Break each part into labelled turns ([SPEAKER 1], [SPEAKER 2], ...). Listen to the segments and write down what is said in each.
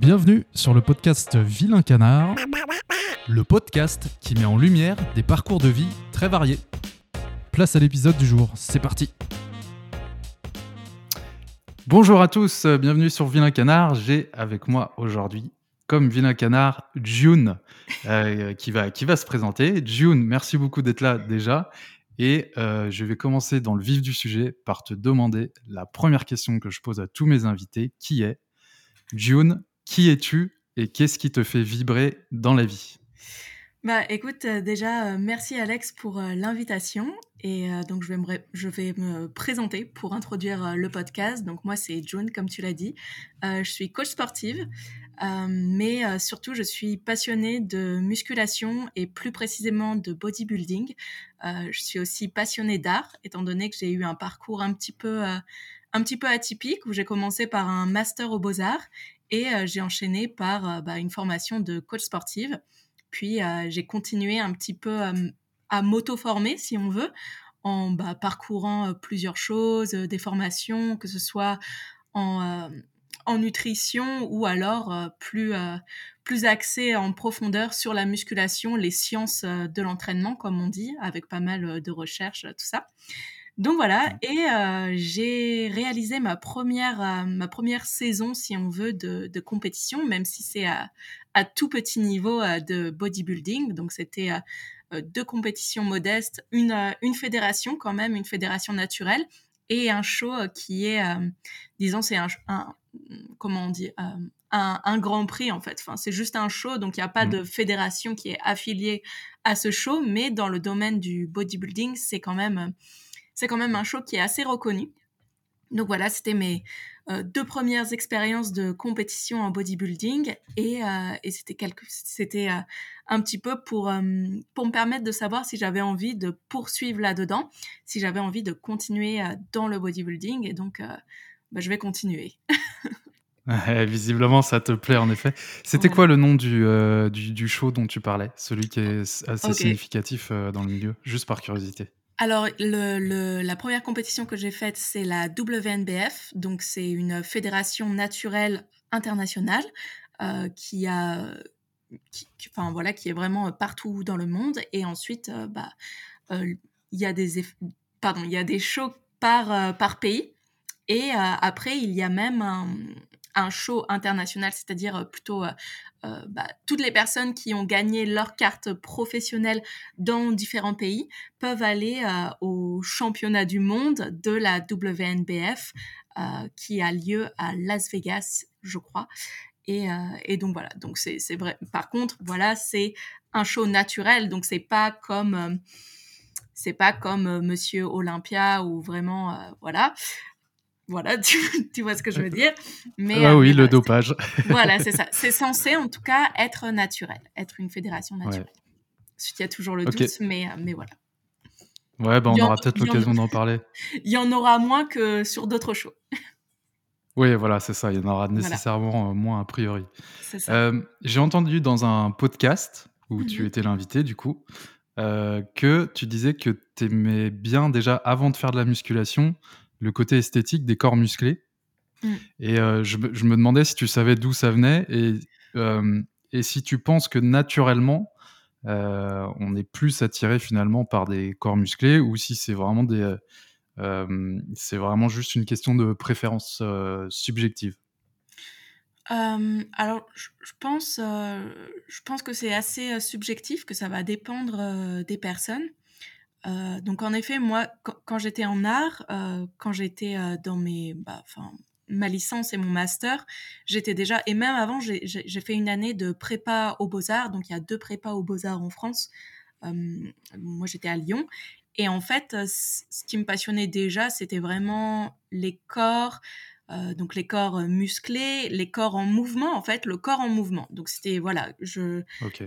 [SPEAKER 1] Bienvenue sur le podcast Vilain Canard, le podcast qui met en lumière des parcours de vie très variés. Place à l'épisode du jour, c'est parti Bonjour à tous, bienvenue sur Vilain Canard. J'ai avec moi aujourd'hui, comme Vilain Canard, June, euh, qui, va, qui va se présenter. June, merci beaucoup d'être là déjà. Et euh, je vais commencer dans le vif du sujet par te demander la première question que je pose à tous mes invités, qui est June, qui es-tu et qu'est-ce qui te fait vibrer dans la vie?
[SPEAKER 2] Bah écoute, euh, déjà, euh, merci Alex pour l'invitation. Et donc, je vais, me je vais me présenter pour introduire le podcast. Donc, moi, c'est June, comme tu l'as dit. je suis coach sportive. Euh, mais euh, surtout, je suis passionnée de musculation et plus précisément de bodybuilding. Euh, je suis aussi passionnée d'art, étant donné que j'ai eu un parcours un petit peu, un petit peu atypique, où j'ai commencé par un master aux beaux-arts et j'ai enchaîné par bah, une formation de coach sportive. Puis j'ai continué un petit peu à m'auto-former, si on veut, en bah, parcourant plusieurs choses, des formations, que ce soit en nutrition ou alors euh, plus, euh, plus axé en profondeur sur la musculation, les sciences euh, de l'entraînement, comme on dit, avec pas mal de recherches, tout ça. Donc voilà, et j'ai réalisé ma première, ma première saison, si on veut, de, de compétition, même si c'est à, à, tout petit niveau de bodybuilding. Donc c'était deux compétitions modestes, une, une fédération quand même, une fédération naturelle, et un show qui est, disons, c'est un, un, comment on dit, euh, un, grand prix en fait. Enfin, c'est juste un show, donc il n'y a pas mm. de fédération qui est affiliée à ce show, mais dans le domaine du bodybuilding, c'est quand même, c'est quand même un show qui est assez reconnu. Donc voilà, c'était mes euh, deux premières expériences de compétition en bodybuilding et, euh, et c'était quelque, c'était un petit peu pour pour me permettre de savoir si j'avais envie de poursuivre là-dedans, si j'avais envie de continuer dans le bodybuilding et donc bah, je vais continuer.
[SPEAKER 1] visiblement, ça te plaît en effet. C'était quoi le nom du, euh, du, du, show dont tu parlais? Celui qui est assez significatif euh, dans le milieu, juste par curiosité.
[SPEAKER 2] Alors, le, la première compétition que j'ai faite, c'est la WNBF. Donc, c'est une fédération naturelle internationale euh, qui a. Qui, enfin, voilà, qui est vraiment partout dans le monde. Et ensuite, bah, il y a des. Pardon, il y a des shows par, par pays. Et après, il y a même un, show international, c'est-à-dire plutôt bah, toutes les personnes qui ont gagné leur carte professionnelle dans différents pays peuvent aller au championnat du monde de la WNBF qui a lieu à Las Vegas, je crois. Et, et donc voilà, donc c'est vrai. Par contre, voilà, c'est un show naturel, donc c'est pas comme c'est pas comme Monsieur Olympia ou vraiment voilà. Voilà, tu, vois ce que je veux dire.
[SPEAKER 1] Mais, ah oui, le dopage.
[SPEAKER 2] Voilà, c'est ça. C'est censé, en tout cas, être naturel, être une fédération naturelle. Il y a toujours le doute, mais, euh, mais voilà.
[SPEAKER 1] Ouais, bah on aura peut-être l'occasion d'en parler.
[SPEAKER 2] Il y en aura moins que sur d'autres shows.
[SPEAKER 1] Oui, voilà, c'est ça. Il y en aura nécessairement euh, moins a priori. Euh, J'ai entendu dans un podcast où tu mhm. étais l'invité, du coup, euh, que tu disais que tu aimais bien déjà avant de faire de la musculation le côté esthétique des corps musclés. Mm. Et euh, je, me demandais si tu savais d'où ça venait et, euh, et si tu penses que naturellement, euh, on est plus attiré finalement par des corps musclés ou si c'est vraiment des, c'est vraiment juste une question de préférence subjective.
[SPEAKER 2] alors, je, pense, je pense que c'est assez subjectif, que ça va dépendre des personnes. Euh, donc en effet, moi, quand, j'étais en art, euh, quand j'étais euh, dans mes, bah, ma licence et mon master, j'étais déjà, et même avant, j'ai fait une année de prépa aux beaux-arts, donc il y a deux prépas aux beaux-arts en France. moi, j'étais à Lyon. Et en fait, ce qui me passionnait déjà, c'était vraiment les corps, euh, donc les corps euh, musclés, les corps en mouvement, en fait, le corps en mouvement. Donc c'était voilà, je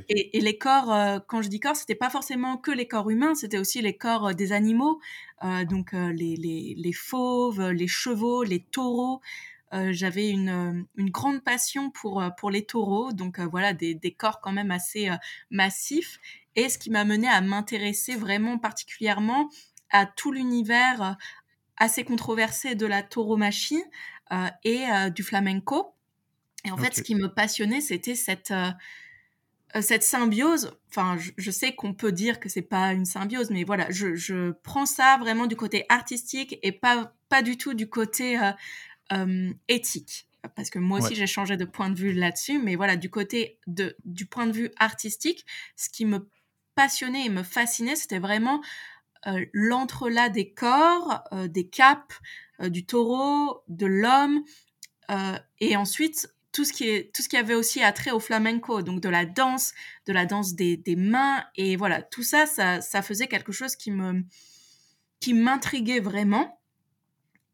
[SPEAKER 2] et, les corps, euh, quand je dis corps, c'était pas forcément que les corps humains, c'était aussi les corps des animaux, donc les, les, les, fauves, les chevaux, les taureaux. J'avais une, une, grande passion pour pour les taureaux, donc voilà des, des, corps quand même assez massifs. Et ce qui m'a mené à m'intéresser vraiment particulièrement à tout l'univers assez controversé de la tauromachie euh, et euh, du flamenco. Et en fait, ce qui me passionnait, c'était cette, cette symbiose. Enfin, je, sais qu'on peut dire que c'est pas une symbiose, mais voilà, je, prends ça vraiment du côté artistique et pas, pas du tout du côté éthique parce que moi aussi j'ai changé de point de vue là-dessus, mais voilà, du côté de, du point de vue artistique, ce qui me passionnait et me fascinait, c'était vraiment euh, l'entrelac des corps, euh, des capes, euh, du taureau, de l'homme, et ensuite tout ce qui est tout ce qui avait aussi attrait au flamenco, donc de la danse, de la danse des, des mains, et voilà, tout ça, ça, ça faisait quelque chose qui me qui m'intriguait vraiment.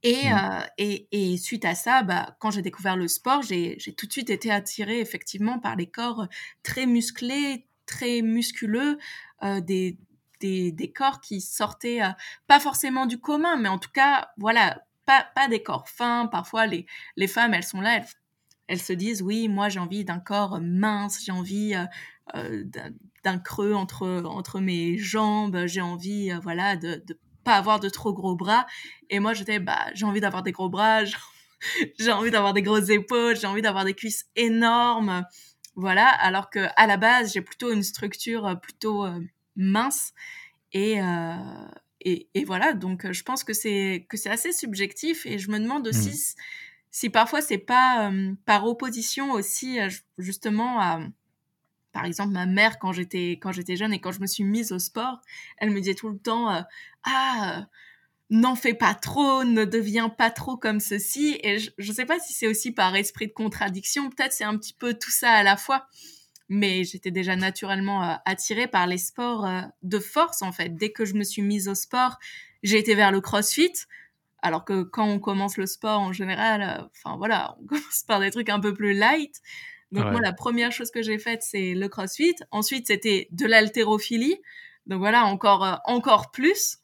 [SPEAKER 2] Et, mmh. et, et, suite à ça, bah, quand j'ai découvert le sport, j'ai tout de suite été attirée effectivement par les corps très musclés, très musculeux, des, des, corps qui sortaient pas forcément du commun, mais en tout cas, voilà, pas, pas des corps fins. Parfois, les, les femmes, elles sont là, elles, elles se disent, oui, moi j'ai envie d'un corps mince, j'ai envie d'un creux entre, entre mes jambes, j'ai envie, voilà, de, de pas avoir de trop gros bras. Et moi, j'étais, bah, j'ai envie d'avoir des gros bras, j'ai envie d'avoir des grosses épaules, j'ai envie d'avoir des cuisses énormes. Voilà, alors que à la base, j'ai plutôt une structure euh, plutôt euh, mince. Et, euh, et, et, voilà, donc je pense que c'est que c'est assez subjectif. Et je me demande aussi mmh. si, parfois c'est pas par opposition aussi justement à par exemple, ma mère, quand j'étais, quand j'étais jeune et quand je me suis mise au sport, elle me disait tout le temps euh, Ah, n'en fais pas trop, ne deviens pas trop comme ceci. Et je ne sais pas si c'est aussi par esprit de contradiction, peut-être c'est un petit peu tout ça à la fois. Mais j'étais déjà naturellement euh, attirée par les sports euh, de force, en fait. Dès que je me suis mise au sport, j'ai été vers le crossfit. Alors que quand on commence le sport en général, enfin voilà, on commence par des trucs un peu plus light. Donc moi, la première chose que j'ai faite, c'est le CrossFit. Ensuite, c'était de l'haltérophilie. Donc voilà, encore euh, encore plus.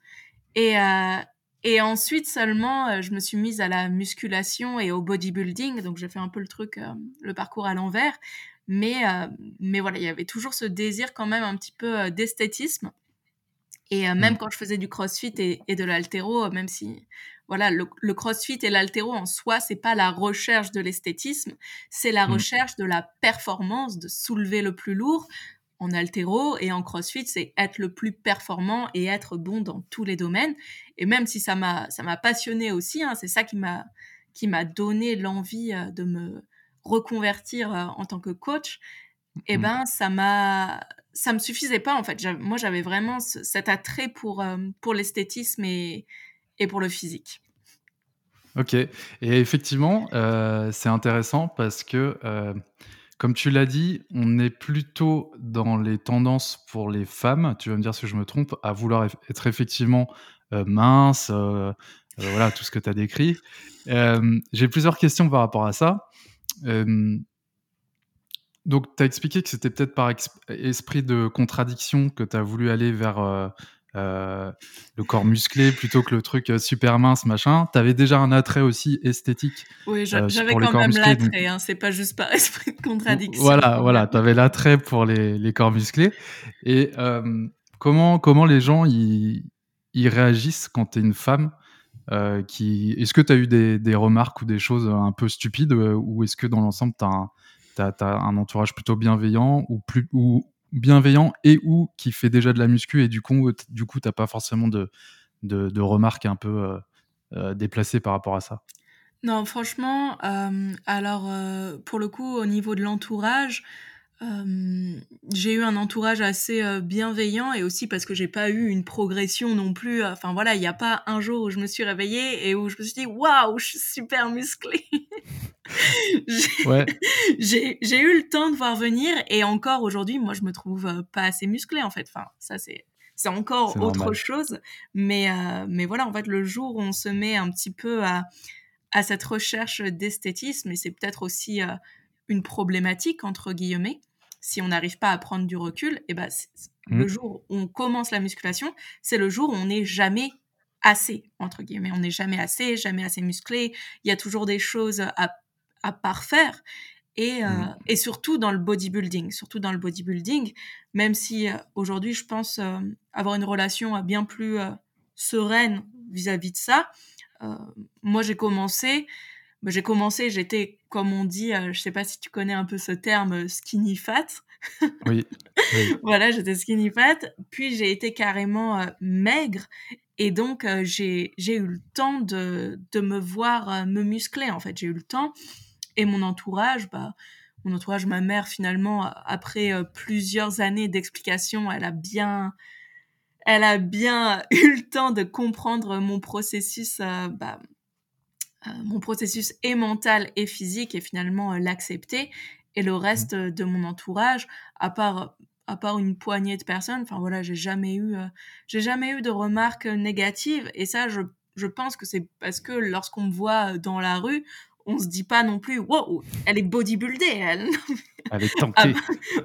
[SPEAKER 2] Et euh, et ensuite seulement, euh, je me suis mise à la musculation et au bodybuilding. Donc j'ai fait un peu le truc, le parcours à l'envers. Mais mais voilà, il y avait toujours ce désir quand même un petit peu d'esthétisme. Et même mmh. quand je faisais du CrossFit et, et de l'haltéro, même si voilà, le, crossfit et l'altéro en soi, c'est pas la recherche de l'esthétisme, c'est la mmh. recherche de la performance, de soulever le plus lourd. En altéro et en crossfit, c'est être le plus performant et être bon dans tous les domaines. Et même si ça m'a ça m'a passionné aussi, hein, c'est ça qui m'a qui m'a donné l'envie euh, de me reconvertir euh, en tant que coach. Et eh mmh. ben ça m'a ça me suffisait pas en fait. Moi j'avais vraiment cet attrait pour euh, pour l'esthétisme et et pour le physique.
[SPEAKER 1] Ok, et effectivement, euh, c'est intéressant parce que, euh, comme tu l'as dit, on est plutôt dans les tendances pour les femmes, tu vas me dire si je me trompe, à vouloir être effectivement mince, voilà, tout ce que tu as décrit. J'ai plusieurs questions par rapport à ça. Donc, tu as expliqué que c'était peut-être par esprit de contradiction que tu as voulu aller vers euh, le corps musclé plutôt que le truc euh, super mince, machin. T'avais déjà un attrait aussi esthétique.
[SPEAKER 2] Oui, euh, j'avais quand même l'attrait, hein, c'est pas juste par esprit de contradiction.
[SPEAKER 1] Voilà, voilà, t'avais l'attrait pour les, les, corps musclés. Et comment, comment les gens ils, réagissent quand t'es une femme qui... Est-ce que tu as eu des, remarques ou des choses un peu stupides ou est-ce que dans l'ensemble tu as, un entourage plutôt bienveillant ou, plus, bienveillant et ou qui fait déjà de la muscu et du coup, du coup, t'as pas forcément de, remarques un peu euh, euh, déplacées par rapport à ça?
[SPEAKER 2] Non, franchement, euh, alors pour le coup, au niveau de l'entourage, j'ai eu un entourage assez bienveillant et aussi parce que j'ai pas eu une progression non plus. Enfin voilà, il n'y a pas un jour où je me suis réveillée et où je me suis dit waouh, je suis super musclée. j'ai eu le temps de voir venir et encore aujourd'hui, moi, je me trouve euh, pas assez musclée en fait. Enfin, ça c'est c'est encore autre chose, mais euh, mais voilà, en fait, le jour où on se met un petit peu à à cette recherche d'esthétisme et c'est peut-être aussi euh, une problématique entre guillemets. Si on n'arrive pas à prendre du recul, et eh ben le mmh. jour où on commence la musculation, c'est le jour où on n'est jamais assez entre guillemets. On n'est jamais assez, jamais assez musclé. Il y a toujours des choses à à parfaire. Et, euh, mmh. et, surtout dans le bodybuilding, surtout dans le bodybuilding, même si euh, aujourd'hui je pense euh, avoir une relation bien plus sereine vis-à-vis de ça. moi j'ai commencé, j'ai commencé, j'étais, comme on dit, je sais pas si tu connais un peu ce terme, skinny fat.
[SPEAKER 1] Oui.
[SPEAKER 2] voilà, j'étais skinny fat. Puis j'ai été carrément maigre. Et donc, j'ai eu le temps de, de me voir me muscler, en fait. J'ai eu le temps. Et mon entourage, bah, mon entourage, ma mère, finalement, après plusieurs années d'explications, elle a bien, elle a bien eu le temps de comprendre mon processus, bah, mon processus et mental et physique et finalement l'accepter. Et le reste mmh. de mon entourage, à part à part une poignée de personnes, enfin voilà, j'ai jamais eu, j'ai jamais eu de remarques négatives. Et ça, je, je pense que c'est parce que lorsqu'on me voit dans la rue, on se dit pas non plus, wow, elle est bodybuildée, elle.
[SPEAKER 1] Est tentée.
[SPEAKER 2] Ah,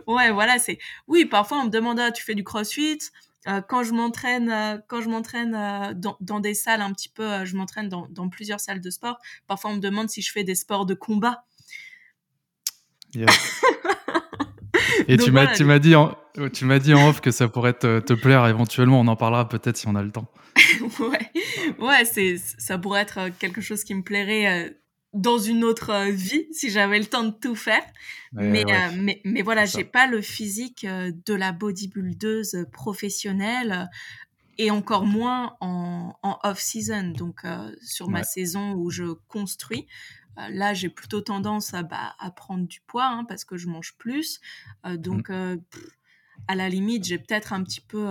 [SPEAKER 2] ouais, voilà, c'est. Oui, parfois on me demande, ah, tu fais du crossfit? Euh, quand je m'entraîne, euh, quand je m'entraîne euh, dans, dans, des salles un petit peu, je m'entraîne dans, dans, plusieurs salles de sport. Parfois on me demande si je fais des sports de combat.
[SPEAKER 1] Et tu m'as, tu m'as dit, en, tu m'as dit en off que ça pourrait te, te, plaire éventuellement. On en parlera peut-être si on a le temps.
[SPEAKER 2] ouais, ouais, c'est, ça pourrait être quelque chose qui me plairait dans une autre euh, vie si j'avais le temps de tout faire. mais, euh, mais, mais, voilà, j'ai pas le physique euh, de la bodybuildeuse professionnelle et encore moins en, en off-season, donc sur ma saison où je construis. là, j'ai plutôt tendance à, bah, à prendre du poids hein, parce que je mange plus. donc, mmh. à la limite, j'ai peut-être un petit peu...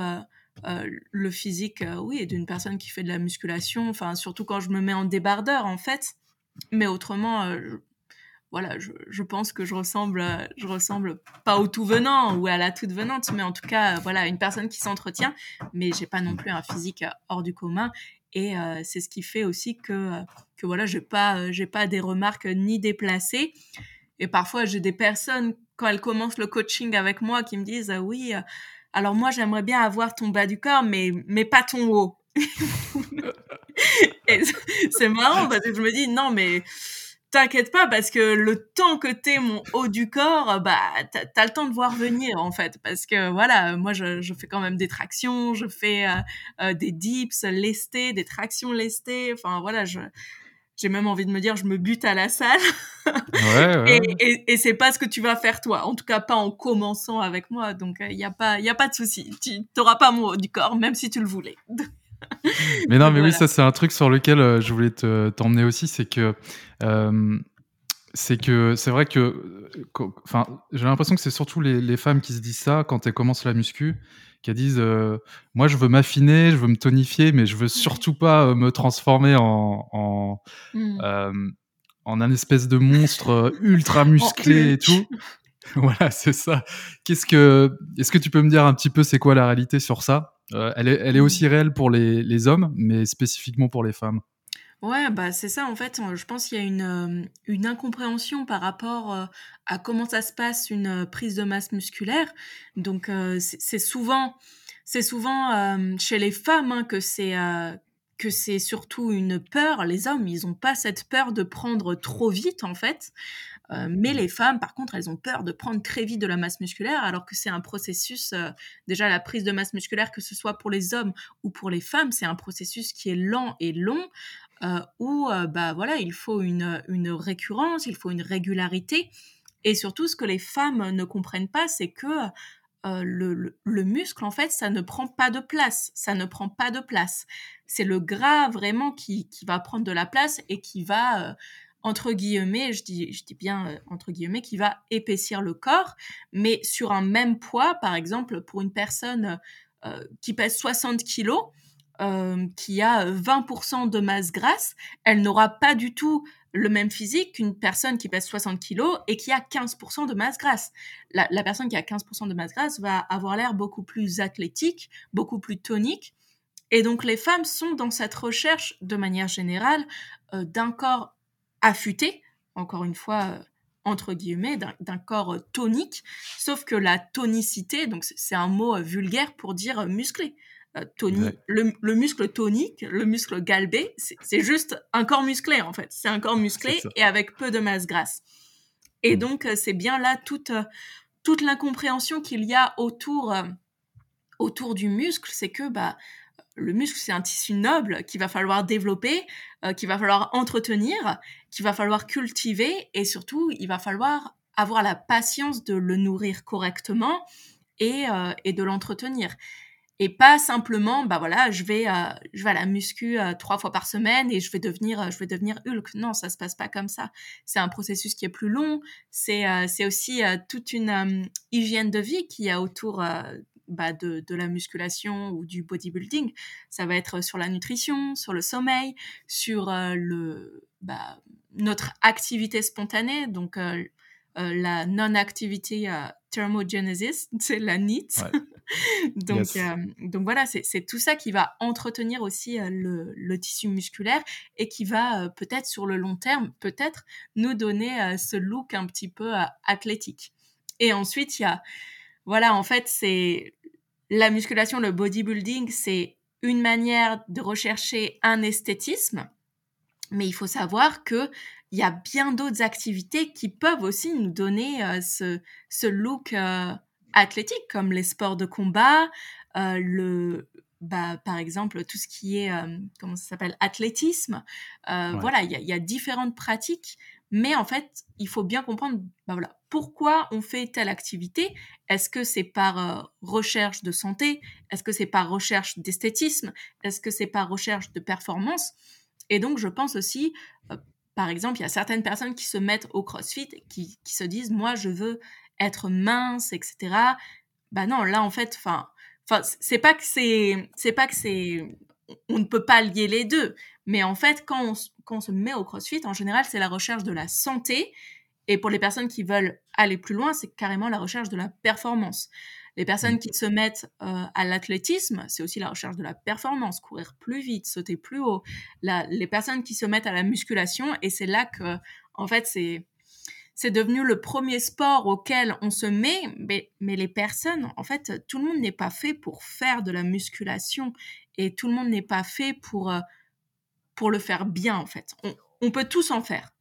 [SPEAKER 2] le physique, oui, d'une personne qui fait de la musculation, enfin, surtout quand je me mets en débardeur, en fait. Mais autrement, euh, voilà, je, pense que je ressemble, je ressemble pas au tout venant ou à la toute venante, mais en tout cas, voilà, une personne qui s'entretient. Mais j'ai pas non plus un physique hors du commun. Et euh, c'est ce qui fait aussi que, que voilà, j'ai pas, j'ai pas des remarques ni déplacées. Et parfois, j'ai des personnes, quand elles commencent le coaching avec moi, qui me disent Oui, alors moi, j'aimerais bien avoir ton bas du corps, mais, mais pas ton haut. c'est marrant parce que je me dis, non, mais t'inquiète pas parce que le temps que t'es mon haut du corps, bah, t'as le temps de voir venir en fait. Parce que voilà, moi je, je fais quand même des tractions, je fais euh, euh, des dips lestés, des tractions lestées. Enfin voilà, je. J'ai même envie de me dire, je me bute à la salle. Ouais, ouais. Et, et, et c'est pas ce que tu vas faire toi. En tout cas, pas en commençant avec moi. Donc, il n'y a, pas, y a pas de souci. Tu n'auras pas mon haut du corps, même si tu le voulais.
[SPEAKER 1] mais non, mais oui, ça c'est un truc sur lequel euh, je voulais t'emmener aussi, c'est que euh, c'est que c'est vrai que, enfin, j'ai l'impression que c'est surtout les, les, femmes qui se disent ça quand elles commencent la muscu, qui disent, euh, moi je veux m'affiner, je veux me tonifier, mais je veux surtout pas me transformer en en, mmh. en un espèce de monstre ultra musclé et tout. voilà, c'est ça. Qu'est-ce que, est-ce que tu peux me dire un petit peu c'est quoi la réalité sur ça? Euh, elle, est, elle, est, aussi réelle pour les, les, hommes, mais spécifiquement pour les femmes?
[SPEAKER 2] Ouais, bah c'est ça en fait. Je pense qu'il y a une, euh, une incompréhension par rapport euh, à comment ça se passe une prise de masse musculaire. Donc c'est souvent, c'est souvent chez les femmes hein, que c'est que c'est surtout une peur. Les hommes, ils n'ont pas cette peur de prendre trop vite en fait. Euh, mais les femmes, par contre, elles ont peur de prendre très vite de la masse musculaire, alors que c'est un processus, euh, déjà la prise de masse musculaire, que ce soit pour les hommes ou pour les femmes, c'est un processus qui est lent et long, euh, où bah, voilà, il faut une, une récurrence, il faut une régularité. Et surtout, ce que les femmes ne comprennent pas, c'est que le, le, muscle, en fait, ça ne prend pas de place. Ça ne prend pas de place. C'est le gras vraiment qui, qui, va prendre de la place et qui va entre guillemets, je dis, je dis bien euh, entre guillemets, qui va épaissir le corps, mais sur un même poids, par exemple, pour une personne euh, qui pèse 60 kilos, euh, qui a 20% de masse grasse, elle n'aura pas du tout le même physique qu'une personne qui pèse 60 kilos et qui a 15% de masse grasse. La, la, personne qui a 15% de masse grasse va avoir l'air beaucoup plus athlétique, beaucoup plus tonique. Et donc les femmes sont dans cette recherche, de manière générale, d'un corps affûté, encore une fois, euh, entre guillemets, d'un corps euh, tonique, sauf que la tonicité, donc c'est un mot euh, vulgaire pour dire musclé. le, muscle tonique, le muscle galbé, c'est juste un corps musclé en fait. C'est un corps musclé et avec peu de masse grasse. Et mmh. donc c'est bien là toute, toute l'incompréhension qu'il y a autour, autour du muscle, c'est que bah, le muscle, c'est un tissu noble qu'il va falloir développer, euh, qu'il va falloir entretenir, qu'il va falloir cultiver et surtout, il va falloir avoir la patience de le nourrir correctement et, euh, de l'entretenir. Et pas simplement, bah voilà, je vais, euh, je vais à la muscu trois fois par semaine et je vais devenir, je vais devenir Hulk. Non, ça se passe pas comme ça. C'est un processus qui est plus long. C'est, c'est aussi toute une hygiène de vie qui y a autour bah, de, la musculation ou du bodybuilding. Ça va être sur la nutrition, sur le sommeil, sur euh, le, bah, notre activité spontanée, donc euh, euh, la non-activité thermogenesis, c'est la NEAT. donc, donc voilà, c'est tout ça qui va entretenir aussi le, le, tissu musculaire et qui va peut-être sur le long terme, peut-être nous donner ce look un petit peu athlétique. Et ensuite, il y a, voilà, en fait, c'est la musculation, le bodybuilding, c'est une manière de rechercher un esthétisme, mais il faut savoir que il y a bien d'autres activités qui peuvent aussi nous donner euh, ce, look euh, athlétique, comme les sports de combat, euh, le, bah, par exemple, tout ce qui est, comment ça s'appelle, athlétisme. Voilà, il y, a différentes pratiques, mais en fait, il faut bien comprendre, bah, voilà, pourquoi on fait telle activité? Est-ce que c'est par euh, recherche de santé? Est-ce que c'est par recherche d'esthétisme? Est-ce que c'est par recherche de performance? Et donc, je pense aussi, euh, par exemple, il y a certaines personnes qui se mettent au CrossFit, qui, se disent, moi, je veux être mince, etc. Bah non, là, en fait, enfin, c'est pas que c'est, c'est pas que c'est, on ne peut pas lier les deux, mais en fait, quand on, quand on se met au CrossFit, en général, c'est la recherche de la santé et pour les personnes qui veulent aller plus loin, c'est carrément la recherche de la performance. Les personnes mmh. qui se mettent euh, à l'athlétisme, c'est aussi la recherche de la performance, courir plus vite, sauter plus haut. les personnes qui se mettent à la musculation, et c'est là que, en fait, c'est c'est devenu le premier sport auquel on se met, mais, mais les personnes, en fait, tout le monde n'est pas fait pour faire de la musculation et tout le monde n'est pas fait pour, euh, pour le faire bien, en fait. On, on peut tous en faire.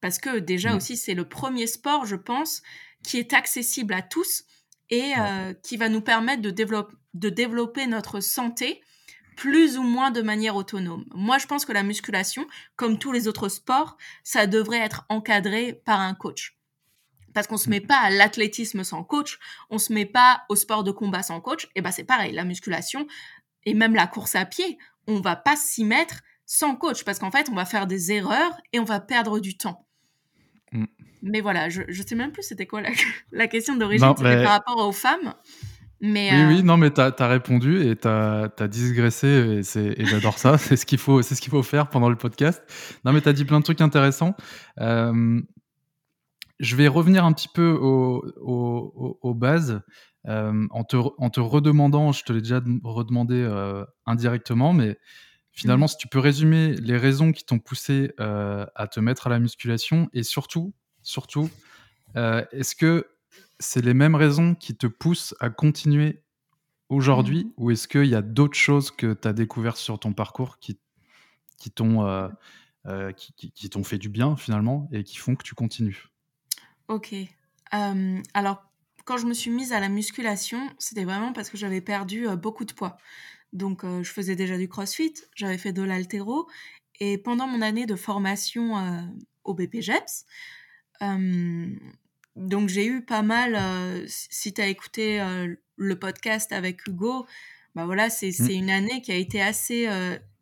[SPEAKER 2] Parce que déjà mmh. aussi, c'est le premier sport, je pense, qui est accessible à tous et euh, qui va nous permettre de, de développer notre santé plus ou moins de manière autonome. Moi, je pense que la musculation, comme tous les autres sports, ça devrait être encadré par un coach. Parce qu'on ne se met mmh. pas à l'athlétisme sans coach, on ne se met pas au sport de combat sans coach. Et ben c'est pareil, la musculation et même la course à pied, on va pas s'y mettre sans coach parce qu'en fait, on va faire des erreurs et on va perdre du temps. Mm. Mais voilà, je, je sais même plus c'était quoi la, la question d'origine, par rapport aux femmes.
[SPEAKER 1] Mais oui, oui, euh, non, mais tu as, répondu et tu as, as, digressé et, et j'adore ça. c'est ce qu'il faut, ce qu'il faut faire pendant le podcast. Non, mais tu as dit plein de trucs intéressants. Euh, je vais revenir un petit peu aux bases euh, en, te, en te redemandant, je te l'ai déjà redemandé indirectement, mais Finalement, mmh. si tu peux résumer les raisons qui t'ont poussé euh, à te mettre à la musculation et surtout, surtout, euh, est-ce que c'est les mêmes raisons qui te poussent à continuer aujourd'hui mmh. ou est-ce qu'il y a d'autres choses que tu as découvertes sur ton parcours qui, qui t'ont euh, qui, qui, t'ont fait du bien finalement et qui font que tu continues?
[SPEAKER 2] Ok. alors, quand je me suis mise à la musculation, c'était vraiment parce que j'avais perdu beaucoup de poids. Donc, euh, je faisais déjà du crossfit, j'avais fait de l'altéro. Et pendant mon année de formation euh, au BPGEPS, euh, donc j'ai eu pas mal, si tu as écouté le podcast avec Hugo, bah voilà, c'est mmh. une année qui a été assez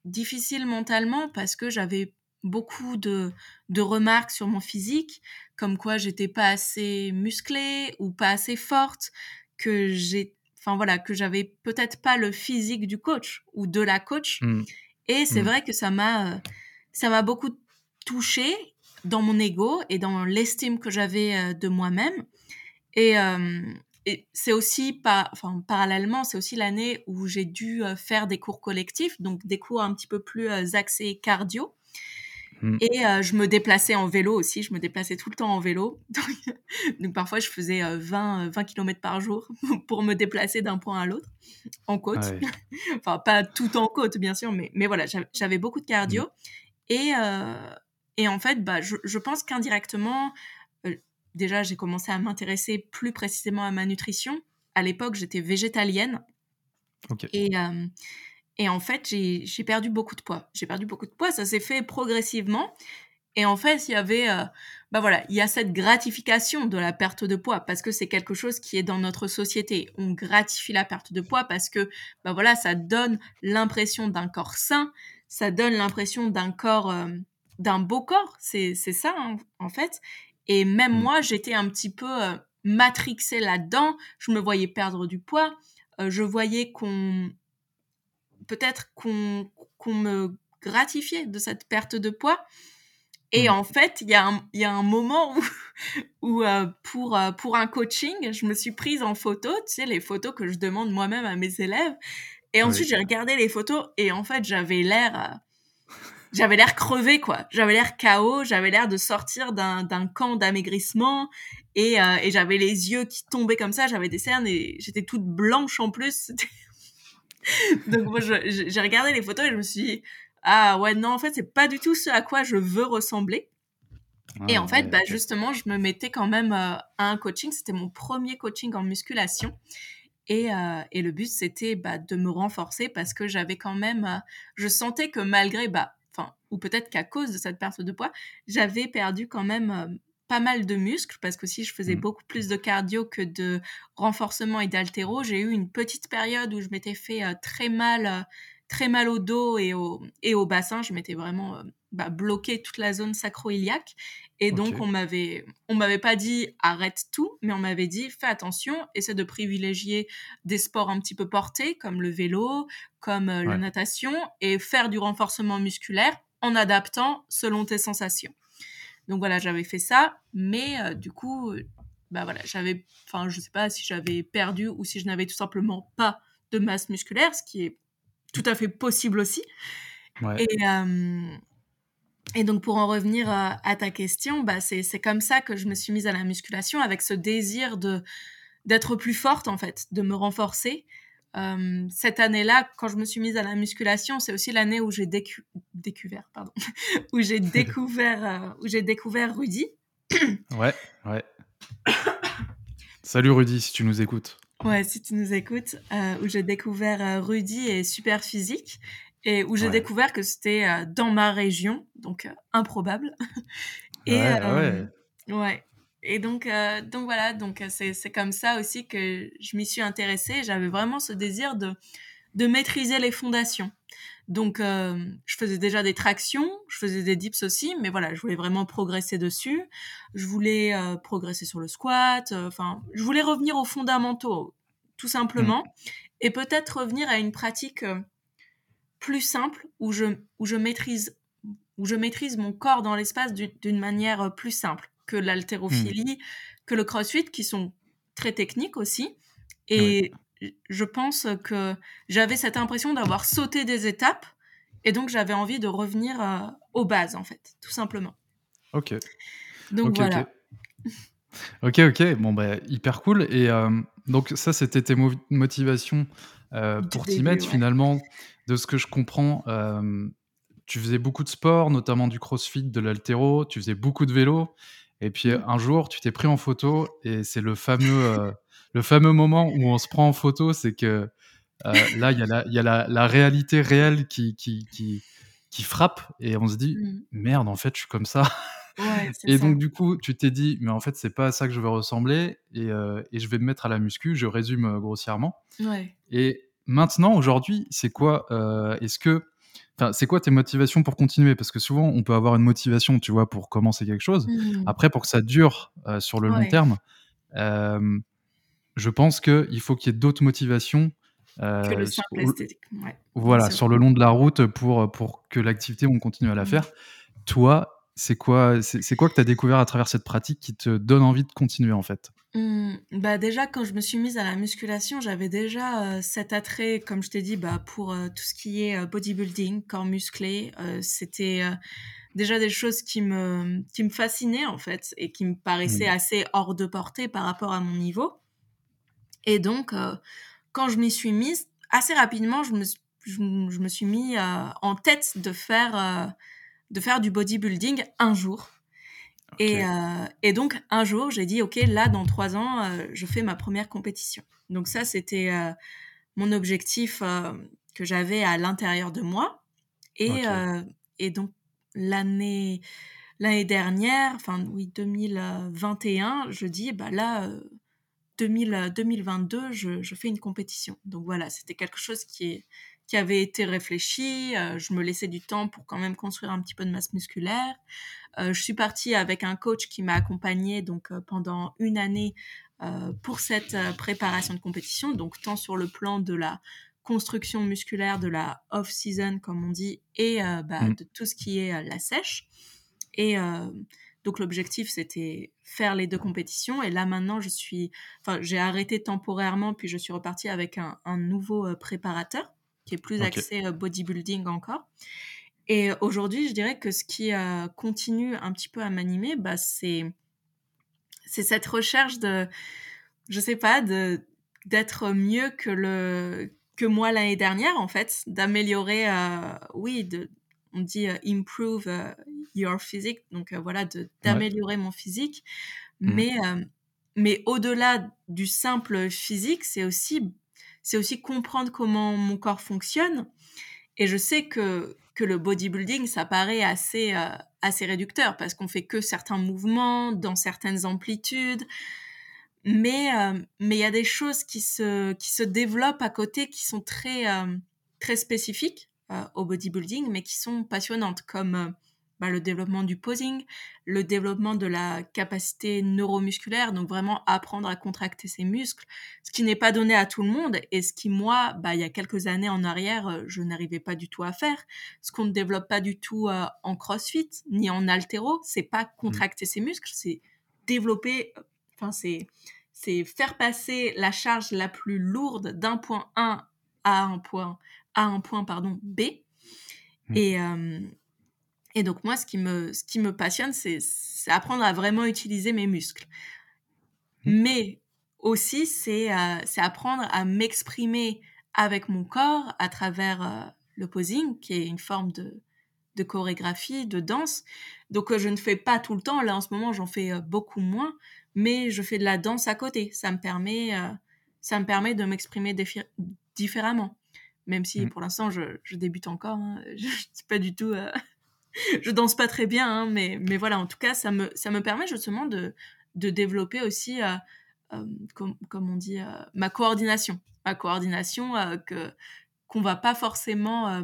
[SPEAKER 2] difficile mentalement parce que j'avais beaucoup de, de, remarques sur mon physique, comme quoi j'étais pas assez musclée ou pas assez forte, que j'ai enfin voilà, que j'avais peut-être pas le physique du coach ou de la coach. Mmh. Et c'est mmh. vrai que ça m'a, euh, ça m'a beaucoup touché dans mon ego et dans l'estime que j'avais euh, de moi-même. Et, euh, et c'est aussi pas, enfin parallèlement, c'est aussi l'année où j'ai dû faire des cours collectifs, donc des cours un petit peu plus axés cardio. Mmh. Et je me déplaçais en vélo aussi, je me déplaçais tout le temps en vélo. Donc, parfois je faisais 20, 20 km par jour pour me déplacer d'un point à l'autre en côte. enfin, pas tout en côte bien sûr, mais, mais voilà, j'avais beaucoup de cardio. Mmh. Et, et en fait, bah, je, je pense qu'indirectement, déjà j'ai commencé à m'intéresser plus précisément à ma nutrition. À l'époque, j'étais végétalienne. Et, Et en fait, j'ai perdu beaucoup de poids. J'ai perdu beaucoup de poids, ça s'est fait progressivement. Et en fait, il y avait, euh, bah voilà, il y a cette gratification de la perte de poids parce que c'est quelque chose qui est dans notre société. On gratifie la perte de poids parce que, bah voilà, ça donne l'impression d'un corps sain, ça donne l'impression d'un corps, euh, d'un beau corps. C'est ça, hein, en fait. Et même mmh. moi, j'étais un petit peu euh, matrixée là-dedans. Je me voyais perdre du poids. je voyais qu'on, peut-être qu'on me gratifiait de cette perte de poids. Et mmh. en fait, il y, a un, y a un moment où, où euh, pour, euh, pour un coaching, je me suis prise en photo, tu sais, les photos que je demande moi-même à mes élèves. Et ensuite, j'ai regardé les photos et en fait, j'avais l'air... Euh, j'avais l'air crevé, quoi. J'avais l'air KO, j'avais l'air de sortir d'un camp d'amaigrissement et, et j'avais les yeux qui tombaient comme ça, j'avais des cernes et j'étais toute blanche en plus. Donc moi, j'ai regardé les photos et je me suis dit, ah ouais, non, en fait, c'est pas du tout ce à quoi je veux ressembler. et ah, en fait, bah, justement, je me mettais quand même euh, à un coaching. C'était mon premier coaching en musculation. Et, euh, et le but, c'était bah, de me renforcer parce que j'avais quand même, euh, je sentais que malgré, bah, enfin, ou peut-être qu'à cause de cette perte de poids, j'avais perdu quand même pas mal de muscles parce que si je faisais mmh. beaucoup plus de cardio que de renforcement et d'altéro, j'ai eu une petite période où je m'étais fait très mal très mal au dos et au, et au bassin. Je m'étais vraiment euh, bah, bloqué toute la zone sacro-iliaque. Et donc, on m'avait, on m'avait pas dit arrête tout, mais on m'avait dit fais attention, essaie de privilégier des sports un petit peu portés, comme le vélo, comme euh, la natation, et faire du renforcement musculaire en adaptant selon tes sensations. Donc voilà, j'avais fait ça, mais euh, du coup, bah voilà, j'avais, enfin, je sais pas si j'avais perdu ou si je n'avais tout simplement pas de masse musculaire, ce qui est tout à fait possible aussi. Et, et donc, pour en revenir à, ta question, bah, c'est comme ça que je me suis mise à la musculation, avec ce désir de d'être plus forte, en fait, de me renforcer. Cette année-là, quand je me suis mise à la musculation, c'est aussi l'année où j'ai découvert, pardon, où j'ai découvert, euh, où j'ai découvert Rudy.
[SPEAKER 1] ouais, ouais. Salut Rudy, si tu nous écoutes.
[SPEAKER 2] Ouais, si tu nous écoutes, euh, où j'ai découvert euh, Rudy et Super Physique et où j'ai découvert que c'était euh, dans ma région, donc improbable. et ouais, ouais. Et donc, donc voilà, donc c'est comme ça aussi que je m'y suis intéressée. J'avais vraiment ce désir de, de maîtriser les fondations. Donc, euh, je faisais déjà des tractions, je faisais des dips aussi, mais voilà, je voulais vraiment progresser dessus. Je voulais euh, progresser sur le squat. Euh, enfin, je voulais revenir aux fondamentaux, tout simplement, mmh. et peut-être revenir à une pratique plus simple où je, où je maîtrise où je maîtrise mon corps dans l'espace d'une manière plus simple que l'haltérophilie, mmh. que le crossfit, qui sont très techniques aussi. Et je pense que j'avais cette impression d'avoir sauté des étapes et donc j'avais envie de revenir euh, aux bases en fait, tout simplement.
[SPEAKER 1] Ok.
[SPEAKER 2] Donc voilà.
[SPEAKER 1] Ok, ok, bon bah hyper cool. Et euh, donc ça c'était tes motivations euh, pour t'y mettre finalement. De ce que je comprends, tu faisais beaucoup de sport, notamment du crossfit, de l'altéro, tu faisais beaucoup de vélo. Et puis mmh. un jour, tu t'es pris en photo et c'est le fameux le fameux moment où on se prend en photo, c'est que euh, là, il y a, la, y a la, la, réalité réelle qui, qui, qui, qui, frappe et on se dit mmh. merde, en fait, je suis comme ça. et donc, du coup, tu t'es dit, mais en fait, c'est pas à ça que je veux ressembler et, euh, et, je vais me mettre à la muscu. Je résume euh, grossièrement. Et maintenant, aujourd'hui, c'est quoi Est-ce que. Enfin, c'est quoi tes motivations pour continuer? Parce que souvent, on peut avoir une motivation, tu vois, pour commencer quelque chose. Mmh. Après, pour que ça dure sur le long terme, je pense qu'il faut qu'il y ait d'autres motivations.
[SPEAKER 2] Euh, que le simple esthétique.
[SPEAKER 1] voilà, sur le long de la route pour, pour que l'activité, on continue à la mmh. faire. Toi, c'est quoi, c'est quoi que tu as découvert à travers cette pratique qui te donne envie de continuer en fait?
[SPEAKER 2] Mmh, bah déjà, quand je me suis mise à la musculation, j'avais déjà euh, cet attrait, comme je t'ai dit, bah, pour euh, tout ce qui est bodybuilding, corps musclé. C'était déjà des choses qui me, qui me fascinaient en fait et qui me paraissaient mmh. assez hors de portée par rapport à mon niveau. Et donc, euh, quand je m'y suis mise, assez rapidement, je me, je, me suis mis euh, en tête de faire, euh, de faire du bodybuilding un jour. Et, et, donc, un jour, j'ai dit, OK, là, dans trois ans, je fais ma première compétition. Donc ça, c'était mon objectif que j'avais à l'intérieur de moi. Et, et donc, l'année l'année dernière, enfin oui, 2021, je dis, bah là, 2000, 2022, je, je, fais une compétition. Donc voilà, c'était quelque chose qui, est, qui avait été réfléchi. je me laissais du temps pour quand même construire un petit peu de masse musculaire. je suis partie avec un coach qui m'a accompagnée donc pendant une année pour cette préparation de compétition. Donc tant sur le plan de la construction musculaire, de la off-season comme on dit, et bah, mmh. de tout ce qui est la sèche. Et euh, donc l'objectif c'était faire les deux compétitions. Et là maintenant je suis, enfin j'ai arrêté temporairement puis je suis repartie avec un, nouveau euh, préparateur qui est plus axé euh, bodybuilding encore. Et aujourd'hui je dirais que ce qui continue un petit peu à m'animer, bah, c'est c'est cette recherche de, je sais pas, de d'être mieux que le que moi l'année dernière en fait, d'améliorer, oui, de on dit improve your physique, donc voilà, d'améliorer mon physique. Mmh. Mais, mais au-delà du simple physique, c'est aussi, c'est aussi comprendre comment mon corps fonctionne. Et je sais que, que le bodybuilding, ça paraît assez, assez réducteur parce qu'on fait que certains mouvements dans certaines amplitudes. Mais mais il y a des choses qui se, qui se développent à côté qui sont très, très spécifiques euh, au bodybuilding, mais qui sont passionnantes, comme euh, bah, le développement du posing, le développement de la capacité neuromusculaire, donc vraiment apprendre à contracter ses muscles, ce qui n'est pas donné à tout le monde et ce qui, moi, bah, il y a quelques années en arrière, euh, je n'arrivais pas du tout à faire. Ce qu'on ne développe pas du tout en crossfit ni en altéro, c'est pas mmh. contracter ses muscles, c'est développer, enfin, c'est c'est faire passer la charge la plus lourde d'un point 1 à un point à un point pardon, B. Mmh. Et, et donc moi, ce qui me, ce qui me passionne, c'est apprendre à vraiment utiliser mes muscles. Mmh. Mais aussi, c'est apprendre à m'exprimer avec mon corps à travers le posing, qui est une forme de, de chorégraphie, de danse. Donc je ne fais pas tout le temps. Là, en ce moment, j'en fais beaucoup moins, mais je fais de la danse à côté. Ça me permet, ça me permet de m'exprimer différemment même si mmh. pour l'instant je, débute encore. Hein. Je, je pas du tout. Euh, je danse pas très bien, hein, mais, mais voilà, en tout cas, ça me, ça me permet justement de, de développer aussi, euh, euh, comme, on dit, ma coordination. Ma coordination que qu'on va pas forcément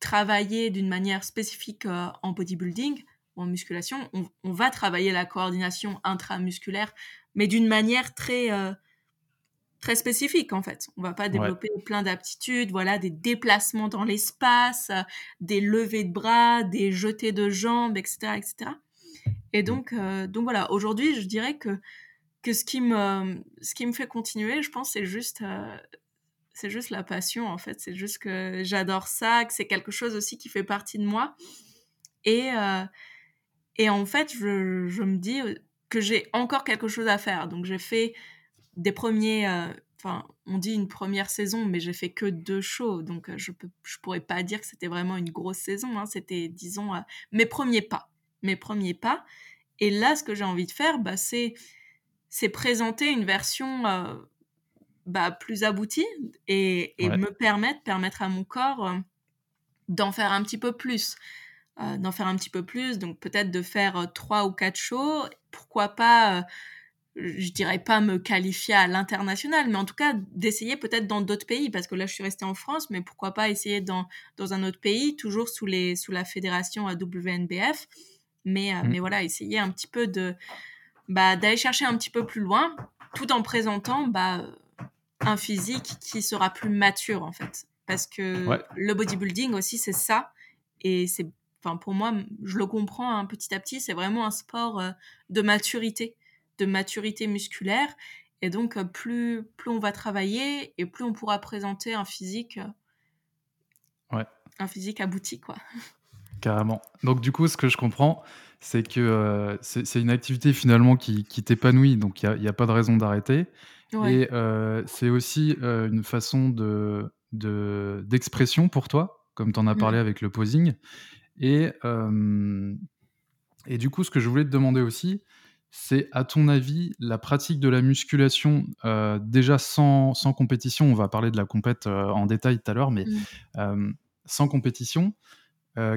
[SPEAKER 2] travailler d'une manière spécifique en bodybuilding ou en musculation. On, on, va travailler la coordination intramusculaire, mais d'une manière très très spécifique en fait. On va pas développer plein d'aptitudes, voilà, des déplacements dans l'espace, euh, des levées de bras, des jetés de jambes, etc., etc. Et mmh. donc, euh, donc voilà, aujourd'hui, je dirais que que ce qui me ce qui me fait continuer, je pense, c'est juste euh, c'est juste la passion en fait. C'est juste que j'adore ça, que c'est quelque chose aussi qui fait partie de moi. Et et en fait, je, je me dis que j'ai encore quelque chose à faire. Donc j'ai fait des premiers, euh, enfin, on dit une première saison, mais j'ai fait que deux shows, donc euh, je peux, je pourrais pas dire que c'était vraiment une grosse saison. Hein. c'était, disons, euh, mes premiers pas, mes premiers pas. Et là, ce que j'ai envie de faire, bah, c'est, c'est présenter une version bah, plus aboutie et, me permettre, permettre à mon corps d'en faire un petit peu plus. d'en faire un petit peu plus, donc peut-être de faire trois ou quatre shows, pourquoi pas je dirais pas me qualifier à l'international, mais en tout cas d'essayer peut-être dans d'autres pays, parce que là je suis restée en France, mais pourquoi pas essayer dans, dans un autre pays, toujours sous, les, sous la fédération WNBF, mais, euh, mmh. mais voilà, essayer un petit peu de bah, d'aller chercher un petit peu plus loin, tout en présentant bah, un physique qui sera plus mature en fait, parce que le bodybuilding aussi c'est ça, et c'est, enfin pour moi, je le comprends hein, petit à petit, c'est vraiment un sport euh, de maturité de maturité musculaire. Et donc, euh, plus, plus on va travailler et plus on pourra présenter un physique,
[SPEAKER 1] euh, ouais.
[SPEAKER 2] un physique abouti. Quoi.
[SPEAKER 1] Carrément. Donc, du coup, ce que je comprends, c'est que euh, c'est une activité finalement qui, qui t'épanouit, donc il n'y a, a, pas de raison d'arrêter. Et c'est aussi une façon d'expression de, d'expression pour toi, comme tu en as mmh. parlé avec le posing. Et, et du coup, ce que je voulais te demander aussi, c'est à ton avis la pratique de la musculation, euh, déjà sans, sans, compétition, on va parler de la compète euh, en détail tout à l'heure, mais mmh. euh, sans compétition,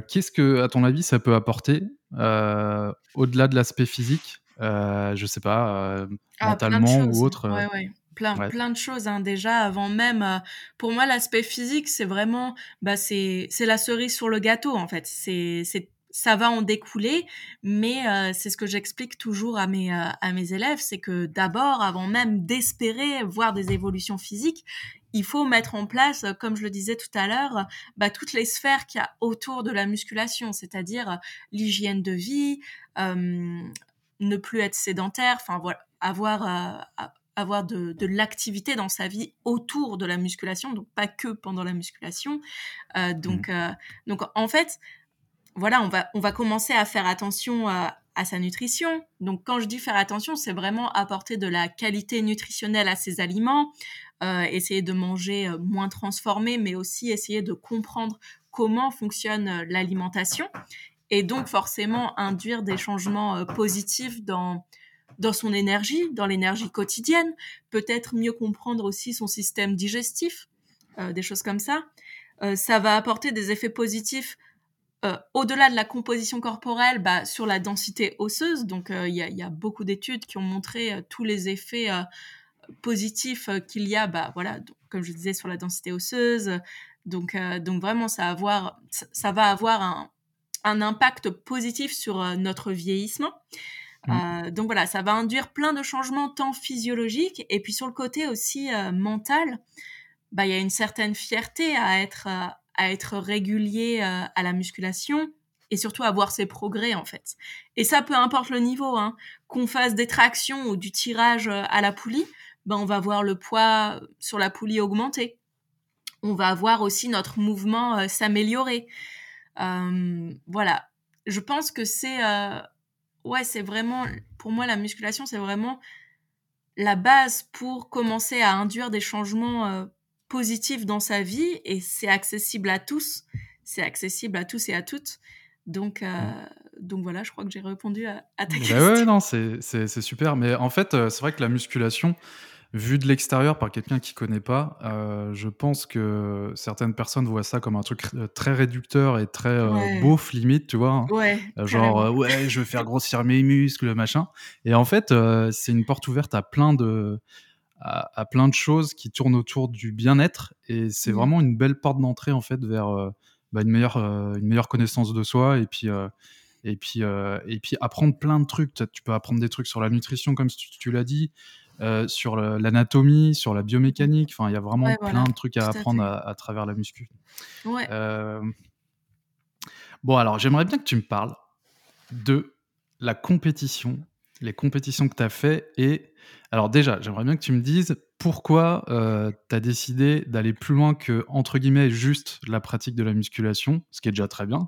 [SPEAKER 1] qu'est-ce que, à ton avis, ça peut apporter au-delà de l'aspect physique Je sais pas, ah, mentalement ou autre
[SPEAKER 2] ouais, ouais. Plein, plein de choses hein. déjà avant même pour moi l'aspect physique c'est vraiment bah c'est la cerise sur le gâteau en fait c'est ça va en découler, mais euh, c'est ce que j'explique toujours à mes, euh, à mes élèves, c'est que d'abord, avant même d'espérer voir des évolutions physiques, il faut mettre en place, comme je le disais tout à l'heure, bah, toutes les sphères qu'il y a autour de la musculation, c'est-à-dire l'hygiène de vie, ne plus être sédentaire, enfin voilà, avoir avoir de, de l'activité dans sa vie autour de la musculation, donc pas que pendant la musculation. Euh, donc, mmh. donc en fait, voilà, on va, on va commencer à faire attention à, sa nutrition. Donc, quand je dis faire attention, c'est vraiment apporter de la qualité nutritionnelle à ses aliments, euh, essayer de manger euh, moins transformé, mais aussi essayer de comprendre comment fonctionne euh, l'alimentation et donc forcément induire des changements positifs dans, dans son énergie, dans l'énergie quotidienne, peut-être mieux comprendre aussi son système digestif, des choses comme ça. ça va apporter des effets positifs euh, au-delà de la composition corporelle, bah, sur la densité osseuse, donc euh, il y, a beaucoup d'études qui ont montré euh, tous les effets positifs qu'il y a, bah, voilà, comme je disais, sur la densité osseuse. Donc, donc vraiment, ça, avoir, ça va avoir un, un impact positif sur notre vieillissement. Mmh. donc voilà, ça va induire plein de changements tant physiologiques et puis sur le côté aussi mental, bah il y a une certaine fierté à être à être régulier euh, à la musculation et surtout à voir ses progrès en fait. Et ça, peu importe le niveau, hein, qu'on fasse des tractions ou du tirage euh, à la poulie, ben on va voir le poids sur la poulie augmenter. On va voir aussi notre mouvement euh, s'améliorer. voilà, je pense que c'est ouais, c'est vraiment pour moi la musculation, c'est vraiment la base pour commencer à induire des changements positif dans sa vie et c'est accessible à tous. C'est accessible à tous et à toutes. Donc, euh, donc voilà, je crois que j'ai répondu à, ta bah question.
[SPEAKER 1] Ouais, non, c'est super. Mais en fait, euh, c'est vrai que la musculation, vue de l'extérieur par quelqu'un qui connaît pas, euh, je pense que certaines personnes voient ça comme un truc très réducteur et très beauf limite, tu vois. Hein.
[SPEAKER 2] Ouais,
[SPEAKER 1] genre ouais, je veux faire grossir mes muscles, machin. Et en fait, c'est une porte ouverte à plein de à, plein de choses qui tournent autour du bien-être. Et c'est mmh. vraiment une belle porte d'entrée en fait vers euh, bah, une, meilleure, euh, une meilleure connaissance de soi et puis, euh, et, puis, et puis apprendre plein de trucs. Tu peux apprendre des trucs sur la nutrition, comme tu, l'as dit, sur l'anatomie, sur la biomécanique. Enfin, il y a vraiment plein de trucs à apprendre à, travers la muscu.
[SPEAKER 2] Ouais.
[SPEAKER 1] Bon, alors j'aimerais bien que tu me parles de la compétition, les compétitions que tu as fait et alors déjà, j'aimerais bien que tu me dises pourquoi euh, tu as décidé d'aller plus loin que, entre guillemets, juste la pratique de la musculation, ce qui est déjà très bien.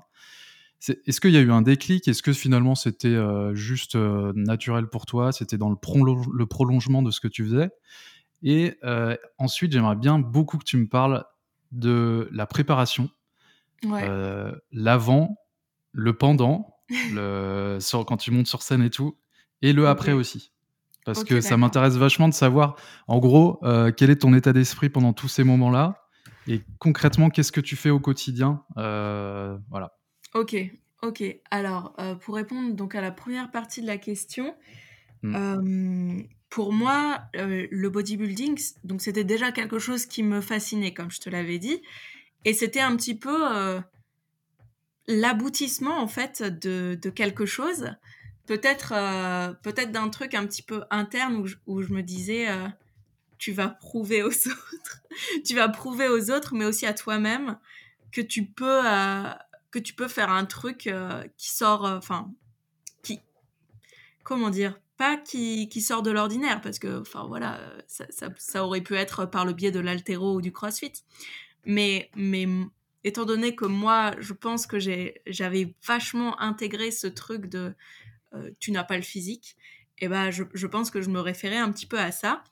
[SPEAKER 1] Est-ce qu'il y a eu un déclic? Est-ce que finalement c'était euh, juste euh, naturel pour toi? C'était dans le, le, prolongement de ce que tu faisais? Et ensuite, j'aimerais bien beaucoup que tu me parles de la préparation, l'avant, le pendant, le, quand tu montes sur scène et tout, et le après aussi. Parce que ça m'intéresse vachement de savoir, en gros, euh, quel est ton état d'esprit pendant tous ces moments-là et concrètement, qu'est-ce que tu fais au quotidien euh, Voilà.
[SPEAKER 2] Ok, ok. Alors, euh, pour répondre donc à la première partie de la question, hmm. pour moi, le bodybuilding, donc c'était déjà quelque chose qui me fascinait, comme je te l'avais dit, et c'était un petit peu l'aboutissement en fait de, de quelque chose peut-être euh, peut-être d'un truc un petit peu interne où je, où je me disais euh, tu vas prouver aux autres tu vas prouver aux autres mais aussi à toi-même que tu peux euh, que tu peux faire un truc qui sort enfin qui comment dire pas qui, qui sort de l'ordinaire parce que enfin voilà ça, ça, aurait pu être par le biais de l'altéro ou du crossfit. Mais mais étant donné que moi je pense que j'avais vachement intégré ce truc de tu n'as pas le physique, et eh ben je, pense que je me référais un petit peu à ça.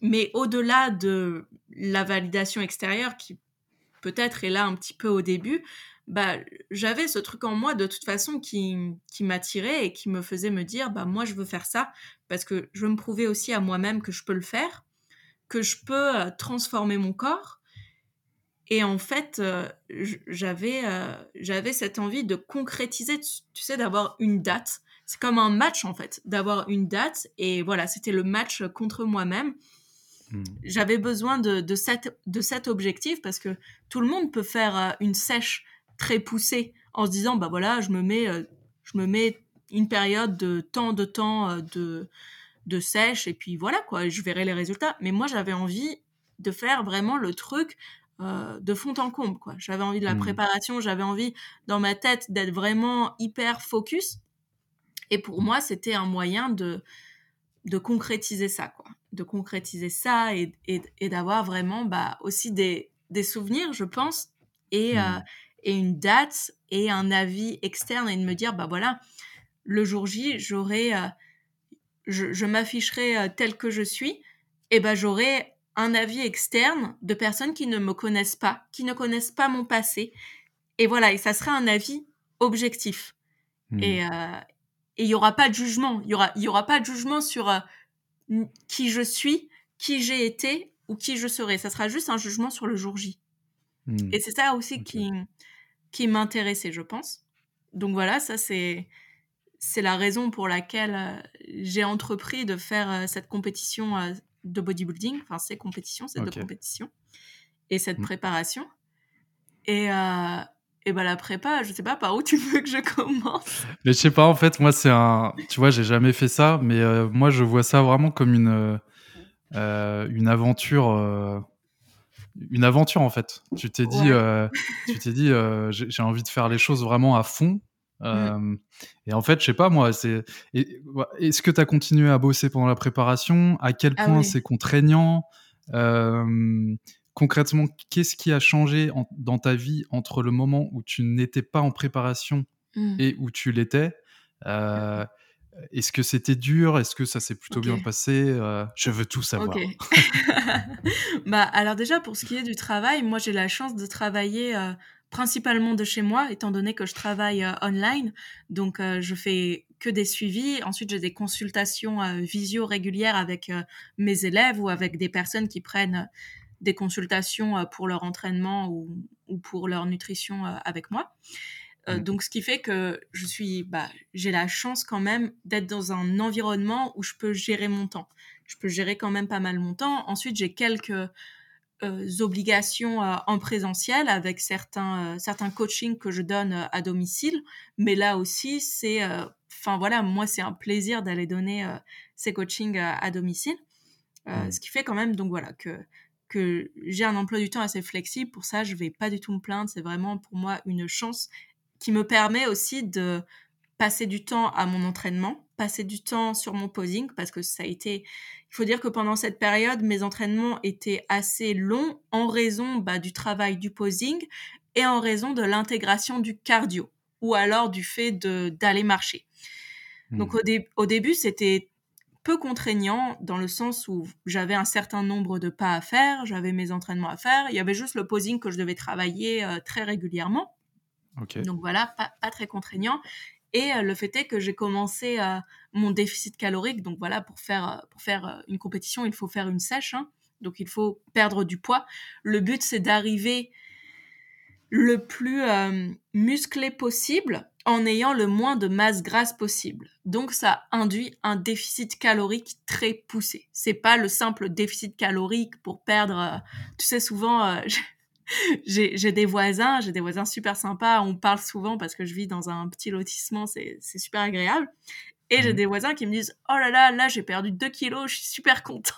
[SPEAKER 2] Mais au-delà de la validation extérieure qui peut-être est là un petit peu au début, bah, j'avais ce truc en moi de toute façon qui, qui m'attirait et qui me faisait me dire, bah, moi, je veux faire ça parce que je veux me prouver aussi à moi-même que je peux le faire, que je peux euh, transformer mon corps. Et en fait, euh, j'avais, euh, j'avais cette envie de concrétiser, tu sais, d'avoir une date. C'est comme un match, en fait, d'avoir une date. Et voilà, c'était le match contre moi-même. Hmm. J'avais besoin de, de, cette, de cet objectif parce que tout le monde peut faire une sèche très poussé en se disant bah voilà je me mets euh, je me mets une période de temps de temps euh, de de sèche et puis voilà quoi je verrai les résultats mais moi j'avais envie de faire vraiment le truc euh, de fond en comble quoi j'avais envie de la mmh. préparation j'avais envie dans ma tête d'être vraiment hyper focus et pour moi c'était un moyen de de concrétiser ça quoi. De concrétiser ça et, et, d'avoir vraiment bah aussi des, des souvenirs je pense et, mmh. et une date et un avis externe et de me dire bah voilà le jour J j'aurai euh, je, m'afficherai euh, tel que je suis et bah j'aurai un avis externe de personnes qui ne me connaissent pas qui ne connaissent pas mon passé. Et voilà et ça sera un avis objectif. Mmh. et euh, et il y aura pas de jugement il y aura il y aura pas de jugement sur qui je suis qui j'ai été ou qui je serai ça sera juste un jugement sur le jour J mmh. et c'est ça aussi qui qui m'intéressait, je pense. Donc voilà, ça c'est c'est la raison pour laquelle euh, j'ai entrepris de faire euh, cette compétition euh, de bodybuilding, enfin ces compétitions, cette okay. compétition et cette mmh. préparation. Et et ben la prépa, je sais pas par où tu veux que je commence.
[SPEAKER 1] Mais je sais pas, en fait, moi c'est un, tu vois, j'ai jamais fait ça, mais moi je vois ça vraiment comme une une aventure une aventure en fait. Tu t'es dit, euh, tu t'es dit, euh, j'ai envie de faire les choses vraiment à fond. Mm. Euh, et en fait, je sais pas moi, c'est est-ce que tu as continué à bosser pendant la préparation? À quel ah point c'est contraignant? Concrètement, qu'est-ce qui a changé dans ta vie entre le moment où tu n'étais pas en préparation mm. et où tu l'étais est-ce que c'était dur? Est-ce que ça s'est plutôt bien passé euh, Je veux tout savoir.
[SPEAKER 2] bah, alors déjà, pour ce qui est du travail, moi j'ai la chance de travailler euh, principalement de chez moi, étant donné que je travaille euh, online. Donc je fais que des suivis. Ensuite, j'ai des consultations visio régulières avec mes élèves ou avec des personnes qui prennent des consultations pour leur entraînement ou, ou pour leur nutrition avec moi. Euh, mmh. donc, ce qui fait que je suis, bah, j'ai la chance quand même d'être dans un environnement où je peux gérer mon temps. Je peux gérer quand même pas mal mon temps. Ensuite, j'ai quelques euh, obligations euh, en présentiel avec certains, certains coachings que je donne à domicile. Mais là aussi, c'est, enfin voilà, moi, c'est un plaisir d'aller donner ces coachings à domicile. Mmh. Ce qui fait quand même, donc voilà, que que j'ai un emploi du temps assez flexible. Pour ça, je vais pas du tout me plaindre. C'est vraiment pour moi une chance qui me permet aussi de passer du temps à mon entraînement, passer du temps sur mon posing, parce que ça a été, il faut dire que pendant cette période, mes entraînements étaient assez longs en raison bah, du travail du posing et en raison de l'intégration du cardio, ou alors du fait d'aller marcher. Donc mmh. au, au début, c'était peu contraignant dans le sens où j'avais un certain nombre de pas à faire, j'avais mes entraînements à faire, il y avait juste le posing que je devais travailler euh, très régulièrement. Donc voilà, pas, très contraignant. Et euh, le fait est que j'ai commencé euh, mon déficit calorique. Donc voilà, pour faire, pour faire une compétition, il faut faire une sèche. Hein. donc il faut perdre du poids. Le but, c'est d'arriver le plus musclé possible en ayant le moins de masse grasse possible. Donc ça induit un déficit calorique très poussé. C'est pas le simple déficit calorique pour perdre. tu sais souvent, j'ai des voisins, j'ai des voisins super sympas. On parle souvent parce que je vis dans un petit lotissement, c'est super agréable. Et j'ai mmh. des voisins qui me disent Oh là là, là j'ai perdu 2 kilos, je suis super content.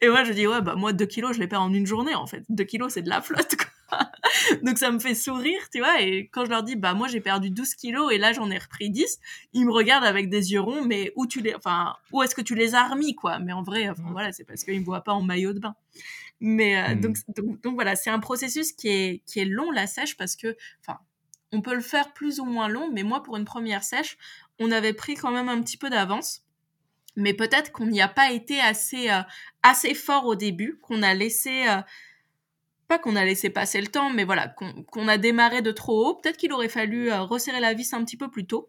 [SPEAKER 2] Et moi je dis Ouais, bah moi 2 kilos, je les perds en une journée en fait. 2 kilos, c'est de la flotte quoi. Donc ça me fait sourire, tu vois. Et quand je leur dis Bah moi j'ai perdu 12 kilos et là j'en ai repris 10, ils me regardent avec des yeux ronds, mais où tu les. Enfin, où est-ce que tu les as remis quoi? Mais en vrai, enfin, mmh. voilà, c'est parce qu'ils me voient pas en maillot de bain. Mais euh, mmh. donc, donc, voilà, c'est un processus qui est, qui est long, la sèche, parce que, enfin, on peut le faire plus ou moins long, mais moi, pour une première sèche, on avait pris quand même un petit peu d'avance. Mais peut-être qu'on n'y a pas été assez, euh, assez fort au début, qu'on a laissé euh, pas qu'on a laissé passer le temps, mais voilà, qu'on a démarré de trop haut. Peut-être qu'il aurait fallu euh, resserrer la vis un petit peu plus tôt.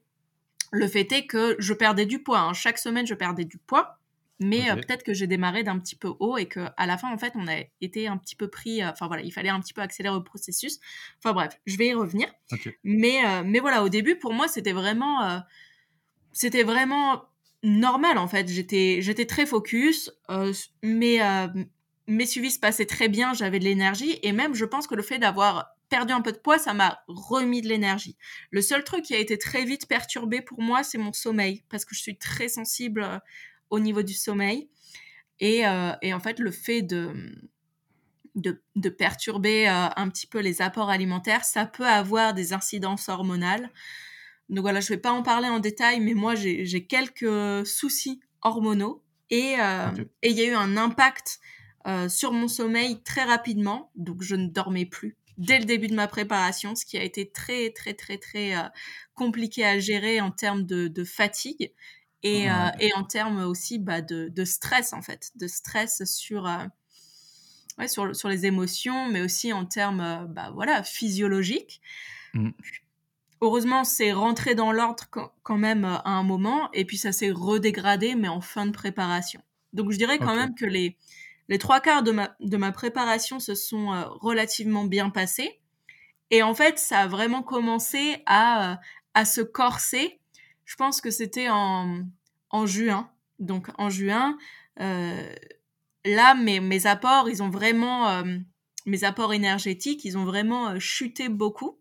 [SPEAKER 2] Le fait est que je perdais du poids. Hein. Chaque semaine, je perdais du poids. Mais peut-être que j'ai démarré d'un petit peu haut et qu'à la fin, en fait, on a été un petit peu pris. Enfin voilà, il fallait un petit peu accélérer le processus. Enfin bref, je vais y revenir. Mais, mais voilà, au début, pour moi, c'était vraiment. c'était vraiment normal en fait. J'étais, j'étais très focus. mais, mes suivis se passaient très bien, j'avais de l'énergie et même je pense que le fait d'avoir perdu un peu de poids, ça m'a remis de l'énergie. Le seul truc qui a été très vite perturbé pour moi, c'est mon sommeil parce que je suis très sensible euh, au niveau du sommeil et, euh, et en fait le fait de de, perturber euh, un petit peu les apports alimentaires, ça peut avoir des incidences hormonales. Donc voilà, je ne vais pas en parler en détail, mais moi j'ai quelques soucis hormonaux et il y a eu un impact euh, sur mon sommeil très rapidement, donc je ne dormais plus dès le début de ma préparation, ce qui a été très très très très euh, compliqué à gérer en termes de, fatigue et, euh, et, en termes aussi bah, de, de, stress en fait, de stress sur, ouais, sur, sur, les émotions, mais aussi en termes bah, voilà, physiologiques. Mmh. Heureusement, c'est rentré dans l'ordre quand même à un moment, et puis ça s'est redégradé, mais en fin de préparation. Donc je dirais quand même que les, les trois quarts de ma, de ma préparation se sont euh, relativement bien passés. Et en fait, ça a vraiment commencé à, euh, à se corser. Je pense que c'était en, en juin. Donc en juin, euh, là, mes, mes apports, ils ont vraiment, mes apports énergétiques, ils ont vraiment chuté beaucoup.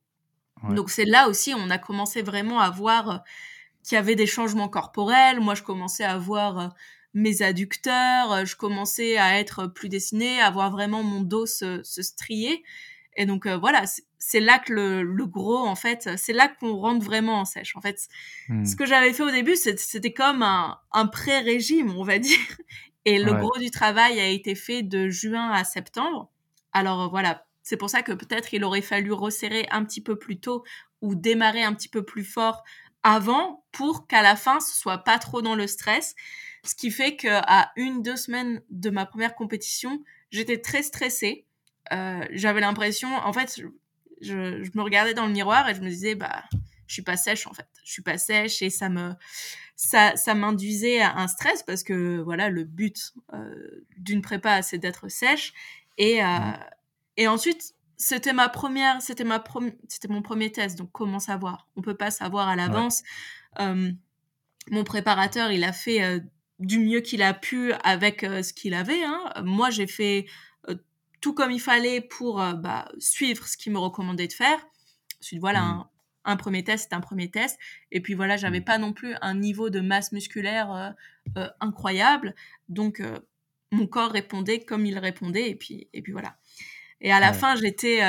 [SPEAKER 2] Donc c'est là aussi, on a commencé vraiment à voir qu'il y avait des changements corporels. Moi, je commençais à voir mes adducteurs, euh, je commençais à être plus dessinée, à voir vraiment mon dos se, strier. Et donc euh, voilà, c'est là que le, gros, en fait, c'est là qu'on rentre vraiment en sèche. En fait, hmm. ce que j'avais fait au début, c'était comme un, pré-régime, on va dire. Et le gros du travail a été fait de juin à septembre. Alors euh, voilà, c'est pour ça que peut-être il aurait fallu resserrer un petit peu plus tôt ou démarrer un petit peu plus fort avant pour qu'à la fin ce soit pas trop dans le stress. Ce qui fait qu'à une, deux semaines de ma première compétition, j'étais très stressée. Euh, j'avais l'impression, en fait, je, me regardais dans le miroir et je me disais, bah, je suis pas sèche en fait. Je suis pas sèche et ça me, ça, ça m'induisait un stress parce que voilà, le but euh, d'une prépa, c'est d'être sèche. Et, euh, mmh. Et ensuite, c'était ma première, c'était ma c'était mon premier test. Donc comment savoir? On peut pas savoir à l'avance. mon préparateur, il a fait du mieux qu'il a pu avec euh, ce qu'il avait. Hein. Moi, j'ai fait euh, tout comme il fallait pour euh, bah, suivre ce qu'il me recommandait de faire. Ensuite, voilà, mmh. un, premier test, c'est un premier test. Et puis voilà, j'avais mmh. pas non plus un niveau de masse musculaire incroyable. Donc, mon corps répondait comme il répondait. Et puis, et puis voilà. Et à la fin, j'étais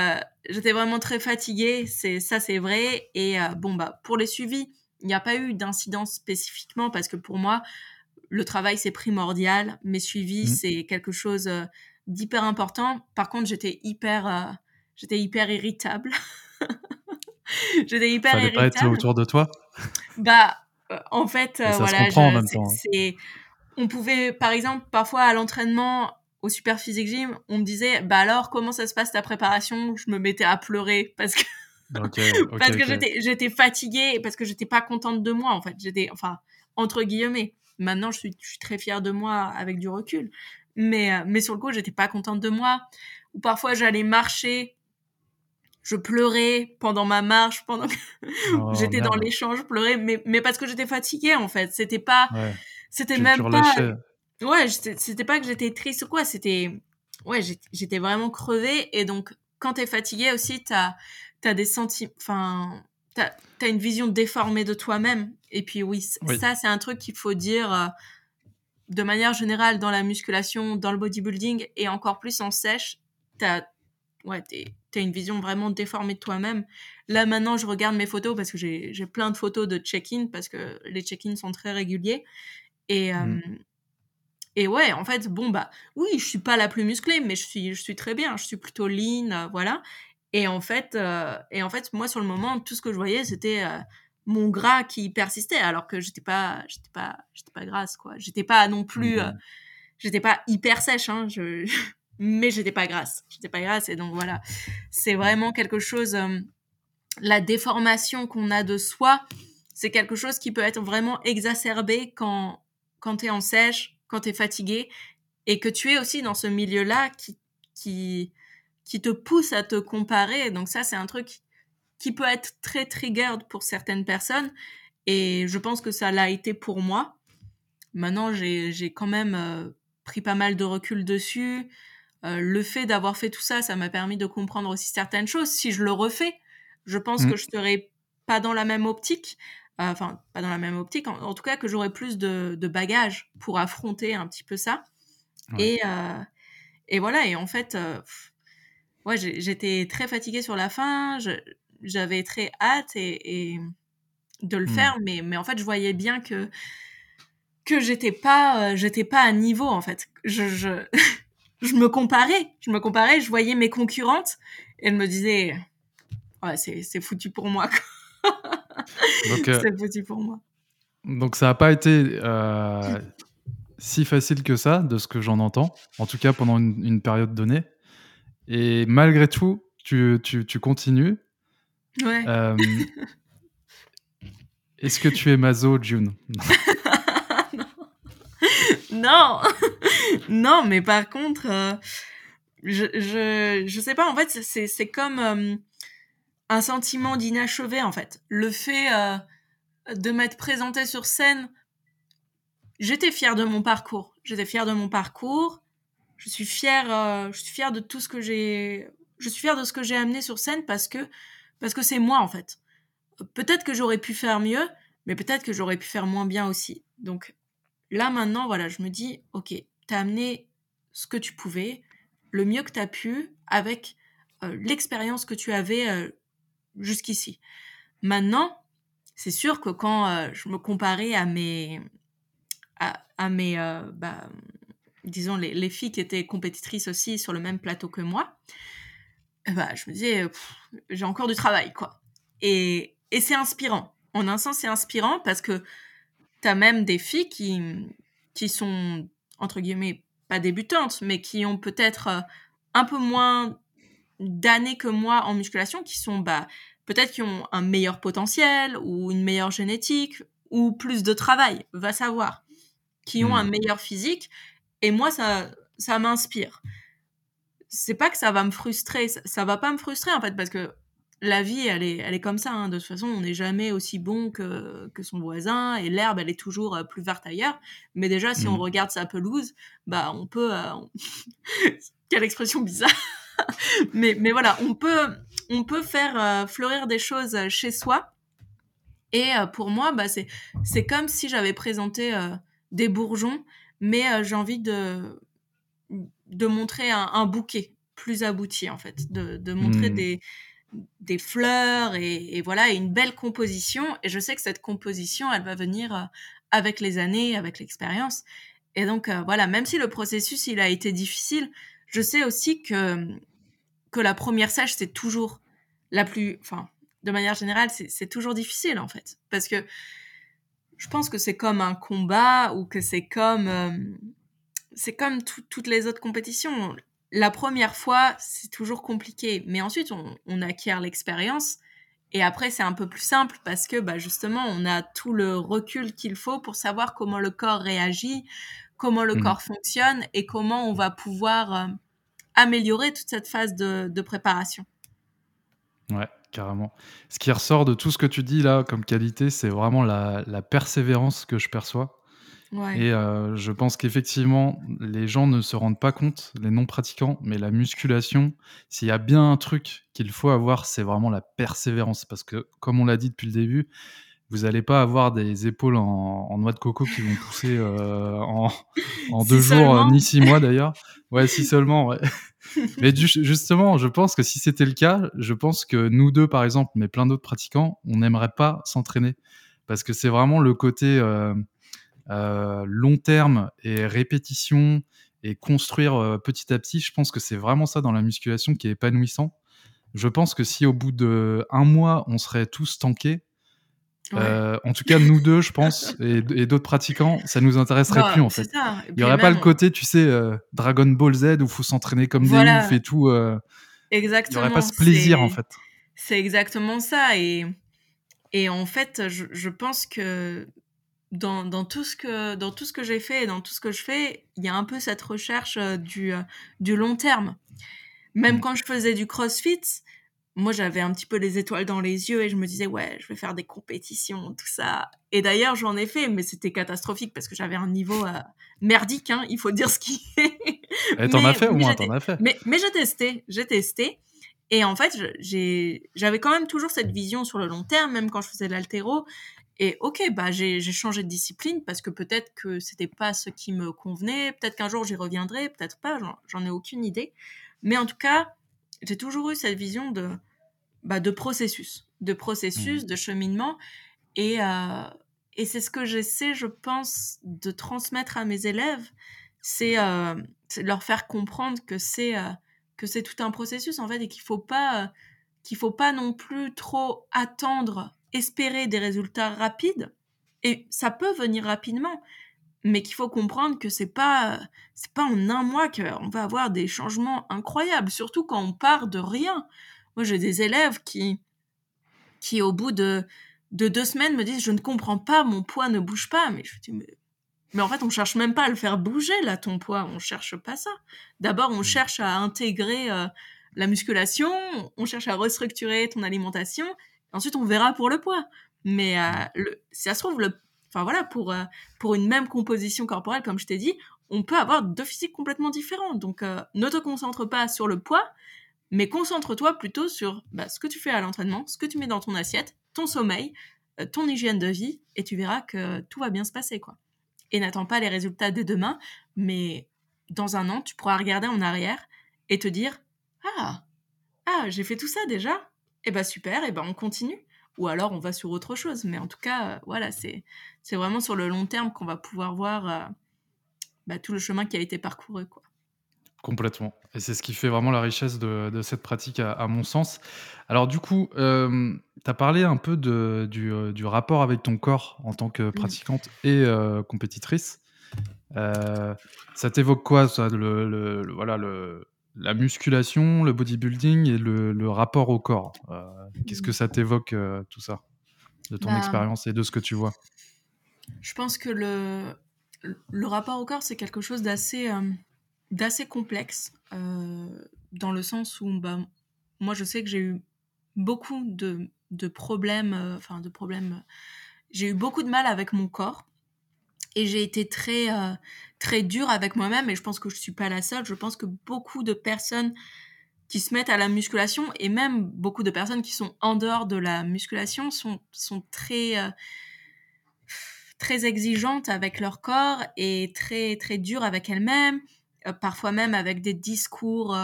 [SPEAKER 2] j'étais vraiment très fatiguée. C'est ça, c'est vrai. Et bon, bah, pour les suivis, il n'y a pas eu d'incidence spécifiquement parce que pour moi, le travail, c'est primordial. Mes suivis, mmh. c'est quelque chose euh, d'hyper important. Par contre, j'étais hyper, euh, j'étais hyper irritable.
[SPEAKER 1] j'étais hyper Fallait irritable. pas être autour de toi?
[SPEAKER 2] Bah, euh, en fait, voilà. C'est, on pouvait, par exemple, parfois à l'entraînement, au Super Physique Gym, on me disait, bah alors, comment ça se passe ta préparation? Je me mettais à pleurer parce que. parce que j'étais, j'étais fatiguée et parce que j'étais pas contente de moi en fait j'étais enfin entre guillemets Maintenant, je suis, très fière de moi avec du recul. Mais, euh, mais sur le coup, j'étais pas contente de moi. Ou parfois, j'allais marcher, je pleurais pendant ma marche, pendant que oh, j'étais dans l'échange, je pleurais, mais, mais parce que j'étais fatiguée, en fait. C'était pas, c'était même pas, ouais, c'était pas que j'étais triste ou quoi, c'était, ouais, j'étais vraiment crevée. Et donc, quand t'es fatiguée aussi, t'as, as des sentiments, enfin, t'as as une vision déformée de toi-même. Et puis oui, ça c'est un truc qu'il faut dire euh, de manière générale dans la musculation, dans le bodybuilding et encore plus en sèche. T'as ouais, as une vision vraiment déformée de toi-même. Là maintenant, je regarde mes photos parce que j'ai plein de photos de check-in parce que les check-in sont très réguliers. Et, euh, mm. Et ouais, en fait, bon, bah oui, je suis pas la plus musclée, mais je suis, je suis très bien. Je suis plutôt lean, euh, voilà. Et en fait, euh, et en fait, moi sur le moment, tout ce que je voyais, c'était euh, mon gras qui persistait, alors que j'étais pas, j'étais pas, j'étais pas grasse quoi. J'étais pas non plus, euh, j'étais pas hyper sèche. Hein, je... mais j'étais pas grasse. J'étais pas grasse et donc voilà, c'est vraiment quelque chose. La déformation qu'on a de soi, c'est quelque chose qui peut être vraiment exacerbé quand quand tu es en sèche, quand tu es fatigué et que tu es aussi dans ce milieu-là qui qui qui te pousse à te comparer. Donc ça c'est un truc qui peut être très triggered pour certaines personnes et je pense que ça l'a été pour moi. Maintenant, j'ai quand même euh, pris pas mal de recul dessus. Euh, le fait d'avoir fait tout ça, ça m'a permis de comprendre aussi certaines choses. Si je le refais, je pense mmh. que je serais pas dans la même optique. Euh, enfin, pas dans la même optique. En, tout cas, que j'aurais plus de, de, bagages pour affronter un petit peu ça. Et, et voilà. Et en fait, ouais, j'étais très fatiguée sur la fin. J'avais très hâte et, et de le mmh. faire, mais, mais en fait, je voyais bien que que j'étais pas j'étais pas à niveau en fait. Je, je je me comparais, je me comparais, je voyais mes concurrentes et elle me disait ouais, c'est foutu pour moi. Euh, c'est foutu pour moi.
[SPEAKER 1] Donc ça n'a pas été euh, si facile que ça, de ce que j'en entends, en tout cas pendant une, période donnée. Et malgré tout, tu, tu, tu continues.
[SPEAKER 2] Ouais. Euh,
[SPEAKER 1] est-ce que tu es mazo, June?
[SPEAKER 2] Non, non, mais par contre, euh, je, je, je sais pas, en fait, c'est, c'est comme euh, un sentiment d'inachevé, en fait. Le fait euh, de m'être présenté sur scène, j'étais fière de mon parcours. J'étais fière de mon parcours. Je suis fière, je suis fière de tout ce que j'ai, je suis fière de ce que j'ai amené sur scène parce que, parce que c'est moi, en fait. Peut-être que j'aurais pu faire mieux, mais peut-être que j'aurais pu faire moins bien aussi. Donc, Là maintenant, voilà, je me dis, ok, t'as amené ce que tu pouvais, le mieux que tu as pu, avec euh, l'expérience que tu avais euh, jusqu'ici. Maintenant, c'est sûr que quand euh, je me comparais à mes, à, mes, bah, disons les, filles qui étaient compétitrices aussi sur le même plateau que moi, bah, je me disais, j'ai encore du travail, quoi. Et, et c'est inspirant. En un sens, c'est inspirant parce que T'as même des filles qui, qui sont, entre guillemets, pas débutantes, mais qui ont peut-être euh, un peu moins d'années que moi en musculation, qui sont, bah, peut-être qui ont un meilleur potentiel ou une meilleure génétique ou plus de travail, va savoir, qui ont un hmm. meilleur physique. Et moi, ça, ça m'inspire. C'est pas que ça va me frustrer, ça, ça va pas me frustrer en fait, parce que la vie, elle est, elle est comme ça. Hein. De toute façon, on n'est jamais aussi bon que, que son voisin et l'herbe, elle est toujours euh, plus verte ailleurs. Mais déjà, si on mmh. regarde sa pelouse, bah, on peut. Euh, Quelle expression bizarre. mais, mais voilà, on peut, on peut faire euh, fleurir des choses chez soi. Et pour moi, bah, c'est, c'est comme si j'avais présenté des bourgeons, mais j'ai envie de, de montrer un, bouquet plus abouti, en fait. De, de montrer mmh. des des fleurs et, voilà, et une belle composition. Et je sais que cette composition, elle va venir euh, avec les années, avec l'expérience. Et donc, euh, voilà, même si le processus, il a été difficile, je sais aussi que, que la première sèche, c'est toujours la plus, enfin, de manière générale, c'est toujours difficile, en fait. Parce que je pense que c'est comme un combat ou que c'est comme, euh, c'est comme toutes les autres compétitions la première fois, c'est toujours compliqué, mais ensuite, on, acquiert l'expérience. Et après, c'est un peu plus simple parce que bah, justement, on a tout le recul qu'il faut pour savoir comment le corps réagit, comment le mmh. corps fonctionne et comment on va pouvoir euh, améliorer toute cette phase de, préparation.
[SPEAKER 1] Ouais, carrément. Ce qui ressort de tout ce que tu dis là comme qualité, c'est vraiment la persévérance que je perçois. Et euh, je pense qu'effectivement, les gens ne se rendent pas compte, les non-pratiquants, mais la musculation, s'il y a bien un truc qu'il faut avoir, c'est vraiment la persévérance. Parce que, comme on l'a dit depuis le début, vous n'allez pas avoir des épaules en, noix de coco qui vont pousser euh, en, en deux jours, ni six mois d'ailleurs. Ouais, si seulement, ouais. mais justement, je pense que si c'était le cas, je pense que nous deux, par exemple, mais plein d'autres pratiquants, on n'aimerait pas s'entraîner. Parce que c'est vraiment le côté... Euh, euh, long terme et répétition et construire euh, petit à petit, je pense que c'est vraiment ça dans la musculation qui est épanouissant. Je pense que si au bout de un mois on serait tous tankés, Euh, en tout cas, nous deux, je pense, et, d'autres pratiquants, ça nous intéresserait bah, plus en fait. Il n'y aurait pas le côté, tu sais, euh, Dragon Ball Z où il faut s'entraîner comme des oufs et tout.
[SPEAKER 2] exactement.
[SPEAKER 1] Il n'y aurait pas ce plaisir en fait.
[SPEAKER 2] C'est exactement ça. Et, et en fait, je, je pense que dans, dans, tout ce que dans tout ce que j'ai fait et dans tout ce que je fais, il y a un peu cette recherche du, du long terme. Même mmh. quand je faisais du CrossFit, moi j'avais un petit peu les étoiles dans les yeux et je me disais ouais je vais faire des compétitions tout ça. Et d'ailleurs j'en ai fait mais c'était catastrophique parce que j'avais un niveau euh, merdique hein, il faut dire ce qui est.
[SPEAKER 1] Et t'en as fait au moins t'en as fait.
[SPEAKER 2] mais, mais j'ai testé j'ai testé. Et en fait j'ai j'avais quand même toujours cette vision sur le long terme même quand je faisais de l'altéro. Et ok bah j'ai changé de discipline parce que peut-être que c'était pas ce qui me convenait. Peut-être qu'un jour j'y reviendrai peut-être pas j'en ai aucune idée. Mais en tout cas j'ai toujours eu cette vision de, bah, de processus, de processus, mmh. de cheminement. Et, euh, et c'est ce que j'essaie, je pense, de transmettre à mes élèves, c'est euh, leur faire comprendre que c'est euh, que c'est tout un processus en fait et qu'il faut pas qu'il faut pas non plus trop attendre, espérer des résultats rapides. Et ça peut venir rapidement, mais qu'il faut comprendre que c'est pas c'est pas en un mois qu'on va avoir des changements incroyables, surtout quand on part de rien. Moi, j'ai des élèves qui qui au bout de de deux semaines me disent je ne comprends pas, mon poids ne bouge pas. Mais je dis mais mais en fait, on cherche même pas à le faire bouger là ton poids, on cherche pas ça. D'abord, on mmh. cherche à intégrer euh, la musculation, on cherche à restructurer ton alimentation. Ensuite, on verra pour le poids. Mais euh, le, si ça se trouve, le Enfin voilà, pour, euh, pour une même composition corporelle, comme je t'ai dit, on peut avoir deux physiques complètement différents. Donc euh, ne te concentre pas sur le poids, mais concentre-toi plutôt sur bah, ce que tu fais à l'entraînement, ce que tu mets dans ton assiette, ton sommeil, euh, ton hygiène de vie, et tu verras que tout va bien se passer. quoi. Et n'attends pas les résultats dès demain, mais dans un an, tu pourras regarder en arrière et te dire Ah, ah j'ai fait tout ça déjà Eh ben super, eh ben on continue ou alors on va sur autre chose. Mais en tout cas, euh, voilà, c'est vraiment sur le long terme qu'on va pouvoir voir euh, bah, tout le chemin qui a été parcouru, quoi.
[SPEAKER 1] Complètement. Et c'est ce qui fait vraiment la richesse de, de cette pratique, à, mon sens. Alors, du coup, euh, tu as parlé un peu de, du, du, rapport avec ton corps en tant que mmh. pratiquante et compétitrice. ça t'évoque quoi, ça, le, le, voilà, le, la musculation, le bodybuilding et le, rapport au corps. Euh, qu'est-ce que ça t'évoque, euh, tout ça, de ton bah, expérience et de ce que tu vois?
[SPEAKER 2] Je pense que le, le rapport au corps, c'est quelque chose d'assez, euh, d'assez complexe, dans le sens où bah, moi, je sais que j'ai eu beaucoup de, de problèmes, enfin de problèmes, j'ai eu beaucoup de mal avec mon corps et j'ai été très euh, très dure avec moi-même et je pense que je suis pas la seule. Je pense que beaucoup de personnes qui se mettent à la musculation et même beaucoup de personnes qui sont en dehors de la musculation sont sont très euh, très exigeantes avec leur corps et très très dures avec elles-mêmes euh, parfois même avec des discours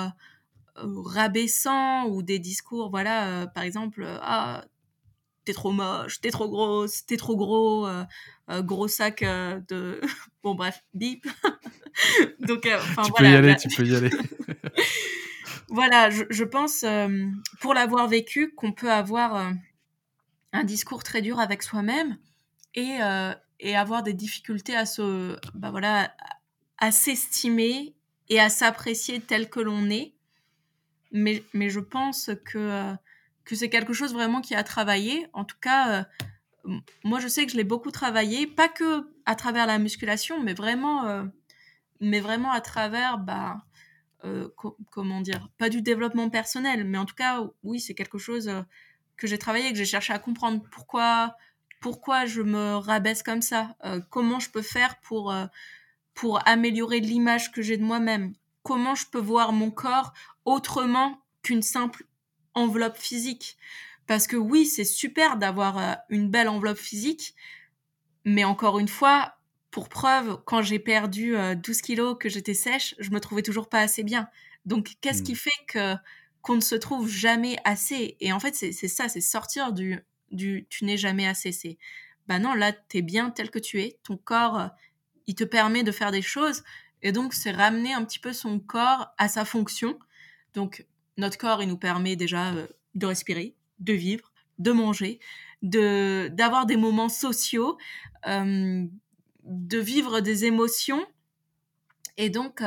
[SPEAKER 2] rabaissants ou des discours voilà par exemple ah t'es trop moche, t'es trop grosse, t'es trop gros, euh, euh, gros sac euh, de... bon bref, bip.
[SPEAKER 1] Donc, tu peux y aller, tu peux y aller.
[SPEAKER 2] voilà, je, pense, pour l'avoir vécu, qu'on peut avoir un discours très dur avec soi-même et, et avoir des difficultés à se, bah voilà, à s'estimer et à s'apprécier tel que l'on est. Mais, mais je pense que que c'est quelque chose vraiment qui a travaillé. En tout cas, euh, moi, je sais que je l'ai beaucoup travaillé, pas que à travers la musculation, mais vraiment, euh, mais vraiment à travers, bah, euh, comment dire, pas du développement personnel, mais en tout cas, oui, c'est quelque chose que j'ai travaillé, que j'ai cherché à comprendre pourquoi, pourquoi je me rabaisse comme ça, comment je peux faire pour, pour améliorer l'image que j'ai de moi-même, comment je peux voir mon corps autrement qu'une simple enveloppe physique. Parce que oui, c'est super d'avoir euh, une belle enveloppe physique, mais encore une fois, pour preuve, quand j'ai perdu 12 euh, kilos, que j'étais sèche, je me trouvais toujours pas assez bien. Donc, qu'est-ce qui hmm. fait que qu'on ne se trouve jamais assez? Et en fait, c'est ça, c'est sortir du, du tu n'es jamais assez. C'est bah non, là, tu es bien tel que tu es. Ton corps, euh, il te permet de faire des choses. Et donc, c'est ramener un petit peu son corps à sa fonction. Donc, notre corps, il nous permet déjà euh, de respirer, de vivre, de manger. de d'avoir des moments sociaux, de vivre des émotions. Et donc,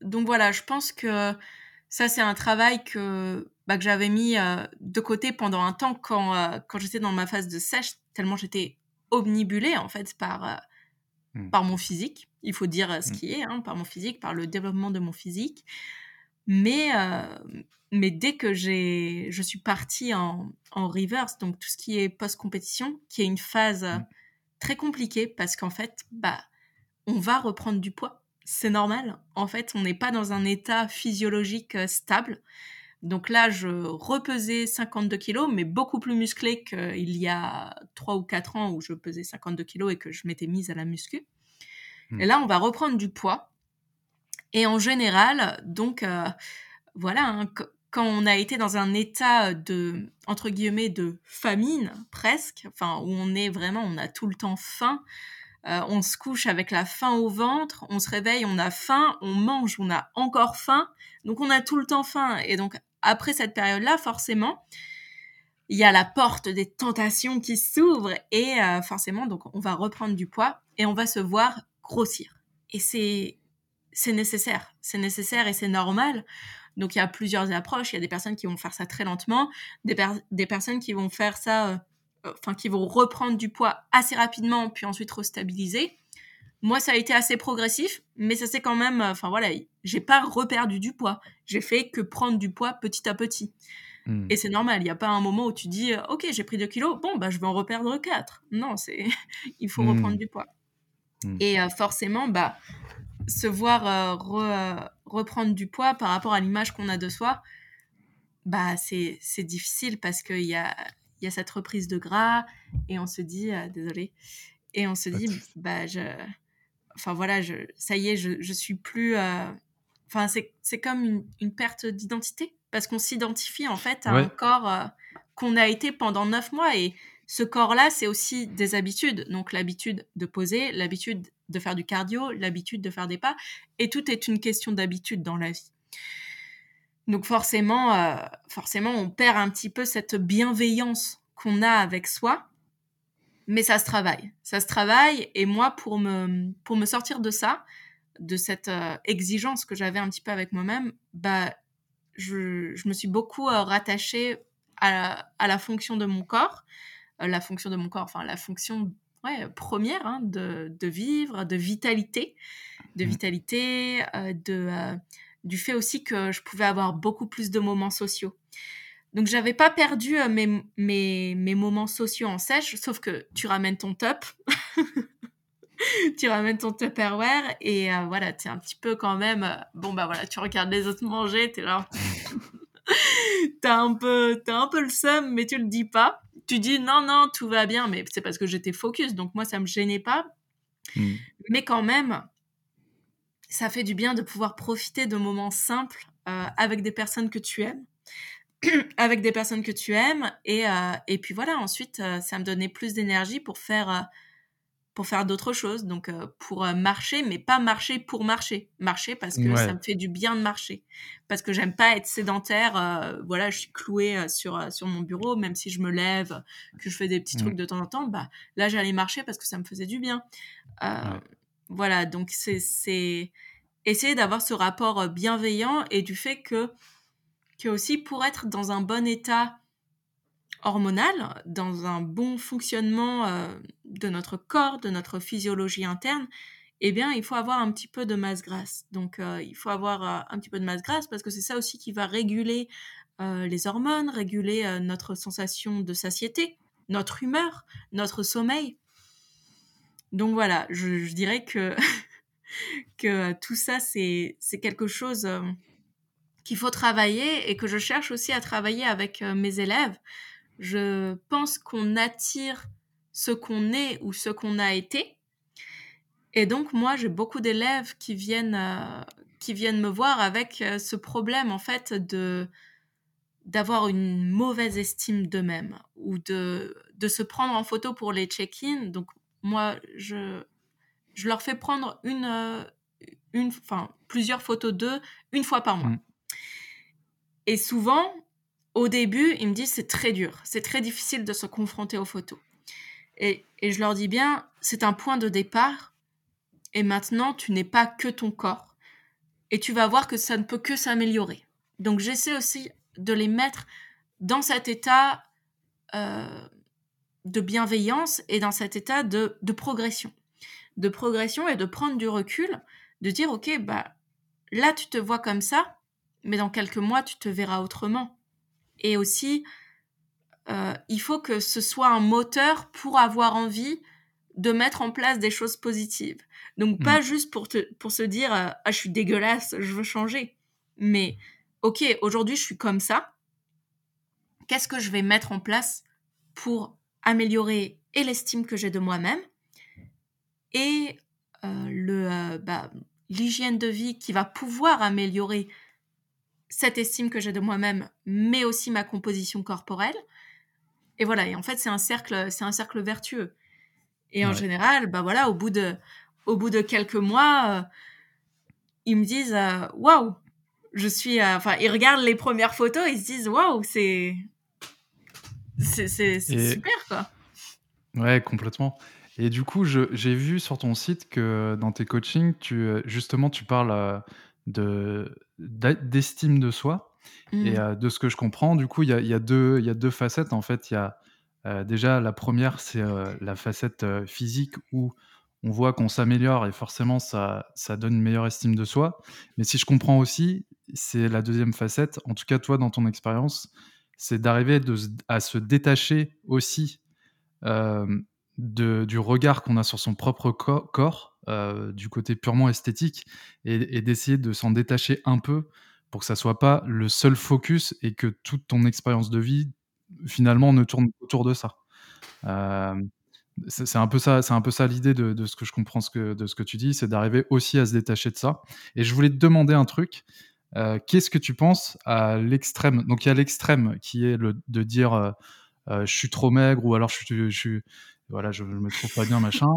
[SPEAKER 2] donc voilà, je pense que ça, c'est un travail que, bah, que j'avais mis de côté pendant un temps quand, quand j'étais dans ma phase de sèche, tellement j'étais omnibulée en fait par, mmh. par mon physique. Il faut dire ce mmh. qui est, hein, par mon physique, par le développement de mon physique. Mais, mais dès que j'ai, je suis partie en, en reverse, donc tout ce qui est post-compétition, qui est une phase mmh. très compliquée parce qu'en fait, bah, on va reprendre du poids. C'est normal. En fait, on n'est pas dans un état physiologique stable. Donc là, je repesais 52 kilos, mais beaucoup plus musclé qu'il y a 3 ou 4 ans où je pesais 52 kilos et que je m'étais mise à la muscu. Mmh. Et là, on va reprendre du poids. Et en général, donc, euh, voilà, hein, quand on a été dans un état de, entre guillemets, de famine, presque, enfin, où on est vraiment, on a tout le temps faim, euh, on se couche avec la faim au ventre, on se réveille, on a faim, on mange, on a encore faim, donc on a tout le temps faim. Et donc, après cette période-là, forcément, il y a la porte des tentations qui s'ouvre et euh, forcément, donc, on va reprendre du poids et on va se voir grossir. Et c'est c'est nécessaire. C'est nécessaire et c'est normal. Donc il y a plusieurs approches. Il y a des personnes qui vont faire ça très lentement, des, des personnes qui vont faire ça, euh, euh, enfin qui vont reprendre du poids assez rapidement, puis ensuite restabiliser. Moi, ça a été assez progressif, mais ça c'est quand même, euh, enfin voilà, j'ai pas reperdu du poids. J'ai fait que prendre du poids petit à petit. Hmm. Et c'est normal, il n'y a pas un moment où tu dis, ok, j'ai pris 2 kilos, bon, bah, je vais en reperdre 4. Non, c'est, il faut reprendre hmm. du poids. Hmm. Et forcément, bah, se voir euh, euh, reprendre du poids par rapport à l'image qu'on a de soi, bah c'est difficile parce qu'il y a, y a cette reprise de gras et on se dit, euh, désolé, et on se dit, bah je, enfin voilà, je, ça y est, je, je suis plus, enfin c'est comme une, une perte d'identité parce qu'on s'identifie en fait à un corps qu'on a été pendant neuf mois et ce corps-là, c'est aussi des habitudes. Donc l'habitude de poser, l'habitude de faire du cardio, l'habitude de faire des pas, et tout est une question d'habitude dans la vie. Donc forcément, euh, forcément, on perd un petit peu cette bienveillance qu'on a avec soi, mais ça se travaille. Ça se travaille, et moi, pour me, pour me sortir de ça, de cette euh, exigence que j'avais un petit peu avec moi-même, bah, je, je, me suis beaucoup euh, rattachée à à la fonction de mon corps, la fonction de mon corps, enfin la fonction ouais, première hein, de, de, vivre, de vitalité, de mmh. vitalité, euh, de, euh, du fait aussi que je pouvais avoir beaucoup plus de moments sociaux. Donc j'avais pas perdu euh, mes, mes, mes, moments sociaux en sèche, sauf que tu ramènes ton top, tu ramènes ton Tupperware et voilà, tu es un petit peu quand même, bon bah voilà, tu regardes les autres manger, tu es là, t'as un peu, as un peu le seum, mais tu le dis pas tu dis non, non, tout va bien, mais c'est parce que j'étais focus, donc moi, ça me gênait pas. Hmm. Mais quand même, ça fait du bien de pouvoir profiter de moments simples euh, avec des personnes que tu aimes, avec des personnes que tu aimes, et, euh, et puis voilà, ensuite, euh, ça me donnait plus d'énergie pour faire pour faire d'autres choses, donc euh, pour euh, marcher, mais pas marcher pour marcher. Marcher parce que ça me fait du bien de marcher. Parce que j'aime pas être sédentaire. Euh, voilà, je suis clouée sur, sur mon bureau, même si je me lève, que je fais des petits trucs mmh. de temps en temps, bah, là j'allais marcher parce que ça me faisait du bien. Voilà, donc c'est essayer d'avoir ce rapport bienveillant et du fait que, que aussi pour être dans un bon état hormonal, dans un bon fonctionnement euh, de notre corps, de notre physiologie interne, eh bien, il faut avoir un petit peu de masse grasse. Donc, euh, il faut avoir euh, un petit peu de masse grasse parce que c'est ça aussi qui va réguler les hormones, réguler notre sensation de satiété, notre humeur, notre sommeil. Donc voilà, je, je dirais que, que tout ça, c'est quelque chose qu'il faut travailler et que je cherche aussi à travailler avec mes élèves je pense qu'on attire ce qu'on est ou ce qu'on a été. Et donc, moi, j'ai beaucoup d'élèves qui viennent, euh, qui viennent me voir avec euh, ce problème, en fait, de d'avoir une mauvaise estime d'eux-mêmes ou de, de se prendre en photo pour les check-in. Donc, moi, je, je leur fais prendre une, euh, une, enfin, plusieurs photos d'eux une fois par mois. Mmh. Et souvent, au début, ils me disent c'est très dur, c'est très difficile de se confronter aux photos. Et, je leur dis bien, c'est un point de départ, et maintenant tu n'es pas que ton corps, et tu vas voir que ça ne peut que s'améliorer. Donc j'essaie aussi de les mettre dans cet état euh, de bienveillance et dans cet état de, de, progression. De progression et de prendre du recul, de dire, ok, bah là tu te vois comme ça, mais dans quelques mois tu te verras autrement. Et aussi, euh, il faut que ce soit un moteur pour avoir envie de mettre en place des choses positives. Donc pas mmh. juste pour, te, pour se dire euh, ah je suis dégueulasse, je veux changer, mais ok aujourd'hui je suis comme ça. Qu'est-ce que je vais mettre en place pour améliorer et l'estime que j'ai de moi-même et euh, le bah, l'hygiène de vie qui va pouvoir améliorer cette estime que j'ai de moi-même, mais aussi ma composition corporelle. Et voilà, et en fait, c'est un cercle, c'est un cercle vertueux. Et en général, bah voilà, au bout de, au bout de quelques mois, euh, ils me disent euh, waouh, je suis, euh, enfin, ils regardent les premières photos, ils se disent waouh, c'est, c'est, super quoi.
[SPEAKER 1] Ouais, complètement. Et du coup, j'ai vu sur ton site que dans tes coachings, tu, justement, tu parles de d'estime de soi. Et mmh. de ce que je comprends, du coup, il y a, y, a deux, y a deux facettes. En fait, il y a déjà la première, c'est la facette physique où on voit qu'on s'améliore et forcément ça, ça donne une meilleure estime de soi. Mais si je comprends aussi, c'est la deuxième facette, en tout cas toi dans ton expérience, c'est d'arriver à se détacher aussi du regard qu'on a sur son propre corps euh, du côté purement esthétique et, d'essayer de s'en détacher un peu pour que ça soit pas le seul focus et que toute ton expérience de vie finalement ne tourne autour de ça. Euh, c'est un peu ça, c'est un peu ça l'idée de, ce que je comprends de ce que tu dis, c'est d'arriver aussi à se détacher de ça. Et je voulais te demander un truc. Euh, qu'est-ce que tu penses à l'extrême? Donc il y a l'extrême qui est de dire je suis trop maigre ou alors je, je, voilà je, je me trouve pas bien machin.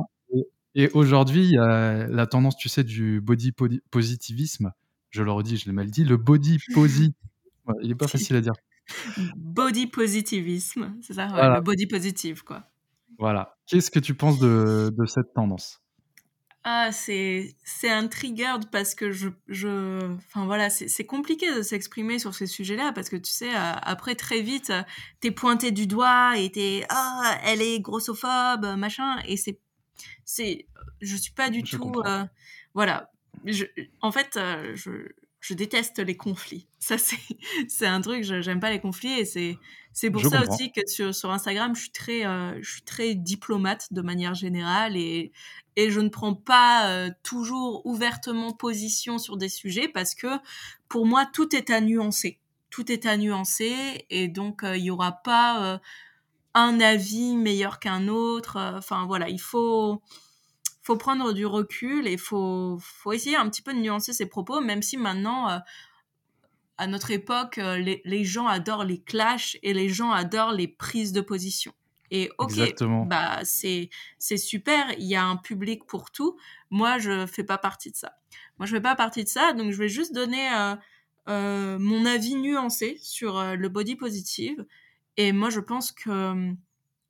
[SPEAKER 1] Et aujourd'hui, il y a la tendance, tu sais, du body positivisme. Je le redis, je l'ai mal dit. Le body positivisme. il n'est pas facile à dire.
[SPEAKER 2] Body positivisme, c'est ça, le body positive, quoi.
[SPEAKER 1] Voilà. Qu'est-ce que tu penses de, de cette tendance?
[SPEAKER 2] Ah, c'est c'est un trigger parce que je je enfin voilà c'est compliqué de s'exprimer sur ces sujets-là parce que tu sais après très vite t'es pointé du doigt et t'es ah elle est grossophobe machin et c'est c'est, je suis pas du tout, euh, voilà. Je, en fait, euh, je, je déteste les conflits. Ça, c'est, c'est un truc, j'aime pas les conflits et c'est, c'est pour ça aussi que sur, sur Instagram, je suis très, euh, je suis très diplomate de manière générale et, et je ne prends pas toujours ouvertement position sur des sujets parce que pour moi, tout est à nuancer. Tout est à nuancer et donc il y aura pas un avis meilleur qu'un autre. Euh, enfin voilà, il faut faut prendre du recul et faut faut essayer un petit peu de nuancer ses propos, même si maintenant euh, à notre époque, euh, les, les, gens adorent les clashs et les gens adorent les prises de position. Et ok, bah c'est c'est super, il y a un public pour tout. Moi, je fais pas partie de ça. Moi, je fais pas partie de ça, donc je vais juste donner mon avis nuancé sur le body positive et moi, je pense que hum,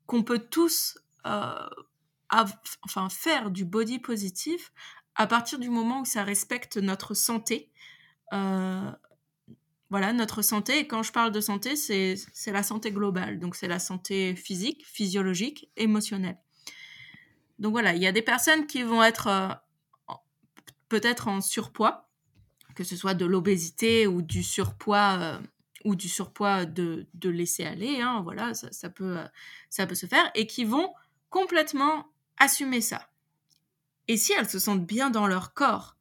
[SPEAKER 2] qu'on peut tous euh, enfin, faire du body positif à partir du moment où ça respecte notre santé. Euh, voilà, notre santé. Et quand je parle de santé, c'est la santé globale. Donc, c'est la santé physique, physiologique, émotionnelle. Donc, voilà, il y a des personnes qui vont être euh, peut-être en surpoids, que ce soit de l'obésité ou du surpoids ou du surpoids de, de laisser aller, hein, voilà, ça, peut, ça peut se faire, et qui vont complètement assumer ça. Et si elles se sentent bien dans leur corps,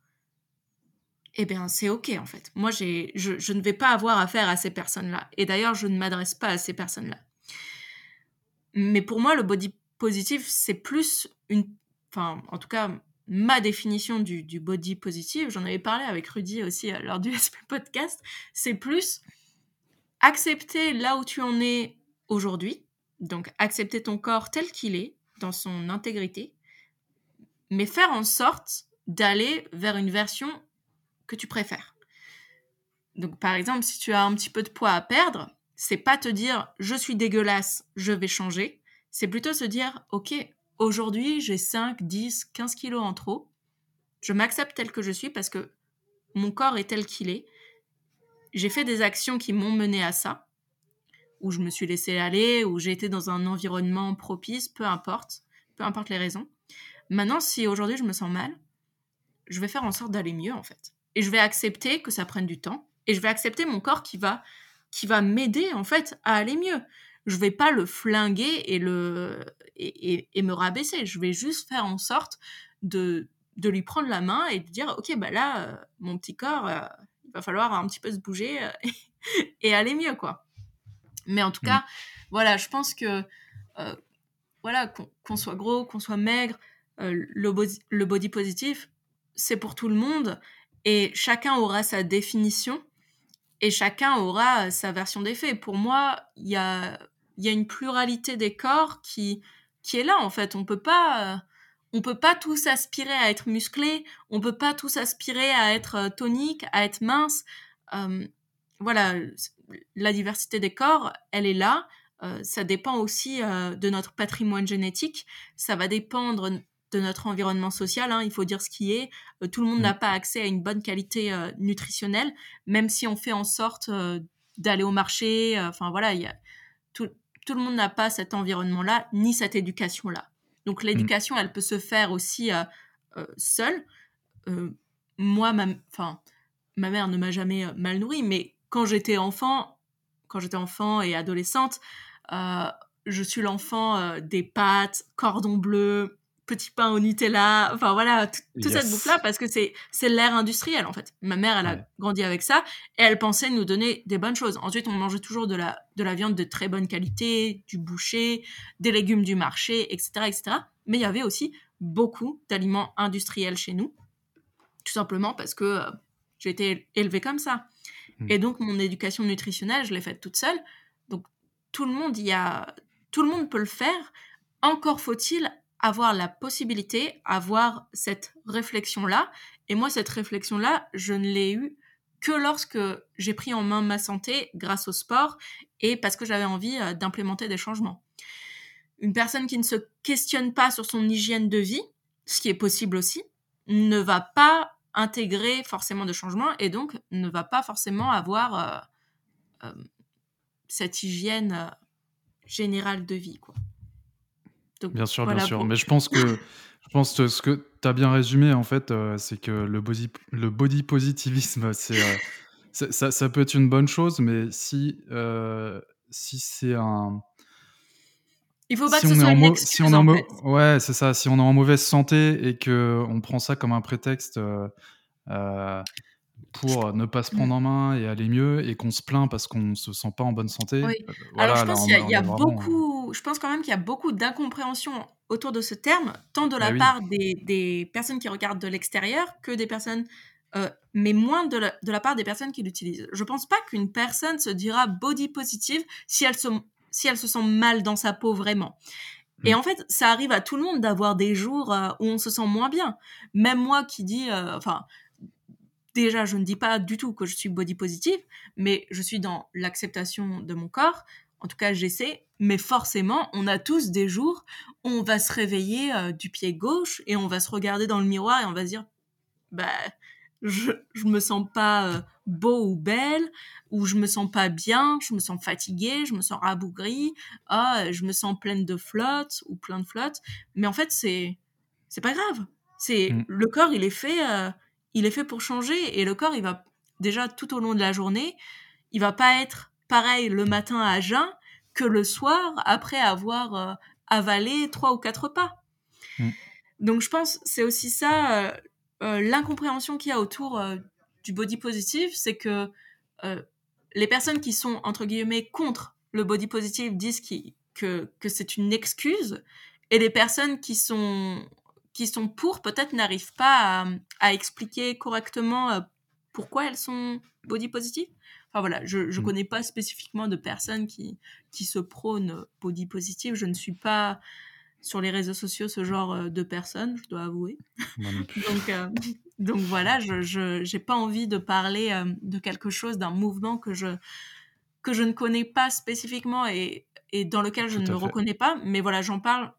[SPEAKER 2] eh bien, c'est OK, en fait. Moi, je, je ne vais pas avoir affaire à ces personnes-là. Et d'ailleurs, je ne m'adresse pas à ces personnes-là. Mais pour moi, le body positif, c'est plus une... Enfin, en tout cas, ma définition du, du body positif, j'en avais parlé avec Rudy aussi euh, lors du SP Podcast, c'est plus accepter là où tu en es aujourd'hui, donc accepter ton corps tel qu'il est, dans son intégrité, mais faire en sorte d'aller vers une version que tu préfères. Donc par exemple, si tu as un petit peu de poids à perdre, c'est pas te dire je suis dégueulasse, je vais changer. C'est plutôt se dire ok, aujourd'hui j'ai 5, 10, 15 kilos en trop. Je m'accepte tel que je suis parce que mon corps est tel qu'il est. J'ai fait des actions qui m'ont mené à ça, où je me suis laissé aller, où j'ai été dans un environnement propice, peu importe, peu importe les raisons. Maintenant, si aujourd'hui je me sens mal, je vais faire en sorte d'aller mieux en fait. Et je vais accepter que ça prenne du temps. Et je vais accepter mon corps qui va, qui va m'aider en fait à aller mieux. Je vais pas le flinguer et, le, et, me rabaisser. Je vais juste faire en sorte de, de lui prendre la main et de dire ok bah là euh, mon petit corps euh, il va falloir un petit peu se bouger euh, et aller mieux quoi mais en tout mmh. cas voilà je pense que voilà qu'on soit gros qu'on soit maigre le, body, le body positif c'est pour tout le monde et chacun aura sa définition et chacun aura sa version des faits. Pour moi, il y a, une pluralité des corps qui, qui est là en fait. On peut pas, on peut pas tous aspirer à être musclé, on peut pas tous aspirer à être euh, tonique, à être mince. Euh, voilà, la diversité des corps, elle est là. Euh, ça dépend aussi de notre patrimoine génétique. Ça va dépendre de notre environnement social. Hein, il faut dire ce qui est. Euh, tout le monde n'a mm. pas accès à une bonne qualité euh, nutritionnelle, même si on fait en sorte euh, d'aller au marché. Enfin voilà, y a, tout, tout, le monde n'a pas cet environnement-là, ni cette éducation-là. Donc mm. l'éducation, elle peut se faire aussi seule. moi, ma, enfin, ma mère ne m'a jamais mal nourrie, mais quand j'étais enfant, quand j'étais enfant et adolescente, je suis l'enfant des pâtes, cordon bleu, petit pain au Nutella, enfin voilà, toute cette bouffe-là, parce que c'est, l'ère industrielle en fait. Ma mère, elle a grandi avec ça, et elle pensait nous donner des bonnes choses. Ensuite, on mangeait toujours de la, de la viande de très bonne qualité, du boucher, des légumes du marché, etc. etc. Mais il y avait aussi beaucoup d'aliments industriels chez nous, tout simplement parce que euh, j'ai été élevée comme ça. Hmm. Et donc, mon éducation nutritionnelle, je l'ai faite toute seule. Donc, tout le monde y a... Tout le monde peut le faire. Encore faut-il avoir la possibilité, avoir cette réflexion-là. Et moi, cette réflexion-là, je ne l'ai eue que lorsque j'ai pris en main ma santé grâce au sport et parce que j'avais envie euh, d'implémenter des changements. Une personne qui ne se questionne pas sur son hygiène de vie, ce qui est possible aussi, ne va pas intégrer forcément de changements et donc ne va pas forcément avoir euh, euh, cette hygiène générale de vie. Quoi
[SPEAKER 1] bien sûr, bien sûr. Mais je pense que, je pense que ce que tu as bien résumé, en fait, euh, c'est que le body, le body positivisme, c'est, euh, ça, ça, peut être une bonne chose, mais si, euh, si c'est un.
[SPEAKER 2] Il faut pas que ce soit une excuse,
[SPEAKER 1] si on en, Ouais, c'est ça. Si on est en mauvaise santé et qu'on prend ça comme un prétexte pour ne pas se prendre en main et aller mieux et qu'on se plaint parce qu'on se sent pas en bonne santé.
[SPEAKER 2] Oui. Euh, Alors je pense qu'il y a, beaucoup, je pense quand même qu'il y a beaucoup d'incompréhension autour de ce terme, tant de la bah part des, des, personnes qui regardent de l'extérieur que des personnes, euh, mais moins de la, de la, part des personnes qui l'utilisent. Je pense pas qu'une personne se dira body positive si elle se, si elle se sent mal dans sa peau vraiment. Et mm. en fait, ça arrive à tout le monde d'avoir des jours euh, où on se sent moins bien. Même moi qui dis, enfin, déjà, je ne dis pas du tout que je suis body positive, mais je suis dans l'acceptation de mon corps. En tout cas, j'essaie. Mais forcément, on a tous des jours où on va se réveiller euh, du pied gauche et on va se regarder dans le miroir et on va se dire, bah, je, je me sens pas euh, beau ou belle, ou je me sens pas bien, je me sens fatiguée, je me sens rabougrie, ah, je me sens pleine de flotte ou plein de flotte. Mais en fait, c'est, c'est pas grave. C'est, mm. le corps, il est fait, euh, il est fait pour changer et le corps, il va déjà tout au long de la journée, il va pas être pareil le matin à jeun que le soir après avoir euh, avalé trois ou quatre pas. Mm. Donc je pense c'est aussi ça euh, euh, l'incompréhension qu'il y a autour du body positive, c'est que les personnes qui sont entre guillemets contre le body positive disent que, que c'est une excuse et les personnes qui sont qui sont pour peut-être n'arrivent pas à, expliquer correctement euh, pourquoi elles sont body positive. Enfin voilà, je ne mm. connais pas spécifiquement de personnes qui, qui se prônent body positive. Je ne suis pas sur les réseaux sociaux ce genre euh, de personnes, je dois avouer. donc, euh, donc voilà, je n'ai pas envie de parler de quelque chose, d'un mouvement que je, que je ne connais pas spécifiquement et, et dans lequel je ne me reconnais pas. Mais voilà, j'en parle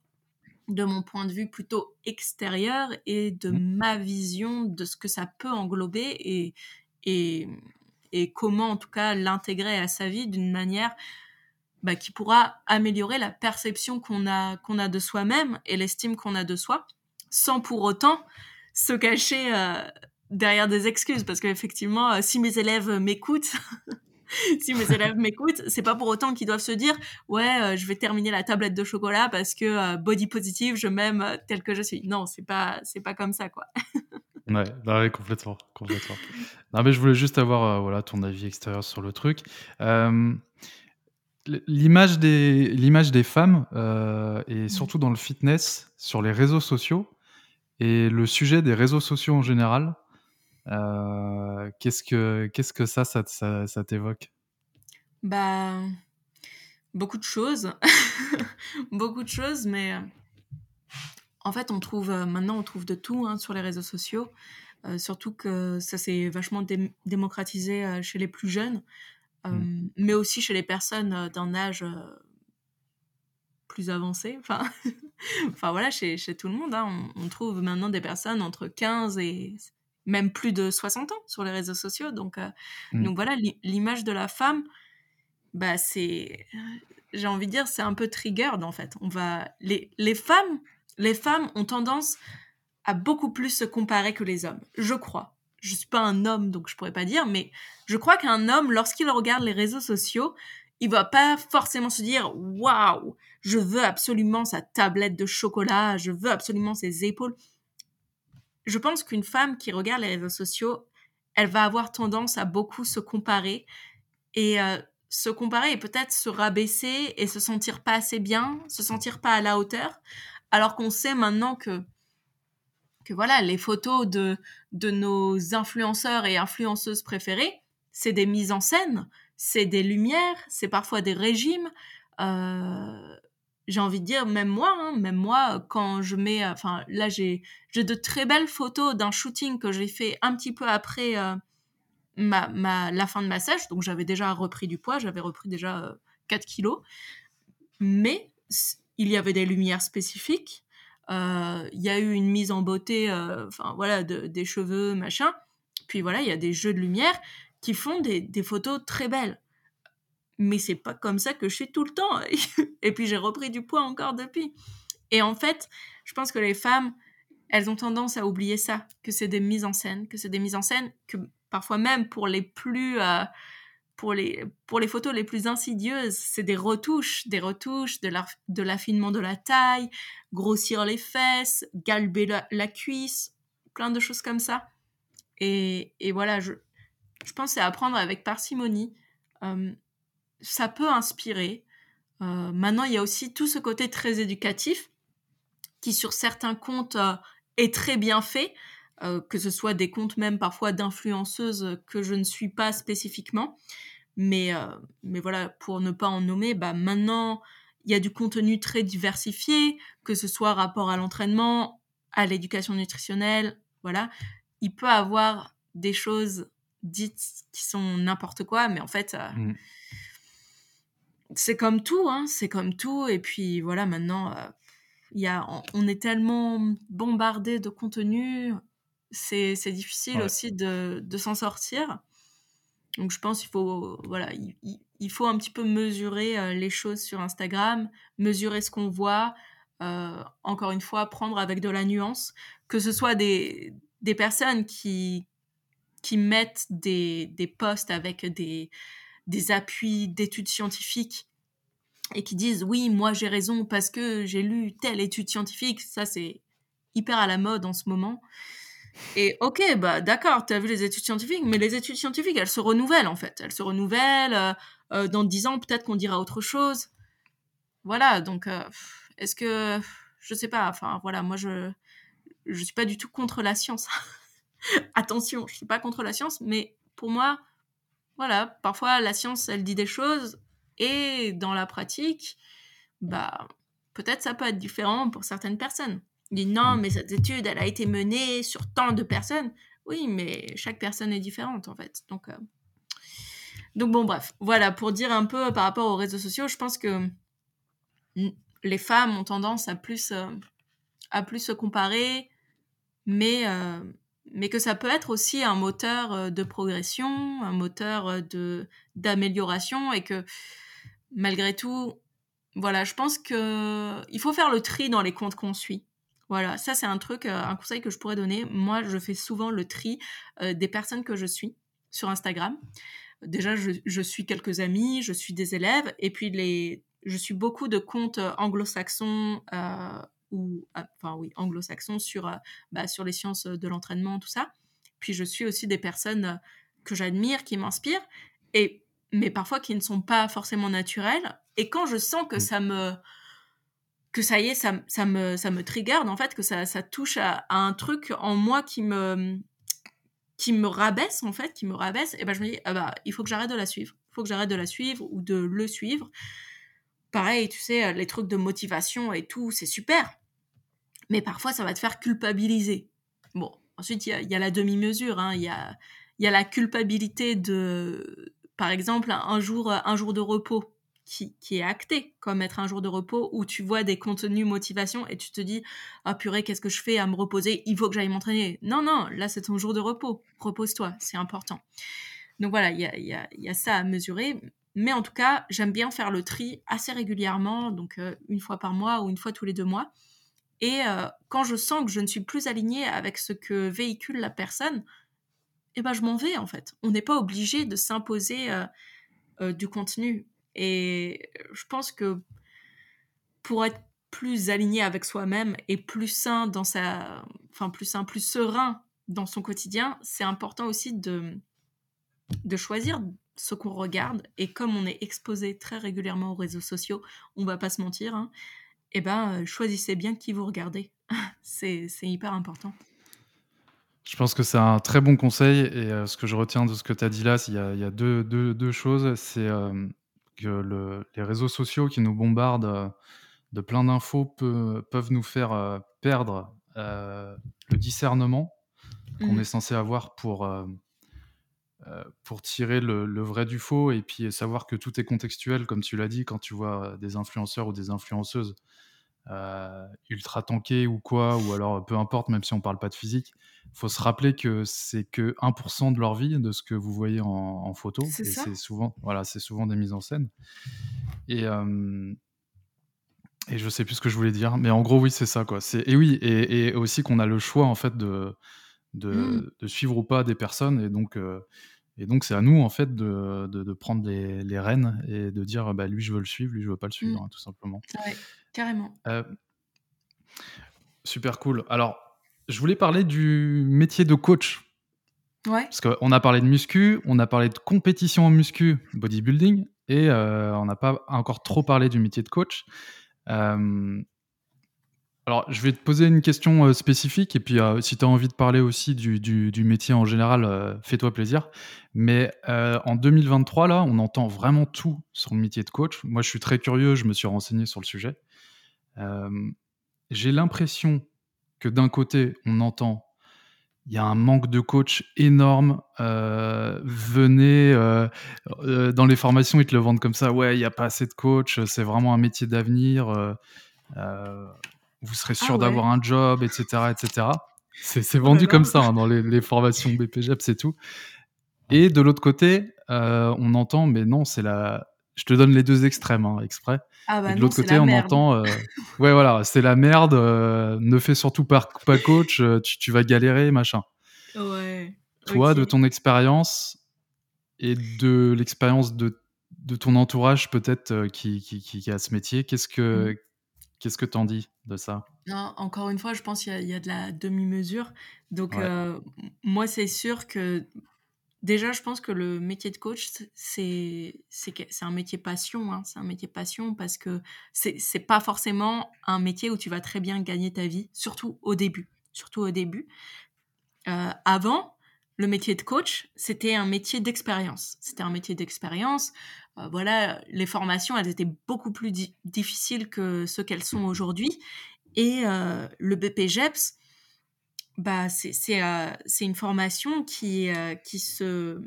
[SPEAKER 2] de mon point de vue plutôt extérieur et de mmh. ma vision de ce que ça peut englober et, et, et comment en tout cas l'intégrer à sa vie d'une manière bah, qui pourra améliorer la perception qu'on a, qu'on a de soi-même et l'estime qu'on a de soi, sans pour autant se cacher euh, derrière des excuses. Parce qu'effectivement, euh, si mes élèves m'écoutent, si mes élèves m'écoutent, c'est pas pour autant qu'ils doivent se dire ouais, euh, je vais terminer la tablette de chocolat parce que body positive, je m'aime tel que je suis. Non, c'est pas c'est pas comme ça quoi.
[SPEAKER 1] ouais, bah complètement, complètement. Non mais je voulais juste avoir voilà ton avis extérieur sur le truc. L'image des, l'image des femmes, euh, et mmh. surtout dans le fitness, sur les réseaux sociaux, et le sujet des réseaux sociaux en général, euh, qu'est-ce que qu'est-ce que ça, ça, ça, t'évoque?
[SPEAKER 2] Bah, beaucoup de choses, beaucoup de choses, mais en fait, on trouve maintenant, on trouve de tout hein, sur les réseaux sociaux. Euh, surtout que ça s'est vachement démocratisé chez les plus jeunes. Mmh. mais aussi chez les personnes d'un âge plus avancé. Enfin, enfin voilà, chez, chez, tout le monde, hein, on, trouve maintenant des personnes entre 15 et même plus de 60 ans sur les réseaux sociaux. Donc, mmh. donc voilà, l'image de la femme, bah c'est, j'ai envie de dire, c'est un peu triggered en fait. On va, les, les femmes, les femmes ont tendance à beaucoup plus se comparer que les hommes, je crois je suis pas un homme, donc je pourrais pas dire, mais je crois qu'un homme, lorsqu'il regarde les réseaux sociaux, il va pas forcément se dire waouh, je veux absolument sa tablette de chocolat, je veux absolument ses épaules. Je pense qu'une femme qui regarde les réseaux sociaux, elle va avoir tendance à beaucoup se comparer et euh, se comparer et peut-être se rabaisser et se sentir pas assez bien, se sentir pas à la hauteur, alors qu'on sait maintenant que que voilà, les photos de, de nos influenceurs et influenceuses préférés, c'est des mises en scène, c'est des lumières, c'est parfois des régimes. Euh, j'ai envie de dire, même moi, hein, même moi, quand je mets, enfin là j'ai de très belles photos d'un shooting que j'ai fait un petit peu après euh, ma, ma, la fin de ma sèche, donc j'avais déjà repris du poids, j'avais repris déjà 4 euh, kilos, mais il y avait des lumières spécifiques, euh, il y a eu une mise en beauté, euh, enfin voilà, des cheveux, machin. Puis voilà, il y a des jeux de lumière qui font des, photos très belles. Mais c'est pas comme ça que je suis tout le temps. Et puis j'ai repris du poids encore depuis. Et en fait, je pense que les femmes, elles ont tendance à oublier ça, que c'est des mises en scène, que c'est des mises en scène que parfois même pour les plus euh, pour les, pour les photos les plus insidieuses, c'est des retouches, des retouches, de l'affinement de, la taille, grossir les fesses, galber la, cuisse, plein de choses comme ça. Et, voilà, je, je pense c'est à prendre avec parcimonie. Euh, ça peut inspirer. Euh, maintenant, il y a aussi tout ce côté très éducatif qui, sur certains comptes, euh, est très bien fait. Euh, que ce soit des comptes même parfois d'influenceuses que je ne suis pas spécifiquement. Mais, mais voilà, pour ne pas en nommer, bah maintenant, il y a du contenu très diversifié, que ce soit rapport à l'entraînement, à l'éducation nutritionnelle, voilà. Il peut avoir des choses dites qui sont n'importe quoi, mais en fait, mmh. C'est comme tout, hein, c'est comme tout. Et puis voilà, maintenant, il y a, on est tellement bombardé de contenu, c'est difficile aussi de, de s'en sortir. Donc je pense qu'il faut, voilà, il, il, faut un petit peu mesurer euh, les choses sur Instagram, mesurer ce qu'on voit, euh, encore une fois, prendre avec de la nuance, que ce soit des, des personnes qui, qui mettent des, des posts avec des, des appuis d'études scientifiques et qui disent oui, moi j'ai raison parce que j'ai lu telle étude scientifique, ça c'est hyper à la mode en ce moment. Et ok, bah d'accord, tu as vu les études scientifiques, mais les études scientifiques, elles se renouvellent en fait. Elles se renouvellent. Euh, euh, dans dix ans, peut-être qu'on dira autre chose. Voilà, donc euh, est-ce que. Je sais pas, enfin voilà, moi je. Je suis pas du tout contre la science. Attention, je suis pas contre la science, mais pour moi, voilà, parfois la science, elle dit des choses, et dans la pratique, bah peut-être ça peut être différent pour certaines personnes. Il dit non, mmh. mais cette étude, elle a été menée sur tant de personnes. Oui, mais chaque personne est différente en fait. Donc, euh, Donc bon, bref, voilà, pour dire un peu par rapport aux réseaux sociaux, je pense que les femmes ont tendance à plus, euh, à plus se comparer, mais, euh, mais que ça peut être aussi un moteur euh, de progression, un moteur de d'amélioration, et que malgré tout, voilà, je pense que il faut faire le tri dans les comptes qu'on suit. Voilà, ça c'est un truc, un conseil que je pourrais donner. Moi, je fais souvent le tri des personnes que je suis sur Instagram déjà, je, suis quelques amis, je suis des élèves, et puis les, je suis beaucoup de comptes euh, anglo-saxons euh, ou, ah, enfin oui, anglo-saxons sur, euh, bah, sur les sciences de l'entraînement, tout ça. Puis je suis aussi des personnes que j'admire, qui m'inspirent, et mais parfois qui ne sont pas forcément naturelles. Et quand je sens que ça me que ça y est, ça, ça me ça me trigger, en fait, que ça, ça touche à, un truc en moi qui me qui me rabaisse en fait, qui me rabaisse, et ben je me dis ah bah il faut que j'arrête de la suivre, il faut que j'arrête de la suivre ou de le suivre. Pareil, tu sais, les trucs de motivation et tout, c'est super, mais parfois ça va te faire culpabiliser. Bon, ensuite il y, a la demi-mesure, hein. il y, a, y a la culpabilité de, par exemple, un jour, un jour de repos qui, est acté comme être un jour de repos où tu vois des contenus motivation et tu te dis ah purée qu'est-ce que je fais à me reposer? Il faut que j'aille m'entraîner non non là c'est ton jour de repos. Repose-toi c'est important. Donc voilà il y a, y a, ça à mesurer mais en tout cas j'aime bien faire le tri assez régulièrement donc euh, une fois par mois ou une fois tous les deux mois. Et euh, quand je sens que je ne suis plus alignée avec ce que véhicule la personne eh ben je m'en vais en fait. On n'est pas obligé de s'imposer euh, du contenu. Et je pense que pour être plus aligné avec soi-même et plus sain dans sa, enfin plus sain, plus serein dans son quotidien, c'est important aussi de de choisir ce qu'on regarde. Et comme on est exposé très régulièrement aux réseaux sociaux, on va pas se mentir, hein, eh ben choisissez bien qui vous regardez. c'est hyper important.
[SPEAKER 1] Je pense que c'est un très bon conseil et euh, ce que je retiens de ce que tu as dit là, il y a, il y a deux, deux, deux, choses. C'est euh, que le, les réseaux sociaux qui nous bombardent euh, de plein d'infos peuvent nous faire euh, perdre euh, le discernement qu'on mmh. est censé avoir pour, pour tirer le, vrai du faux et puis savoir que tout est contextuel, comme tu l'as dit, quand tu vois des influenceurs ou des influenceuses ultra tankés ou quoi, ou alors peu importe, même si on parle pas de physique, faut se rappeler que c'est que 1% de leur vie, de ce que vous voyez en, photo. Et c'est souvent, voilà, c'est souvent des mises en scène. Et, et je sais plus ce que je voulais dire, mais en gros, oui, c'est ça, quoi. Et oui, et, aussi qu'on a le choix, en fait, de, de, mmh. de, suivre ou pas des personnes. Et donc, et donc, c'est à nous, en fait, de, de, prendre les, les, rênes et de dire, bah, lui, je veux le suivre, lui, je veux pas le suivre, mmh. hein, tout simplement.
[SPEAKER 2] Ouais, carrément.
[SPEAKER 1] super cool. Alors, je voulais parler du métier de coach.
[SPEAKER 2] Ouais.
[SPEAKER 1] Parce qu'on a parlé de muscu, on a parlé de compétition en muscu, bodybuilding, et euh, on n'a pas encore trop parlé du métier de coach. Euh, alors, je vais te poser une question euh, spécifique, et puis si tu as envie de parler aussi du, métier en général, fais-toi plaisir. Mais en 2023, là, on entend vraiment tout sur le métier de coach. Moi, je suis très curieux, je me suis renseigné sur le sujet. J'ai l'impression que d'un côté, on entend il y a un manque de coach énorme. Euh, venez euh, euh, dans les formations, ils te le vendent comme ça. Ouais, il n'y a pas assez de coach. C'est vraiment un métier d'avenir. Vous serez sûr ah d'avoir un job, etc., etc. C'est oh vendu comme ça hein, dans les, les formations BPGEP, c'est tout. Et de l'autre côté, on entend, mais non, c'est la. Je te donne les deux extrêmes, hein, exprès.
[SPEAKER 2] Ah bah
[SPEAKER 1] de l'autre côté, on entend, euh, ouais, voilà, c'est la merde, euh, ne fais surtout pas, pas coach, euh, tu, vas galérer, machin.
[SPEAKER 2] Ouais.
[SPEAKER 1] Toi, de ton expérience et de l'expérience de, de, ton entourage, peut-être, qui, qui, qui, a ce métier, qu'est-ce que mmh. Qu'est-ce que t'en dis de ça?
[SPEAKER 2] Non, encore une fois, je pense qu'il y, y, a de la demi-mesure. Donc, moi, c'est sûr que Déjà, je pense que le métier de coach, c'est un métier passion. Hein. C'est un métier passion parce que c'est pas forcément un métier où tu vas très bien gagner ta vie, surtout au début. Surtout au début. Euh, avant, le métier de coach, c'était un métier d'expérience. C'était un métier d'expérience. Euh, voilà, les formations, elles étaient beaucoup plus difficiles que ce qu'elles sont aujourd'hui. Et euh, le BPGEPS, bah, c'est euh, une formation qui, qui se...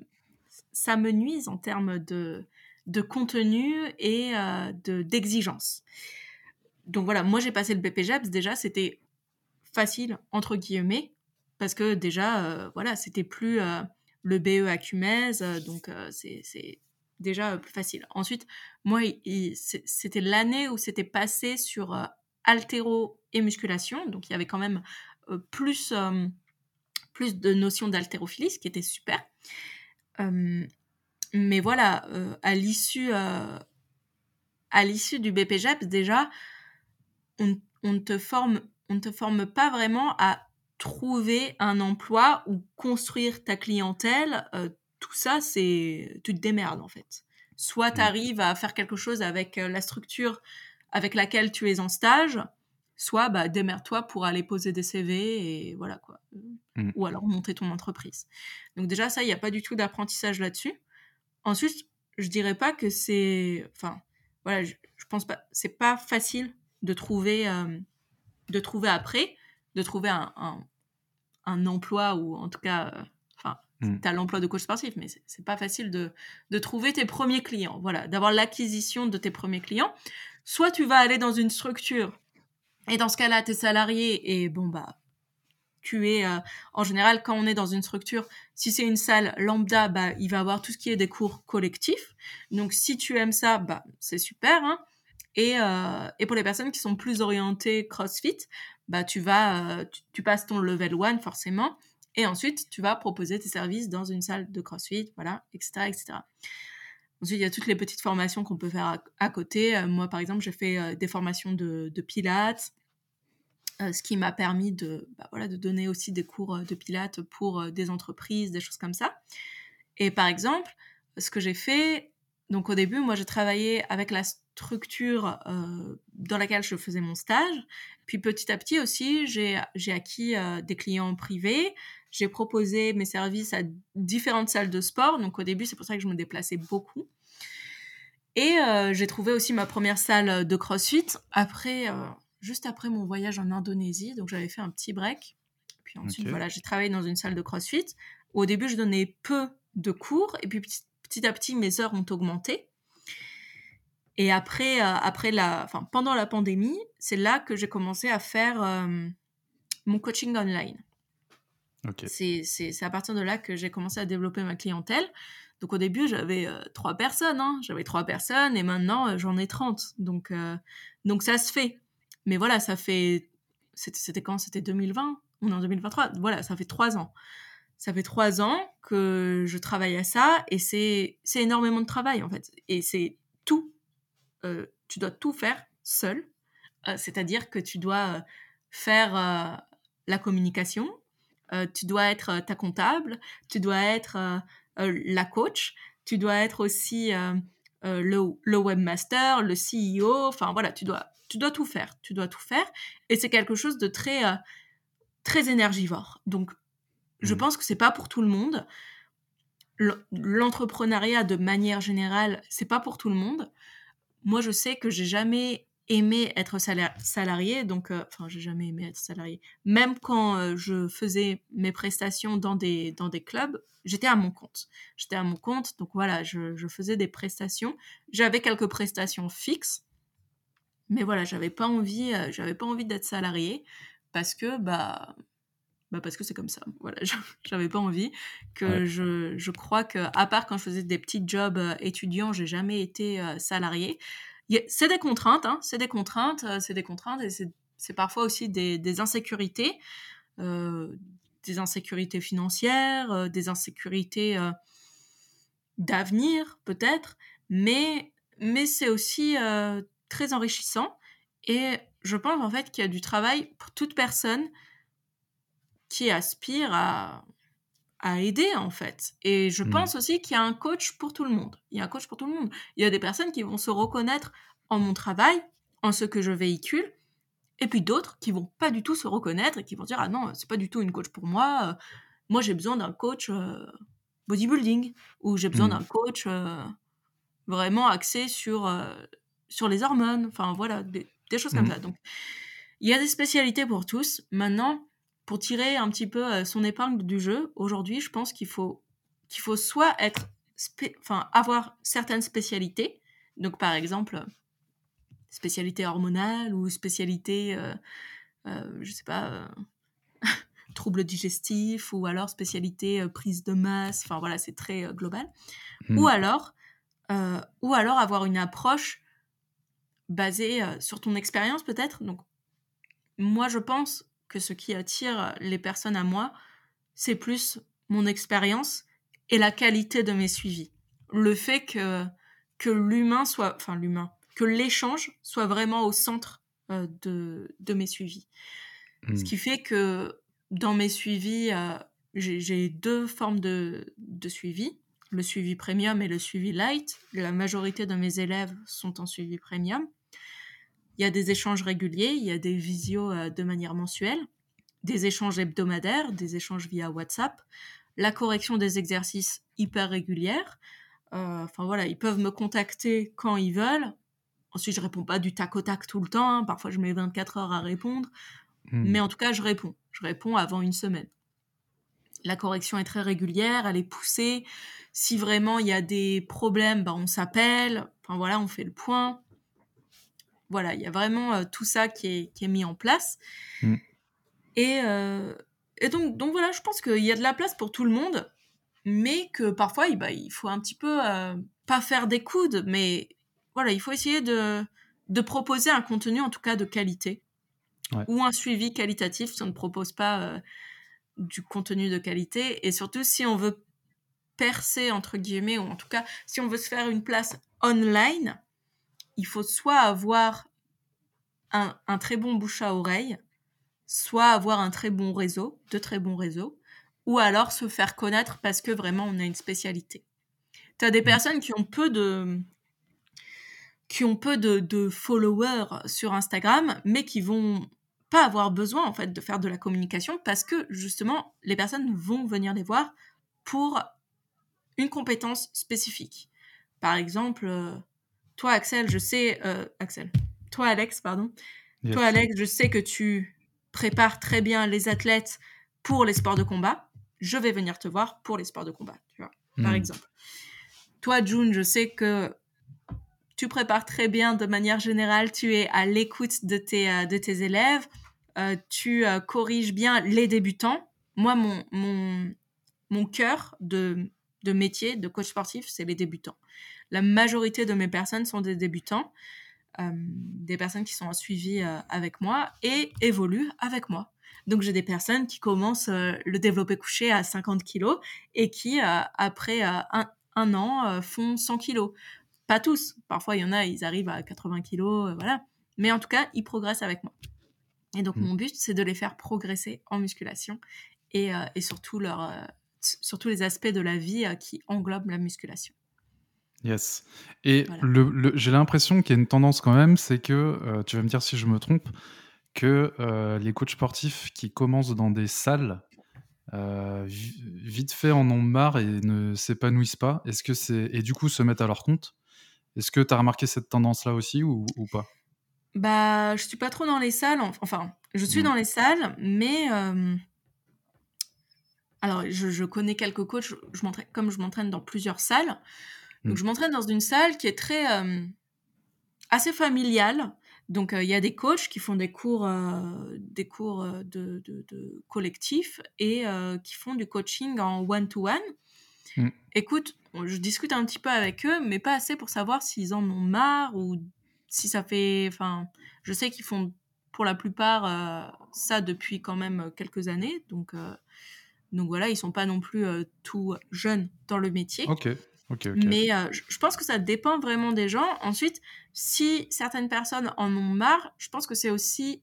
[SPEAKER 2] ça me nuise en termes de, de contenu et de d'exigence. Donc voilà, moi j'ai passé le BPJEPS, déjà c'était facile, entre guillemets, parce que déjà, voilà, c'était plus le BE à Cumèze, donc c'est déjà plus facile. Ensuite, moi, c'était l'année où c'était passé sur altéro et musculation, donc il y avait quand même plus, plus de notions d'haltérophilie, ce qui était super mais voilà, euh, à l'issue euh, à l'issue du BPJEPS, déjà, on, on, te forme, on ne te forme pas vraiment à trouver un emploi ou construire ta clientèle. Euh, tout ça, c'est tu te démerdes en fait. Soit mmh. tu arrives à faire quelque chose avec la structure avec laquelle tu es en stage, soit bah, démerde-toi pour aller poser des CV et voilà quoi. Mmh. Ou alors monter ton entreprise. Donc déjà ça, il n'y a pas du tout d'apprentissage là-dessus. Ensuite, je dirais pas que c'est, enfin, voilà, je, pense pas, c'est pas facile de trouver, euh, de trouver après, de trouver un, un, emploi ou en tout cas, euh, mmh. tu as l'emploi de coach sportif, mais c'est pas facile de, de trouver tes premiers clients, voilà, d'avoir l'acquisition de tes premiers clients. Soit tu vas aller dans une structure et dans ce cas-là, tu es salarié et bon, bah, tu es, euh, en général, quand on est dans une structure, si c'est une salle lambda, bah, il va avoir tout ce qui est des cours collectifs. Donc, si tu aimes ça, bah, c'est super. Hein. Et, euh, et, pour les personnes qui sont plus orientées CrossFit, bah, tu, vas, euh, tu, passes ton level 1 forcément. Et ensuite, tu vas proposer tes services dans une salle de CrossFit, voilà, etc. etc. Ensuite, il y a toutes les petites formations qu'on peut faire à, côté. moi, par exemple, j'ai fait des formations de, pilates, euh, ce qui m'a permis de, bah, voilà, de donner aussi des cours euh, de pilates pour euh, des entreprises, des choses comme ça. Et par exemple, ce que j'ai fait, donc au début, moi, j'ai travaillé avec la structure dans laquelle je faisais mon stage. Puis petit à petit aussi, j'ai acquis des clients privés. J'ai proposé mes services à différentes salles de sport. Donc au début, c'est pour ça que je me déplaçais beaucoup. Et j'ai trouvé aussi ma première salle de CrossFit. Après, juste après mon voyage en Indonésie. Donc j'avais fait un petit break. Puis ensuite, voilà, j'ai travaillé dans une salle de CrossFit. Au début, je donnais peu de cours. Et puis petit, à petit, mes heures ont augmenté. Et après, euh, après la, enfin, pendant la pandémie, c'est là que j'ai commencé à faire euh, mon coaching online. C'est à partir de là que j'ai commencé à développer ma clientèle. Donc au début, j'avais euh, trois personnes. Hein. J'avais trois personnes et maintenant, j'en ai 30. Donc, donc ça se fait. Mais voilà, ça fait. C'était quand? C'était 2020 On est en 2023 Voilà, ça fait trois ans. Ça fait trois ans que je travaille à ça et c'est énormément de travail en fait. Et c'est tu dois tout faire seul. Euh, c'est-à-dire que tu dois euh, faire la communication, tu dois être ta comptable, tu dois être la coach, tu dois être aussi le, le webmaster, le CEO. Enfin voilà, tu dois tu dois tout faire, tu dois tout faire, et c'est quelque chose de très, euh, très énergivore. Donc, je mmh. pense que c'est pas pour tout le monde. L'entrepreneuriat, de manière générale, c'est pas pour tout le monde. Moi, je sais que j'ai jamais aimé être salarié, donc, euh, j'ai jamais aimé être salarié. Même quand euh, je faisais mes prestations dans des, dans des clubs, j'étais à mon compte. J'étais à mon compte, donc voilà, je, je faisais des prestations. J'avais quelques prestations fixes, mais voilà, j'avais pas envie, euh, j'avais pas envie d'être salarié parce que bah, bah parce que c'est comme ça. Voilà, j'avais pas envie que je, je crois que à part quand je faisais des petits jobs euh, étudiants, j'ai jamais été euh, salarié. C'est des contraintes, hein, c'est des contraintes, c'est des contraintes et c'est parfois aussi des, des insécurités, des insécurités financières, des insécurités d'avenir peut-être, mais mais c'est aussi très enrichissant. Et je pense en fait qu'il y a du travail pour toute personne qui aspire à, à aider en fait. Et je mmh. pense aussi qu'il y a un coach pour tout le monde. Il y a un coach pour tout le monde. Il y a des personnes qui vont se reconnaître en mon travail, en ce que je véhicule, et puis d'autres qui vont pas du tout se reconnaître et qui vont dire ah non c'est pas du tout une coach pour moi. moi j'ai besoin d'un coach euh, bodybuilding ou j'ai besoin mmh. d'un coach euh, vraiment axé sur euh, sur les hormones, enfin voilà, des, choses comme mmh. ça. Donc, il y a des spécialités pour tous. Maintenant, pour tirer un petit peu euh, son épingle du jeu, aujourd'hui, je pense qu'il faut, qu'il faut soit être enfin, avoir certaines spécialités. Donc, par exemple, spécialité hormonale ou spécialité, euh, euh, je sais pas, euh, troubles digestifs ou alors spécialité prise de masse. Enfin, voilà, c'est très global. Ou hmm. alors, ou alors avoir une approche basée sur ton expérience peut-être. Donc, moi, je pense que ce qui attire les personnes à moi, c'est plus mon expérience et la qualité de mes suivis. Le fait que, que l'humain soit, enfin l'humain, que l'échange soit vraiment au centre euh, de, de, mes suivis. Ce hmm. qui fait que dans mes suivis, euh, j'ai deux formes de, de suivi, le suivi premium et le suivi light. La majorité de mes élèves sont en suivi premium. Il y a des échanges réguliers, il y a des visios euh, de manière mensuelle, des échanges hebdomadaires, des échanges via WhatsApp, la correction des exercices hyper régulière. Euh, enfin voilà, ils peuvent me contacter quand ils veulent. Ensuite, je réponds pas du tac au tac tout le temps. Hein. Parfois, je mets 24 heures à répondre. Hmm. Mais en tout cas, je réponds. Je réponds avant une semaine. La correction est très régulière, elle est poussée. Si vraiment il y a des problèmes, bah, on s'appelle. Enfin voilà, on fait le point. Voilà, il y a vraiment euh, tout ça qui est, qui est, mis en place. Hmm. Et, euh, et donc, donc voilà, je pense qu'il y a de la place pour tout le monde, mais que parfois, bah, il faut un petit peu, euh, pas faire des coudes, mais voilà, il faut essayer de, de proposer un contenu, en tout cas de qualité, ou un suivi qualitatif si on ne propose pas euh, du contenu de qualité. Et surtout, si on veut percer, entre guillemets, ou en tout cas, si on veut se faire une place online, il faut soit avoir un, un très bon bouche à oreille, soit avoir un très bon réseau, de très bons réseaux, ou alors se faire connaître parce que vraiment on a une spécialité. Tu as des mmh. personnes qui ont peu de qui ont peu de, followers sur Instagram, mais qui vont pas avoir besoin en fait de faire de la communication parce que justement les personnes vont venir les voir pour une compétence spécifique. Par exemple, euh, toi Axel, je sais euh, Axel, toi Alex, pardon, toi Alex, je sais que tu prépare très bien les athlètes pour les sports de combat, je vais venir te voir pour les sports de combat, tu vois, par hmm. exemple. Toi, June, je sais que tu prépares très bien de manière générale, tu es à l'écoute de tes, euh, de tes élèves, euh, tu euh, corriges bien les débutants. Moi, mon, mon, mon cœur de, de métier, de coach sportif, c'est les débutants. La majorité de mes personnes sont des débutants. Euh, des personnes qui sont suivies euh, avec moi et évoluent avec moi. Donc j'ai des personnes qui commencent euh, le développé couché à 50 kilos et qui, après un, un, an, font 100 kilos. Pas tous. Parfois, il y en a, ils arrivent à 80 kilos, voilà. Mais en tout cas, ils progressent avec moi. Et donc, mmh. mon but, c'est de les faire progresser en musculation et, et surtout, leur, surtout les aspects de la vie qui englobent la musculation.
[SPEAKER 1] Yes. Et le, j'ai l'impression qu'il y a une tendance quand même, c'est que, euh, tu vas me dire si je me trompe, que euh, les coachs sportifs qui commencent dans des salles, euh, vite fait en ont marre et ne s'épanouissent pas. Est-ce que c'est et du coup se mettent à leur compte? Est-ce que tu as remarqué cette tendance-là aussi ou, pas?
[SPEAKER 2] Bah, je suis pas trop dans les salles. Enfin, je suis mmh. dans les salles, mais alors je, je connais quelques coachs. Je comme je m'entraîne dans plusieurs salles. Donc, mm. je m'entraîne dans une salle qui est très euh, assez familiale. Donc, euh, il y a des coachs qui font des cours, euh, des cours de, de, collectif et qui font du coaching en one-to-one. Mm. Écoute, je discute un petit peu avec eux, mais pas assez pour savoir s'ils en ont marre ou si ça fait. Enfin, je sais qu'ils font pour la plupart ça depuis quand même quelques années. Donc, donc voilà, ils sont pas non plus tout jeunes dans le métier.
[SPEAKER 1] Ok.
[SPEAKER 2] Mais euh, je pense que ça dépend vraiment des gens. Ensuite, si certaines personnes en ont marre, je pense que c'est aussi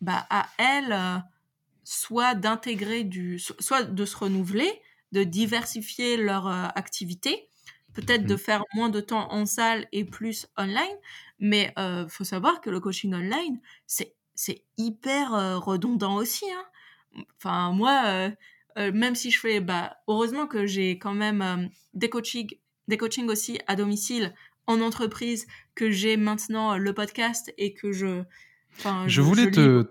[SPEAKER 2] bah, à elles euh, soit d'intégrer du, soit de se renouveler, de diversifier leur euh, activité, peut-être de mmh. faire moins de temps en salle et plus online. Mais il faut savoir que le coaching online, c'est c'est hyper redondant aussi. Hein. Enfin, moi, euh, même si je fais, bah, heureusement que j'ai quand même euh, des, coaching, des coachings aussi à domicile en entreprise, que j'ai maintenant euh, le podcast et que je.
[SPEAKER 1] Je, voulais te.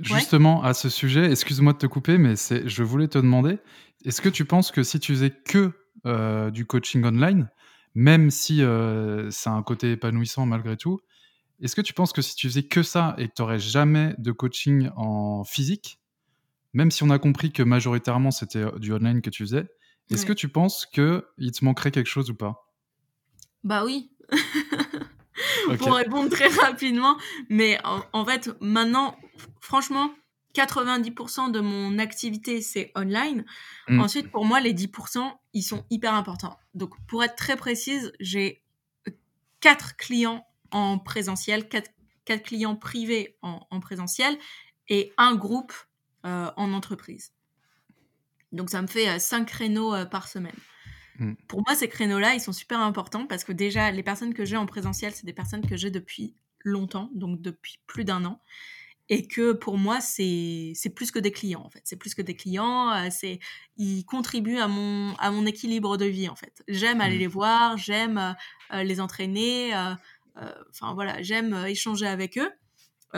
[SPEAKER 1] Justement, à ce sujet, excuse-moi de te couper, mais c'est, je voulais te demander, est-ce que tu penses que si tu faisais que du coaching online, même si c'est un côté épanouissant malgré tout. Est-ce que tu penses que si tu faisais que ça et que tu n'aurais jamais de coaching en physique, même si on a compris que majoritairement c'était du online que tu faisais, est-ce que tu penses qu'il te manquerait quelque chose ou pas?
[SPEAKER 2] Bah oui. Pour répondre très rapidement, mais en, fait, maintenant, franchement, 90% de mon activité, c'est online. Mmh. Ensuite, pour moi, les 10%, ils sont hyper importants. Donc, pour être très précise, j'ai 4 clients en présentiel, 4, clients privés en, présentiel et un groupe euh, en entreprise. Donc, ça me fait 5 euh, créneaux euh, par semaine. Mmh. Pour moi, ces créneaux-là, ils sont super importants parce que déjà, les personnes que j'ai en présentiel, c'est des personnes que j'ai depuis longtemps, donc depuis plus d'un an. Et que pour moi, c'est plus que des clients, en fait. C'est plus que des clients, c'est ils contribuent à mon, à mon équilibre de vie, en fait. J'aime aller mmh. les voir, j'aime euh, les entraîner, enfin voilà, j'aime échanger avec eux.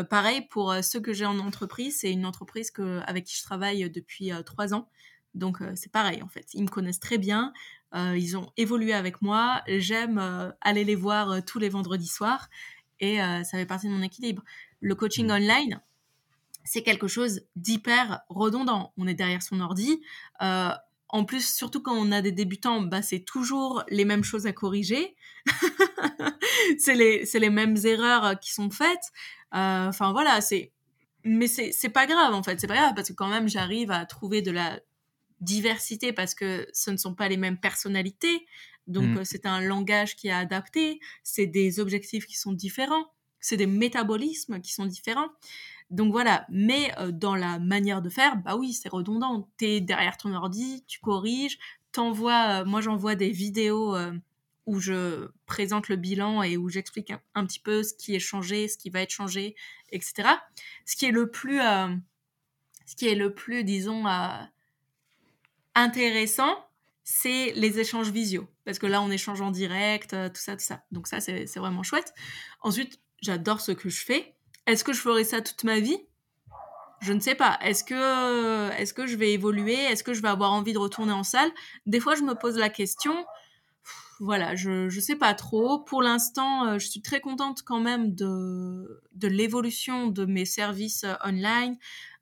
[SPEAKER 2] Pareil pour ceux que j'ai en entreprise, c'est une entreprise que, avec qui je travaille depuis trois ans. Donc c'est pareil en fait. Ils me connaissent très bien. Euh, ils ont évolué avec moi. J'aime euh, aller les voir euh, tous les vendredis soirs et ça fait partie de mon équilibre. Le coaching mmh. online, c'est quelque chose d'hyper redondant. On est derrière son ordi. en plus, surtout quand on a des débutants, bah, c'est toujours les mêmes choses à corriger. c'est les, les, mêmes erreurs qui sont faites. Enfin voilà, c'est mais c'est pas grave en fait, c'est pas grave parce que quand même j'arrive à trouver de la diversité parce que ce ne sont pas les mêmes personnalités. Donc, mmh. euh, c'est un langage qui est adapté, c'est des objectifs qui sont différents, c'est des métabolismes qui sont différents. Donc voilà, mais euh, dans la manière de faire, bah oui, c'est redondant. Tu es derrière ton ordi, tu corriges, t'envoies, euh, moi j'envoie des vidéos où je présente le bilan et où j'explique un, petit peu ce qui est changé, ce qui va être changé, etc. Ce qui est le plus, ce qui est le plus, disons, intéressant, c'est les échanges visio. Parce que là, on échange en direct, euh, tout ça, tout ça. Donc ça, c'est vraiment chouette. Ensuite, j'adore ce que je fais. Est-ce que je ferai ça toute ma vie? Je ne sais pas. Est-ce que, est que je vais évoluer? Est-ce que je vais avoir envie de retourner en salle? Des fois, je me pose la question. Voilà, je ne sais pas trop. Pour l'instant, euh, je suis très contente quand même de, de l'évolution de mes services euh, online.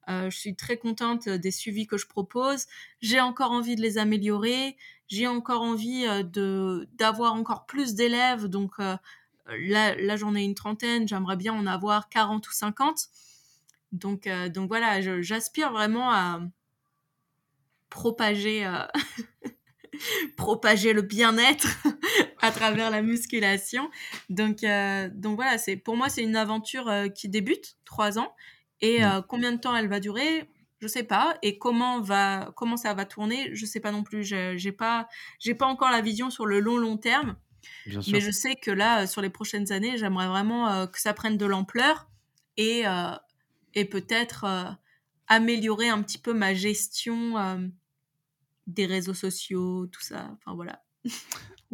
[SPEAKER 2] Euh, je suis très contente des suivis que je propose. J'ai encore envie de les améliorer. J'ai encore envie de d'avoir encore plus d'élèves. Donc là, là j'en ai une trentaine. J'aimerais bien en avoir 40 ou 50. Donc, donc voilà, j'aspire vraiment à propager, propager le bien-être à travers la musculation. Donc, donc voilà, c'est pour moi c'est une aventure qui débute, trois ans, et mmh. euh, combien de temps elle va durer je sais pas. Et comment va comment ça va tourner je sais pas non plus. J'ai pas j'ai pas encore la vision sur le long long terme. Mais je sais que là sur les prochaines années j'aimerais vraiment euh, que ça prenne de l'ampleur et euh, et peut-être améliorer un petit peu ma gestion des réseaux sociaux tout ça enfin voilà
[SPEAKER 1] et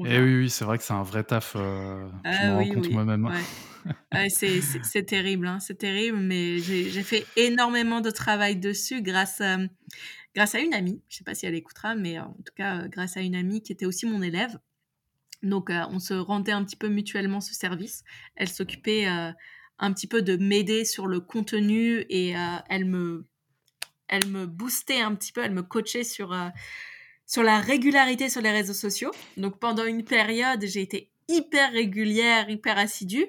[SPEAKER 1] eh oui oui c'est vrai que c'est un vrai taf je me ah rends compte moi-même
[SPEAKER 2] c'est terrible, hein, c'est terrible, mais j'ai fait énormément de travail dessus grâce à, grâce à une amie. Je ne sais pas si elle écoutera, mais en tout cas, euh, grâce à une amie qui était aussi mon élève. Donc, euh, on se rendait un petit peu mutuellement ce service. Elle s'occupait euh, un petit peu de m'aider sur le contenu et elle, me, elle me boostait un petit peu, elle me coachait sur, sur la régularité sur les réseaux sociaux. Donc, pendant une période, j'ai été hyper régulière, hyper assidue.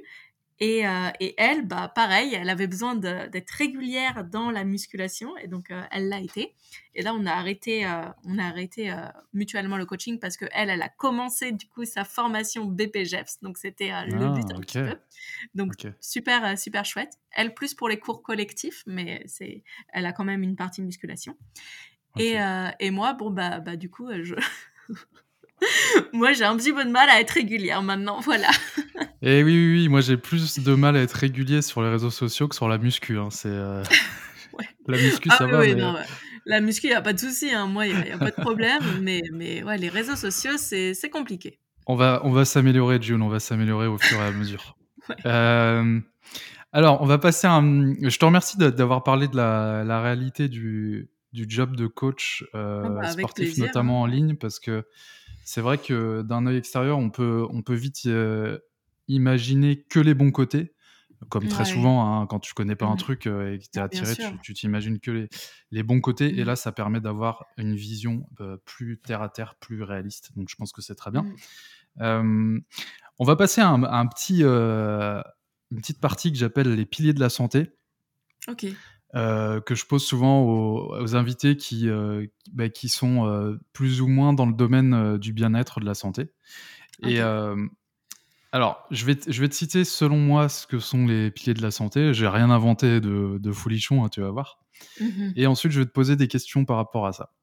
[SPEAKER 2] Euh, et, elle, bah, pareil, elle avait besoin d'être régulière dans la musculation et donc euh, elle l'a été. Et là, on a arrêté, euh, on a arrêté mutuellement le coaching parce que elle, elle a commencé du coup sa formation BPGEPS, donc c'était le ah, but un petit peu. Donc super, super chouette. Elle plus pour les cours collectifs, mais c'est, elle a quand même une partie musculation. Et, et, moi, bon bah, bah du coup, je moi, j'ai un petit peu de mal à être régulière maintenant, voilà.
[SPEAKER 1] Et eh oui, oui, oui, moi j'ai plus de mal à être régulier sur les réseaux sociaux que sur la muscu. Hein. C'est euh, la muscu, ça ah va.
[SPEAKER 2] non, La muscu, il n'y a pas de souci. Hein. Moi, il n'y a, pas de problème. mais, mais ouais, les réseaux sociaux, c'est compliqué.
[SPEAKER 1] On va, on va s'améliorer, June. On va s'améliorer au fur et à mesure. Euh, alors, on va passer à un... Je te remercie d'avoir parlé de la, la réalité du, du job de coach euh, ah bah, sportif, hein. notamment en ligne, parce que c'est vrai que d'un œil extérieur, on peut, on peut vite imaginer que les bons côtés. Comme très souvent, hein, quand tu connais pas un mmh. truc et que tu es attiré, tu t'imagines que les, les, bons côtés. Et mmh. là, ça permet d'avoir une vision plus terre à terre, plus réaliste. Donc, je pense que c'est très bien. Mmh. on va passer à un, petit, une petite partie que j'appelle les piliers de la santé.
[SPEAKER 2] Ok.
[SPEAKER 1] Que je pose souvent aux, invités qui, bah, qui sont plus ou moins dans le domaine du bien-être, de la santé. Et alors, je vais, je vais te citer selon moi ce que sont les piliers de la santé. J'ai rien inventé de, de folichon, hein, tu vas voir. Mmh Et ensuite, je vais te poser des questions par rapport à ça.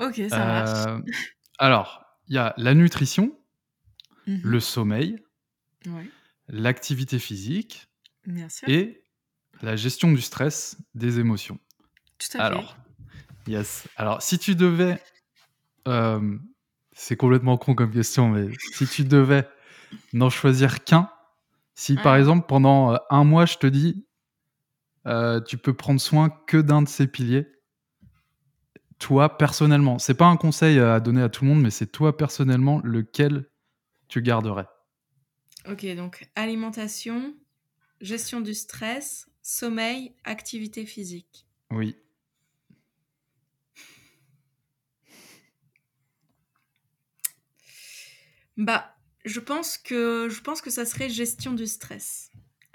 [SPEAKER 2] Ok, ça marche. Euh,
[SPEAKER 1] alors, il y a la nutrition, mmh le sommeil, l'activité physique et la gestion du stress, des émotions.
[SPEAKER 2] Tout à
[SPEAKER 1] alors, yes. Alors, si tu devais, euh, c'est complètement con comme question, mais si tu devais n'en choisir qu'un. Si par exemple pendant euh, un mois je te dis euh, tu peux prendre soin que d'un de ces piliers, toi personnellement, c'est pas un conseil à donner à tout le monde, mais c'est toi personnellement lequel tu garderais?
[SPEAKER 2] Ok, donc alimentation, gestion du stress, sommeil, activité physique.
[SPEAKER 1] Oui.
[SPEAKER 2] Bah, je pense que je pense que ça serait gestion du stress.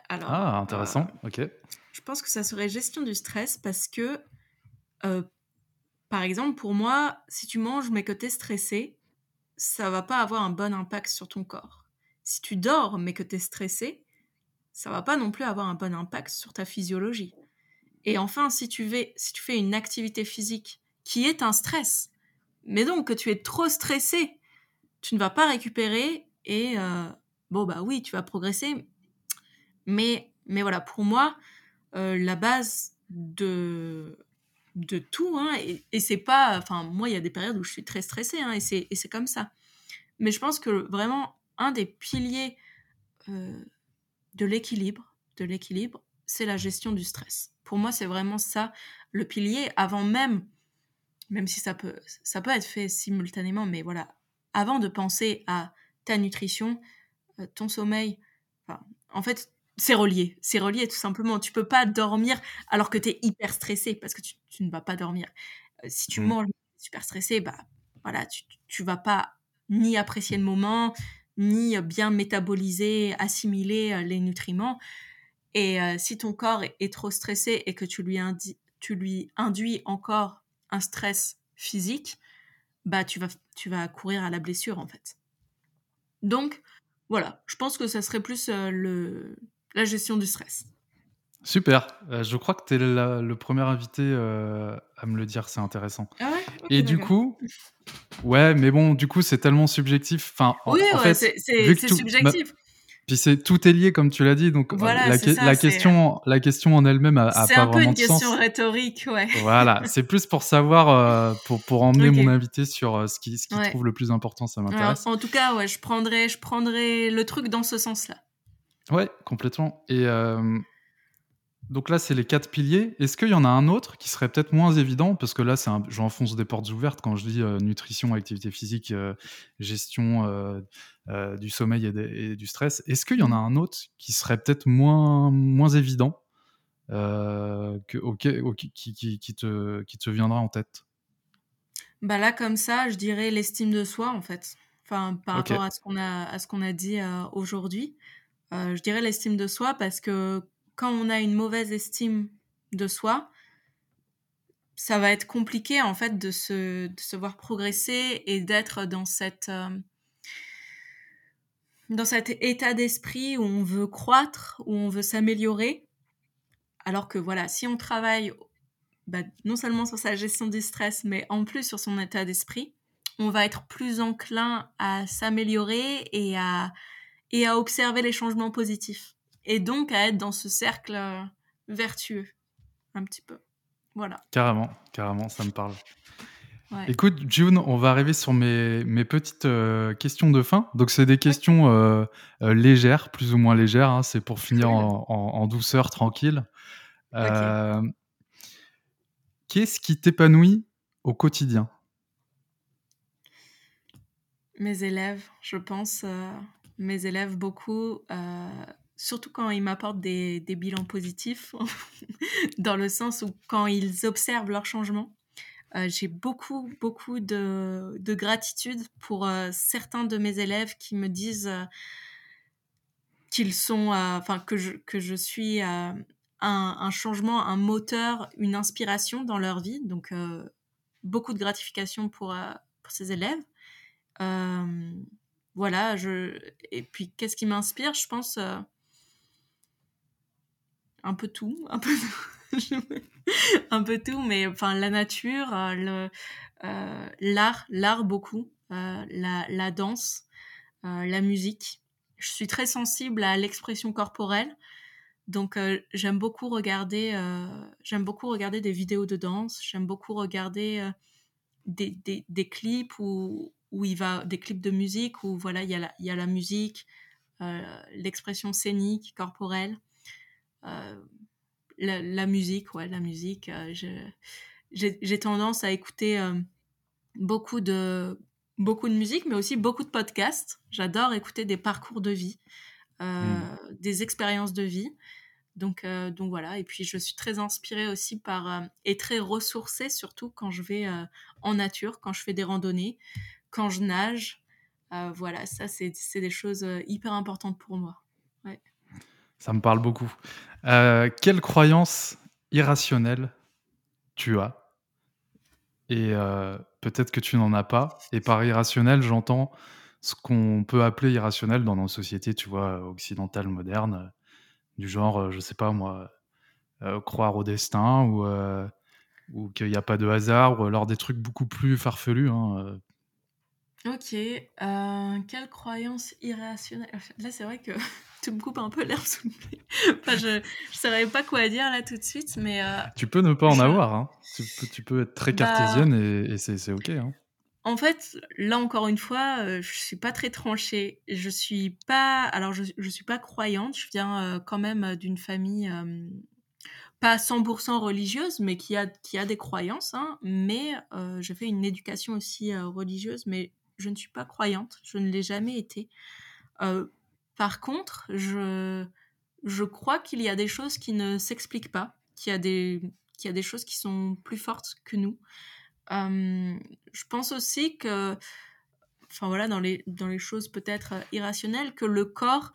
[SPEAKER 1] Alors, ah, intéressant. Euh, ok.
[SPEAKER 2] Je pense que ça serait gestion du stress parce que, euh, par exemple, pour moi, si tu manges mais que tu es stressé, ça va pas avoir un bon impact sur ton corps. Si tu dors mais que tu es stressé, ça va pas non plus avoir un bon impact sur ta physiologie. Et enfin, si tu, si tu fais une activité physique qui est un stress, mais donc que tu es trop stressé, tu ne vas pas récupérer et euh, bon, bah oui, tu vas progresser. Mais, mais voilà, pour moi, euh, la base de, de tout, hein, et, c'est pas. Enfin, moi, il y a des périodes où je suis très stressée, hein, et c'est comme ça. Mais je pense que vraiment, un des piliers euh, de l'équilibre, de l'équilibre, c'est la gestion du stress. Pour moi, c'est vraiment ça le pilier avant même, même si ça peut, ça peut être fait simultanément, mais voilà, avant de penser à ta nutrition, euh, ton sommeil. en fait, c'est relié. C'est relié tout simplement. Tu peux pas dormir alors que tu es hyper stressé parce que tu, ne vas pas dormir. Euh, si tu mmh. manges super stressé, bah voilà, tu, tu vas pas ni apprécier le moment, ni bien métaboliser, assimiler euh, les nutriments. Et si ton corps est, trop stressé et que tu lui, tu lui induis encore un stress physique, bah tu vas, tu vas courir à la blessure en fait. Donc, voilà, je pense que ça serait plus euh, le, la gestion du stress.
[SPEAKER 1] Super, euh, je crois que tu es le premier invité euh, à me le dire, c'est intéressant.
[SPEAKER 2] Ah ouais?
[SPEAKER 1] Et du coup, ouais, mais bon, du coup, c'est tellement subjectif. Enfin,
[SPEAKER 2] oui, ouais, c'est subjectif.
[SPEAKER 1] Puis c'est tout est lié comme tu l'as dit, donc la, la question, la question en elle-même a, a pas vraiment de sens. C'est un peu une question
[SPEAKER 2] rhétorique, ouais.
[SPEAKER 1] Voilà, c'est plus pour savoir, euh, pour pour emmener mon invité sur euh, ce qui ce qui trouve le plus important, ça m'intéresse.
[SPEAKER 2] En tout cas, ouais, je prendrais je prendrais le truc dans ce sens-là.
[SPEAKER 1] Ouais, complètement. Et euh, donc là, c'est les quatre piliers. Est-ce qu'il y en a un autre qui serait peut-être moins évident? Parce que là, c'est un... j'enfonce des portes ouvertes quand je dis euh, nutrition, activité physique, euh, gestion euh, du sommeil et, du stress. Est-ce qu'il y en a un autre qui serait peut-être moins, moins évident que, qui, qui, te, qui te viendra en tête?
[SPEAKER 2] Bah Là, comme ça, je dirais l'estime de soi, en fait. Enfin, par rapport à ce qu'on a, à ce qu'on a dit aujourd'hui. je dirais l'estime de soi parce que quand on a une mauvaise estime de soi, ça va être compliqué en fait de se, de se voir progresser et d'être dans cette euh, dans cet état d'esprit où on veut croître, où on veut s'améliorer. Alors que voilà, si on travaille bah, non seulement sur sa gestion du stress, mais en plus sur son état d'esprit, on va être plus enclin à s'améliorer et à, et à observer les changements positifs et donc à être dans ce cercle euh, vertueux, un petit peu. Voilà.
[SPEAKER 1] Carrément, carrément, ça me parle. Écoute, June, on va arriver sur mes, mes petites euh, questions de fin. Donc, c'est des questions euh, légères, plus ou moins légères. Hein. C'est pour finir en, douceur, tranquille. Qu'est-ce qui t'épanouit au quotidien?
[SPEAKER 2] Mes élèves, je pense, mes élèves beaucoup, surtout quand ils m'apportent des, bilans positifs, dans le sens où quand ils observent leur changement, j'ai beaucoup, beaucoup de, de gratitude pour certains de mes élèves qui me disent qu'ils sont, enfin que je, que je suis un, un, changement, un moteur, une inspiration dans leur vie. Donc beaucoup de gratification pour, pour ces élèves. voilà, je... et puis qu'est-ce qui m'inspire? Je pense un peu tout, un peu un peu tout, mais enfin la nature, le l'art, l'art beaucoup, la, la, danse, la musique. Je suis très sensible à l'expression corporelle. Donc j'aime beaucoup regarder j'aime beaucoup regarder des vidéos de danse, j'aime beaucoup regarder des, clips où, où il va des clips de musique où voilà il y a la musique l'expression scénique corporelle la, la, musique ouais la musique j'ai tendance à écouter beaucoup de beaucoup de musique mais aussi beaucoup de podcasts j'adore écouter des parcours de vie mmh. des expériences de vie donc, euh, donc voilà, et puis je suis très inspirée aussi par, euh, et très ressourcée surtout quand je vais euh, en nature, quand je fais des randonnées, quand je nage. voilà, ça c'est des choses hyper importantes pour moi.
[SPEAKER 1] Ça me parle beaucoup. quelle croyance irrationnelle tu as? Et peut-être que tu n'en as pas. Et par irrationnel, j'entends ce qu'on peut appeler irrationnel dans nos sociétés, tu vois, occidentales, modernes du genre, euh, je sais pas moi, euh, croire au destin ou, euh, ou qu'il n'y a pas de hasard, ou alors des trucs beaucoup plus farfelus. Hein,
[SPEAKER 2] Ok, quelle croyance irrationnelle? Là, c'est vrai que tu me coupes un peu l'air sous le enfin, je ne savais pas quoi dire là tout de suite, mais.
[SPEAKER 1] tu peux ne pas en avoir. Hein. Tu, peux, tu, peux, être très bah cartésienne et, et c'est ok. Hein.
[SPEAKER 2] En fait, là encore une fois, euh, je suis pas très tranchée. Je suis pas, alors je, je suis pas croyante. Je viens euh, quand même euh, d'une famille pas 100% religieuse, mais qui a qui a des croyances. Hein. mais je fais une éducation aussi religieuse, mais je ne suis pas croyante. Je ne l'ai jamais été. Par contre, je je crois qu'il y a des choses qui ne s'expliquent pas, qu'il y a des y a des choses qui sont plus fortes que nous je pense aussi que, enfin voilà, dans les, dans les choses peut-être irrationnelles, que le corps,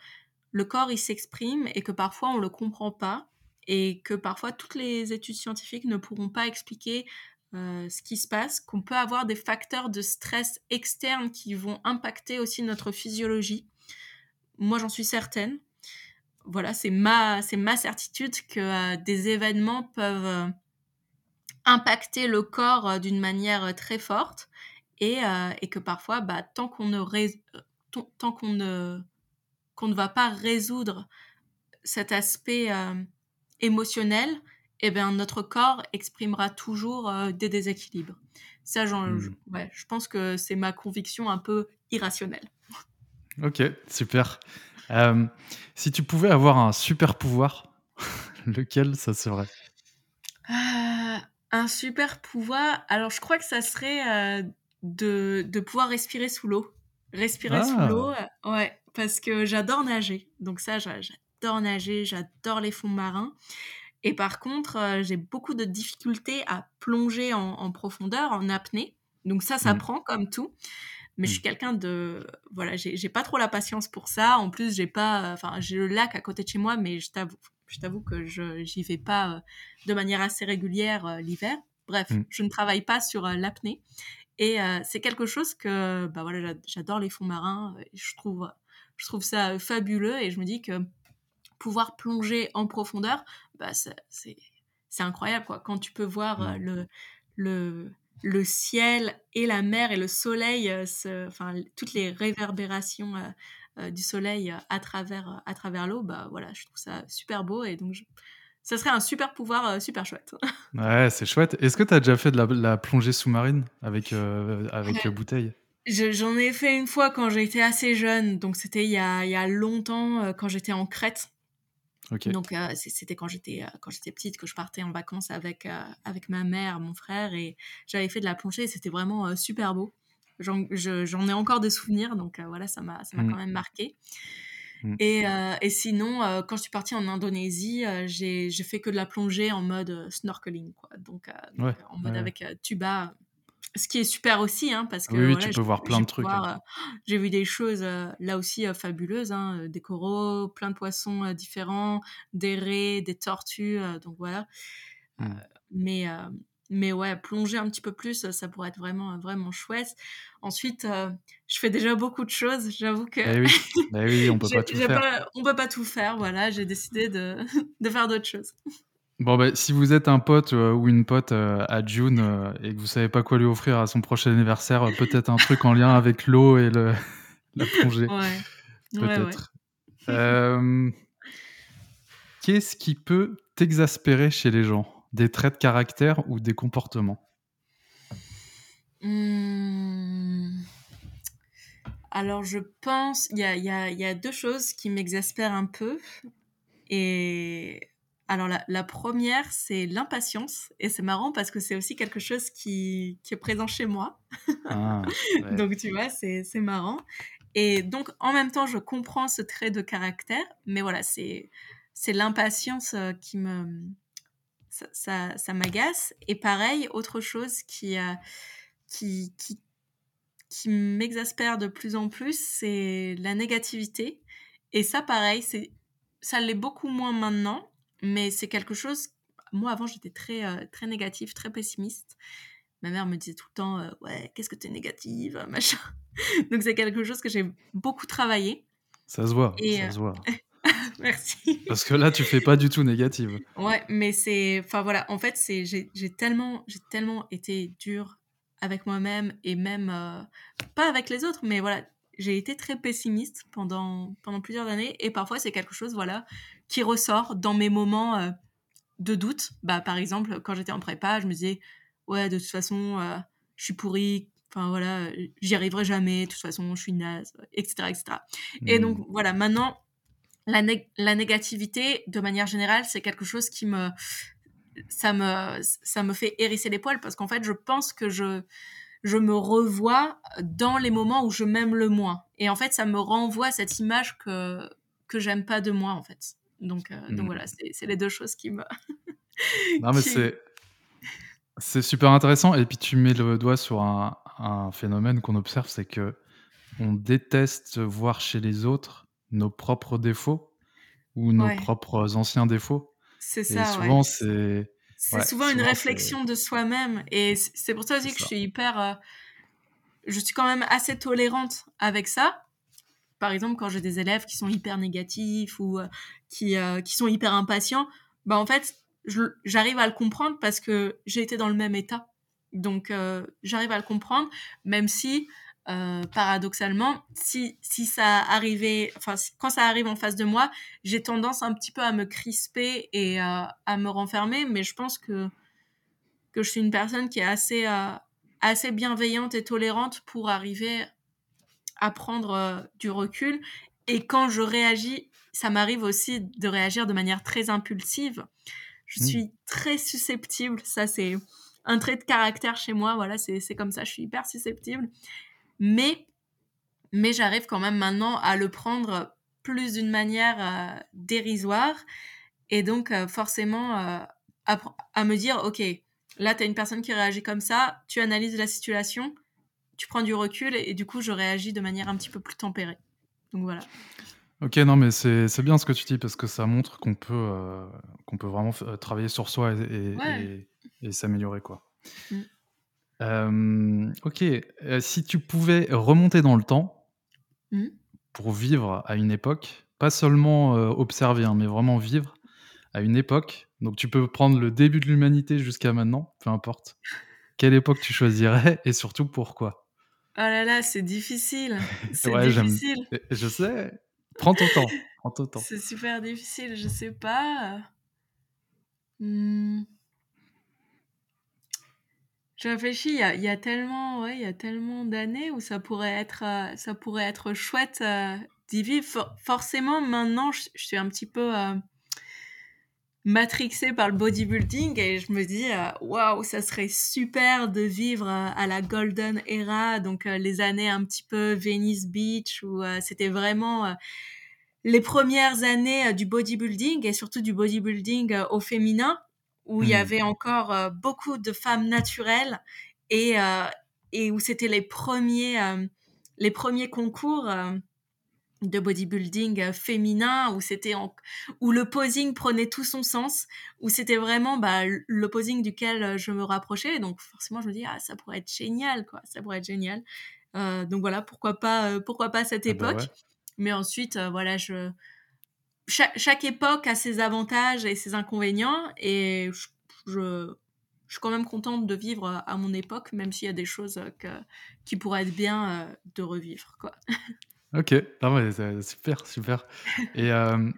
[SPEAKER 2] le corps, il s'exprime et que parfois on le comprend pas et que parfois toutes les études scientifiques ne pourront pas expliquer ce qui se passe, qu'on peut avoir des facteurs de stress externes qui vont impacter aussi notre physiologie. Moi, j'en suis certaine. Voilà, c'est ma, c'est ma certitude que des événements peuvent impacter le corps euh, d'une manière euh, très forte et, euh, et que parfois, bah, tant qu'on ne, tant qu'on ne, qu'on ne va pas résoudre cet aspect émotionnel, eh bien, notre corps exprimera toujours des déséquilibres. Ça, mmh. je, ouais, je pense que c'est ma conviction un peu irrationnelle.
[SPEAKER 1] Ok, super. si tu pouvais avoir un super pouvoir, lequel ça serait?
[SPEAKER 2] Un super pouvoir. Alors, je crois que ça serait euh, de, de, pouvoir respirer sous l'eau. Respirer sous ah. l'eau, euh, ouais, parce que j'adore nager. Donc ça, j'adore nager, j'adore les fonds marins. Et par contre, euh, j'ai beaucoup de difficultés à plonger en, profondeur, en apnée. Donc ça, ça mmh. prend comme tout. Mais je suis mmh. quelqu'un de voilà, j'ai pas trop la patience pour ça. En plus, j'ai pas, enfin, j'ai le lac à côté de chez moi, mais je t'avoue, je t'avoue que je j'y vais pas euh, de manière assez régulière euh, l'hiver. Bref, mm. je ne travaille pas sur euh, l'apnée. Et c'est quelque chose que, bah voilà, j'adore les fonds marins. je trouve, je trouve ça fabuleux et je me dis que pouvoir plonger en profondeur, bah c'est incroyable quoi. Quand tu peux voir mm. le, le, le ciel et la mer et le soleil, enfin toutes les réverbérations euh, du soleil euh, à travers, euh, à travers l'eau, bah voilà, je trouve ça super beau et donc ça serait un super pouvoir super chouette.
[SPEAKER 1] ouais, c'est chouette. Est-ce que tu as déjà fait de la, plongée sous-marine avec, avec la bouteille?
[SPEAKER 2] J'en ai fait une fois quand j'étais assez jeune, donc c'était il, il y a longtemps quand j'étais en Crète. Donc c'était quand j'étais quand j'étais petite que je partais en vacances avec avec ma mère, mon frère et j'avais fait de la plongée et c'était vraiment super beau. j'en ai encore des souvenirs, donc voilà, ça m'a mmh. quand même marqué. Mmh. Et, et, sinon, quand je suis partie en Indonésie, j'ai fait que de la plongée en mode snorkeling, quoi. Donc, en mode avec tuba, ce qui est super aussi, hein, parce que
[SPEAKER 1] oui, tu peux voir plein de trucs. Hein.
[SPEAKER 2] J'ai vu des choses là aussi fabuleuses, hein, des coraux, plein de poissons différents, des raies, des tortues, donc voilà. Mmh. mais mais ouais, plonger un petit peu plus, ça pourrait être vraiment vraiment chouette. Ensuite, je fais déjà beaucoup de choses. J'avoue que.
[SPEAKER 1] Eh oui. Eh oui, on peut pas tout faire.
[SPEAKER 2] on peut pas tout faire. Voilà, j'ai décidé de, de faire d'autres choses.
[SPEAKER 1] Bon, bah, si vous êtes un pote euh, ou une pote euh, à June euh, et que vous savez pas quoi lui offrir à son prochain anniversaire, peut-être un truc en lien avec l'eau et le, la plongée. Ouais. Peut-être. Qu'est-ce qui peut t'exaspérer chez les gens? Des traits de caractère ou des comportements?
[SPEAKER 2] Mmh. Alors, je pense, il y a, y, a, y a deux choses qui m'exaspèrent un peu. Et alors la, première, c'est l'impatience. Et c'est marrant parce que c'est aussi quelque chose qui, est présent chez moi. Ah, donc tu vois, c'est marrant. Et donc en même temps, je comprends ce trait de caractère. Mais voilà, c'est l'impatience euh, qui me... Ça, ça, m'agace. Et pareil, autre chose qui, euh, qui, qui, qui m'exaspère de plus en plus, c'est la négativité. Et ça, pareil, ça l'est beaucoup moins maintenant mais c'est quelque chose. Moi, avant, j'étais très, euh, très négative, très pessimiste. Ma mère me disait tout le temps euh, Ouais, qu'est-ce que tu es négative Machin. Donc, c'est quelque chose que j'ai beaucoup travaillé.
[SPEAKER 1] Ça se voit. ça
[SPEAKER 2] euh,
[SPEAKER 1] se voit.
[SPEAKER 2] Merci.
[SPEAKER 1] Parce que là, tu fais pas du tout négative.
[SPEAKER 2] Ouais, mais c'est. Enfin, voilà, en fait, c'est j'ai tellement, tellement été dure avec moi-même et même. pas avec les autres, mais voilà, j'ai été très pessimiste pendant, pendant plusieurs années et parfois c'est quelque chose voilà qui ressort dans mes moments euh, de doute. Bah, par exemple, quand j'étais en prépa, je me disais, ouais, de toute façon, euh, je suis pourrie, enfin voilà, j'y arriverai jamais, de toute façon, je suis naze, etc. etc. Et donc, mmh. voilà, maintenant, la, la négativité, de manière générale, c'est quelque chose qui me. Ça me, ça me fait hérisser les poils parce qu'en fait, je pense que je, je me revois dans les moments où je m'aime le moins. Et en fait, ça me renvoie cette image que, que j'aime pas de moi, en fait. Donc, euh, donc mmh. voilà, c'est les deux choses qui me.
[SPEAKER 1] non, mais c'est. C'est super intéressant. Et puis tu mets le doigt sur un, un phénomène qu'on observe, c'est que on déteste voir chez les autres nos propres défauts ou nos propres anciens défauts.
[SPEAKER 2] C'est ça.
[SPEAKER 1] souvent, c'est.
[SPEAKER 2] C'est souvent, une réflexion de soi-même. Et c'est pour ça aussi que je suis hyper. Euh, je suis quand même assez tolérante avec ça par exemple, quand j'ai des élèves qui sont hyper négatifs ou euh, qui, euh, qui sont hyper impatients, bah en fait, j'arrive à le comprendre parce que j'ai été dans le même état. Donc, j'arrive à le comprendre, même si, paradoxalement, si, si ça arrivait, enfin, quand ça arrive en face de moi, j'ai tendance un petit peu à me crisper et à me renfermer, mais je pense que, que je suis une personne qui est assez, assez bienveillante et tolérante pour arriver à prendre euh, du recul. Et quand je réagis, ça m'arrive aussi de réagir de manière très impulsive. Je mmh. suis très susceptible. Ça, c'est un trait de caractère chez moi. Voilà, c'est comme ça. Je suis hyper susceptible. Mais, mais j'arrive quand même maintenant à le prendre plus d'une manière euh, dérisoire. Et donc, euh, forcément, à, à, me dire, OK, là, tu as une personne qui réagit comme ça. Tu analyses la situation tu prends du recul et, du coup, je réagis de manière un petit peu plus tempérée. Donc voilà.
[SPEAKER 1] Ok, non, mais c'est bien ce que tu dis parce que ça montre qu'on peut, euh, qu'on peut vraiment travailler sur soi et, et, s'améliorer, quoi. Mm. Euh, ok, euh, si tu pouvais remonter dans le temps mm. pour vivre à une époque, pas seulement observer, hein, mais vraiment vivre à une époque, donc tu peux prendre le début de l'humanité jusqu'à maintenant, peu importe. Quelle époque tu choisirais et surtout pourquoi?
[SPEAKER 2] Oh là là, c'est difficile. C'est difficile.
[SPEAKER 1] Je sais. Prends ton temps. Prends ton temps.
[SPEAKER 2] C'est super difficile. Je sais pas. Hmm. Je réfléchis. Il y a, tellement, ouais, tellement d'années où ça pourrait être, euh, ça pourrait être chouette euh, d'y vivre. forcément, maintenant, je, suis un petit peu. Euh, matrixée par le bodybuilding et je me dis waouh ça serait super de vivre à la golden era donc les années un petit peu Venice Beach où c'était vraiment les premières années du bodybuilding et surtout du bodybuilding au féminin où il y mmh. avait encore beaucoup de femmes naturelles et et où c'était les premiers les premiers concours de bodybuilding euh, féminin où c'était où le posing prenait tout son sens où c'était vraiment bah, le posing duquel euh, je me rapprochais. Donc forcément je me dis ah ça pourrait être génial quoi ça pourrait être génial. Euh, donc voilà pourquoi pas pourquoi pas cette ah bah époque. Mais ensuite voilà je chaque, époque a ses avantages et ses inconvénients et je, suis quand même contente de vivre à mon époque même s'il y a des choses qui pourraient être bien de revivre quoi.
[SPEAKER 1] Ok, super, super. Et euh,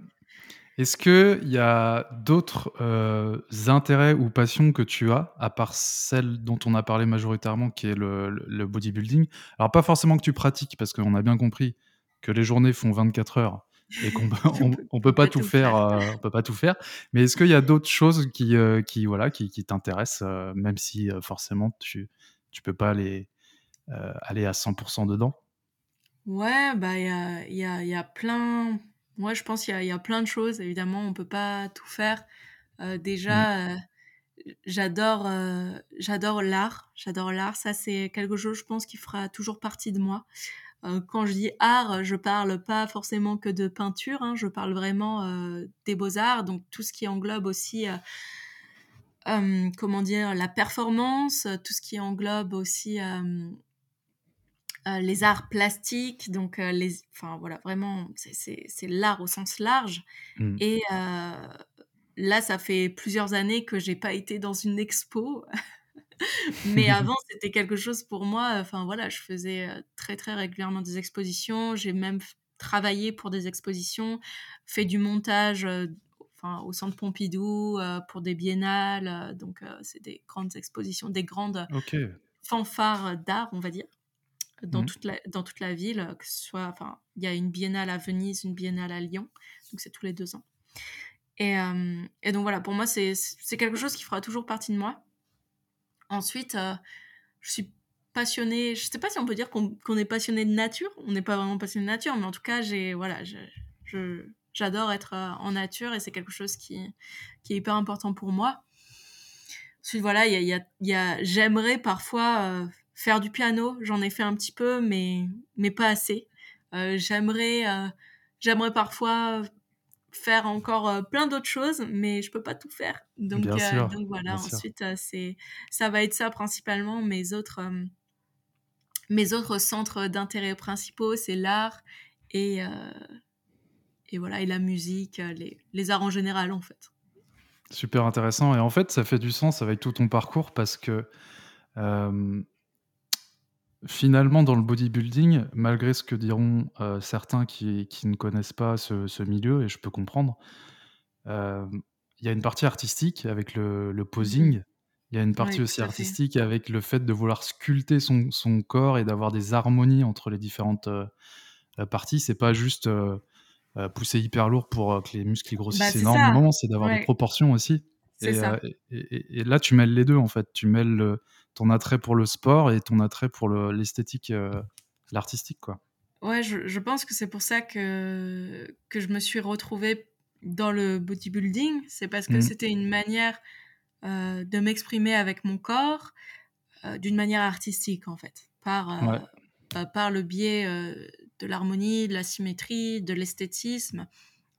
[SPEAKER 1] est-ce qu'il y a d'autres euh, intérêts ou passions que tu as, à part celle dont on a parlé majoritairement, qui est le, bodybuilding? Alors, pas forcément que tu pratiques, parce qu'on a bien compris que les journées font 24 heures et qu'on on, peut pas tout faire, euh, on peut pas tout faire. Mais est-ce qu'il y a d'autres choses qui, qui voilà, qui, qui t'intéressent, même si forcément tu tu peux pas aller aller à 100% dedans?
[SPEAKER 2] Ouais, bah, il y a, y, a, y a plein. Moi, je pense qu'il y a, y a plein de choses. Évidemment, on peut pas tout faire. Euh, déjà, mmh. euh, j'adore, euh, j'adore l'art. J'adore l'art. Ça, c'est quelque chose, je pense, qui fera toujours partie de moi. Quand je dis art, je parle pas forcément que de peinture. Hein, je parle vraiment des beaux-arts. Donc, tout ce qui englobe aussi. comment dire, la performance, tout ce qui englobe aussi euh, les arts plastiques, donc euh, les, enfin voilà, vraiment, c'est l'art au sens large. Mmh. Et euh, là, ça fait plusieurs années que j'ai pas été dans une expo, mais avant, c'était quelque chose pour moi. Enfin voilà, je faisais très très régulièrement des expositions. J'ai même travaillé pour des expositions, fait du montage. Enfin, au centre Pompidou pour des biennales donc c'est des grandes expositions des grandes fanfares d'art on va dire dans, mmh. toute la, dans toute la ville, que ce soit, enfin, il y a une biennale à Venise, une biennale à Lyon, donc c'est tous les deux ans. Et, euh, et donc voilà, pour moi, c'est quelque chose qui fera toujours partie de moi. Ensuite, euh, je suis passionnée, je sais pas si on peut dire qu'on est passionné de nature, on n'est pas vraiment passionné de nature, mais en tout cas, j'ai, voilà, j'adore être euh, en nature et c'est quelque chose qui, qui est hyper important pour moi. Ensuite, voilà, y a, j'aimerais parfois faire du piano, j'en ai fait un petit peu, mais, mais pas assez. Euh, j'aimerais, euh, j'aimerais parfois faire encore euh, plein d'autres choses, mais je peux pas tout faire. Donc, donc voilà, ensuite, c'est, ça va être ça principalement. Mes autres, mes autres centres d'intérêt principaux, c'est l'art et, et voilà, et la musique, les, les arts en général, en fait.
[SPEAKER 1] Super intéressant. Et en fait, ça fait du sens avec tout ton parcours parce que Finalement, dans le bodybuilding, malgré ce que diront euh, certains qui, qui, ne connaissent pas ce, ce, milieu, et je peux comprendre, euh, il y a une partie artistique avec le, le posing. Il y a une partie aussi artistique avec le fait de vouloir sculpter son, son corps et d'avoir des harmonies entre les différentes euh, parties. C'est pas juste pousser hyper lourd pour que les muscles grossissent bah, énormément, c'est d'avoir des proportions aussi. Et, et, et, là, tu mêles les deux en fait. Tu mêles le, ton attrait pour le sport et ton attrait pour l'esthétique, euh, l'artistique, quoi.
[SPEAKER 2] Ouais, je, pense que c'est pour ça que, que je me suis retrouvée dans le bodybuilding. C'est parce que mmh. c'était une manière euh, de m'exprimer avec mon corps euh, d'une manière artistique, en fait. Par, par le biais de l'harmonie, de la symétrie, de l'esthétisme.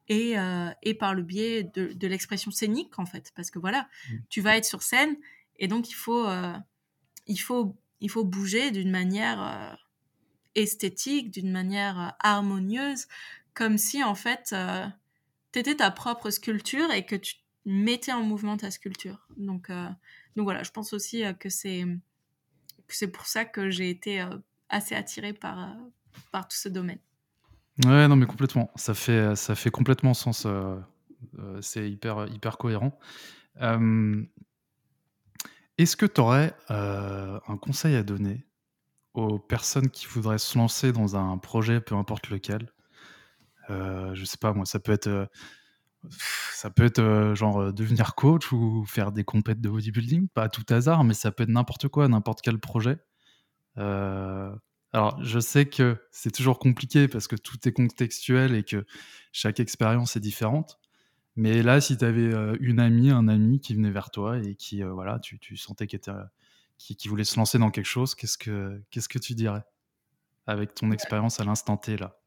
[SPEAKER 2] Et, et, par le biais de, de l'expression scénique, en fait. Parce que voilà, mmh. tu vas être sur scène et donc il faut il faut, il faut bouger d'une manière euh, esthétique, d'une manière euh, harmonieuse, comme si en fait euh, tu étais ta propre sculpture et que tu mettais en mouvement ta sculpture. Donc, donc voilà, je pense aussi que c'est c'est pour ça que j'ai été assez attirée par, par tout ce domaine.
[SPEAKER 1] Ouais, non, mais complètement. Ça fait, ça fait complètement sens. c'est hyper, hyper cohérent. Est-ce que tu aurais euh, un conseil à donner aux personnes qui voudraient se lancer dans un projet, peu importe lequel? Euh, je sais pas moi, ça peut être, euh, ça peut être genre devenir coach ou faire des compètes de bodybuilding, pas à tout hasard, mais ça peut être n'importe quoi, n'importe quel projet. alors, je sais que c'est toujours compliqué parce que tout est contextuel et que chaque expérience est différente. Mais là, si tu avais une amie, un ami qui venait vers toi et qui, voilà, tu, sentais qu'il qui, voulait se lancer dans quelque chose, qu'est-ce que, qu'est-ce que tu dirais avec ton expérience à l'instant T là?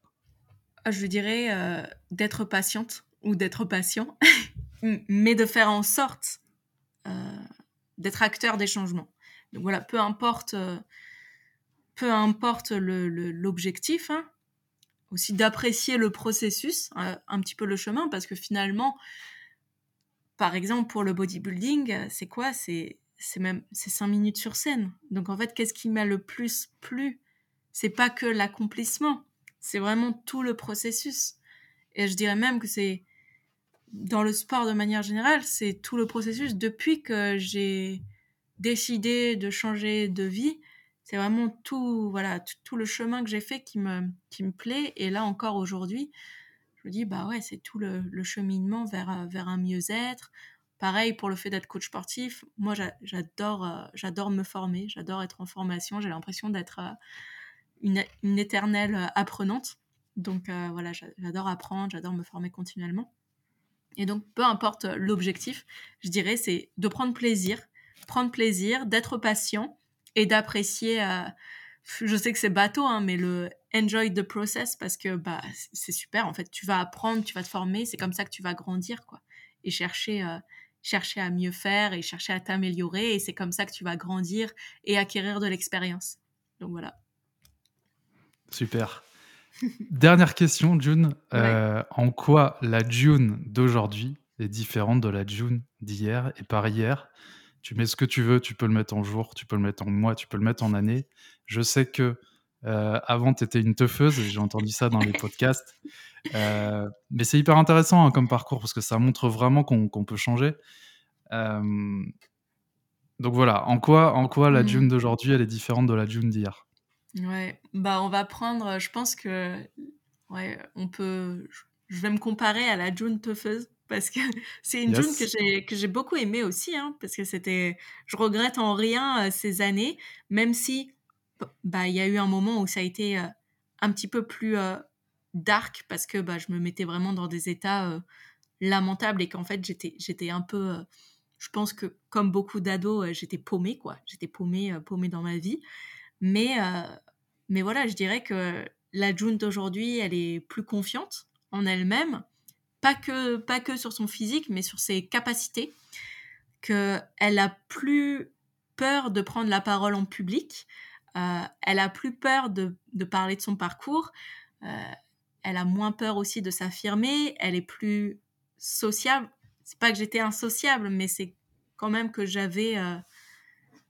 [SPEAKER 2] Ah, Je dirais d'être patiente ou d'être patient, mais de faire en sorte d'être acteur des changements. Donc voilà, peu importe, peu importe l'objectif, le, hein, aussi d'apprécier le processus, euh, un petit peu le chemin, parce que finalement, par exemple, pour le bodybuilding, c'est quoi? C'est même c'est cinq minutes sur scène. Donc en fait, qu'est-ce qui m'a le plus plu? C'est pas que l'accomplissement, c'est vraiment tout le processus. Et je dirais même que c'est dans le sport de manière générale, c'est tout le processus depuis que j'ai décidé de changer de vie c'est vraiment tout, voilà, tout, le chemin que j'ai fait qui me, qui me plaît. Et là encore aujourd'hui, je me dis, bah ouais, c'est tout le, cheminement vers, euh, vers un mieux-être. Pareil pour le fait d'être coach sportif. Moi, j'adore, euh, j'adore me former, j'adore être en formation. J'ai l'impression d'être euh, une, une, éternelle apprenante. Donc voilà, j'adore apprendre, j'adore me former continuellement. Et donc, peu importe l'objectif, je dirais, c'est de prendre plaisir, prendre plaisir, d'être patient et d'apprécier. Euh, je sais que c'est bateau, hein, mais le enjoy the process parce que bah c'est super. En fait, tu vas apprendre, tu vas te former, c'est comme ça que tu vas grandir, quoi. Et chercher, euh, chercher à mieux faire et chercher à t'améliorer. Et c'est comme ça que tu vas grandir et acquérir de l'expérience. Donc voilà.
[SPEAKER 1] Super. Dernière question, June. Euh, en quoi la June d'aujourd'hui est différente de la June d'hier et par hier? Tu mets ce que tu veux, tu peux le mettre en jour, tu peux le mettre en mois, tu peux le mettre en année. Je sais que euh, avant, tu étais une teufeuse, j'ai entendu ça dans les podcasts. Euh, mais c'est hyper intéressant hein, comme parcours parce que ça montre vraiment qu'on peut changer. Euh, donc voilà, en quoi, en quoi la mmh. June d'aujourd'hui, elle est différente de la June d'hier?
[SPEAKER 2] Ouais, bah on va prendre, je pense que, ouais, on peut, je vais me comparer à la June teufeuse parce que c'est une June que j'ai que j'ai beaucoup aimé aussi hein, parce que c'était je regrette en rien euh, ces années même si bah il y a eu un moment où ça a été euh, un petit peu plus euh, dark parce que bah je me mettais vraiment dans des états lamentables et qu'en fait j'étais j'étais un peu je pense que comme beaucoup d'ados j'étais paumée quoi. J'étais paumée paumée dans ma vie. Mais mais voilà je dirais que la June d'aujourd'hui elle est plus confiante en elle-même pas que, pas que sur son physique, mais sur ses capacités, qu'elle a plus peur de prendre la parole en public, euh, elle a plus peur de, de, parler de son parcours, euh, elle a moins peur aussi de s'affirmer, elle est plus sociable. C'est pas que j'étais insociable, mais c'est quand même que j'avais, euh,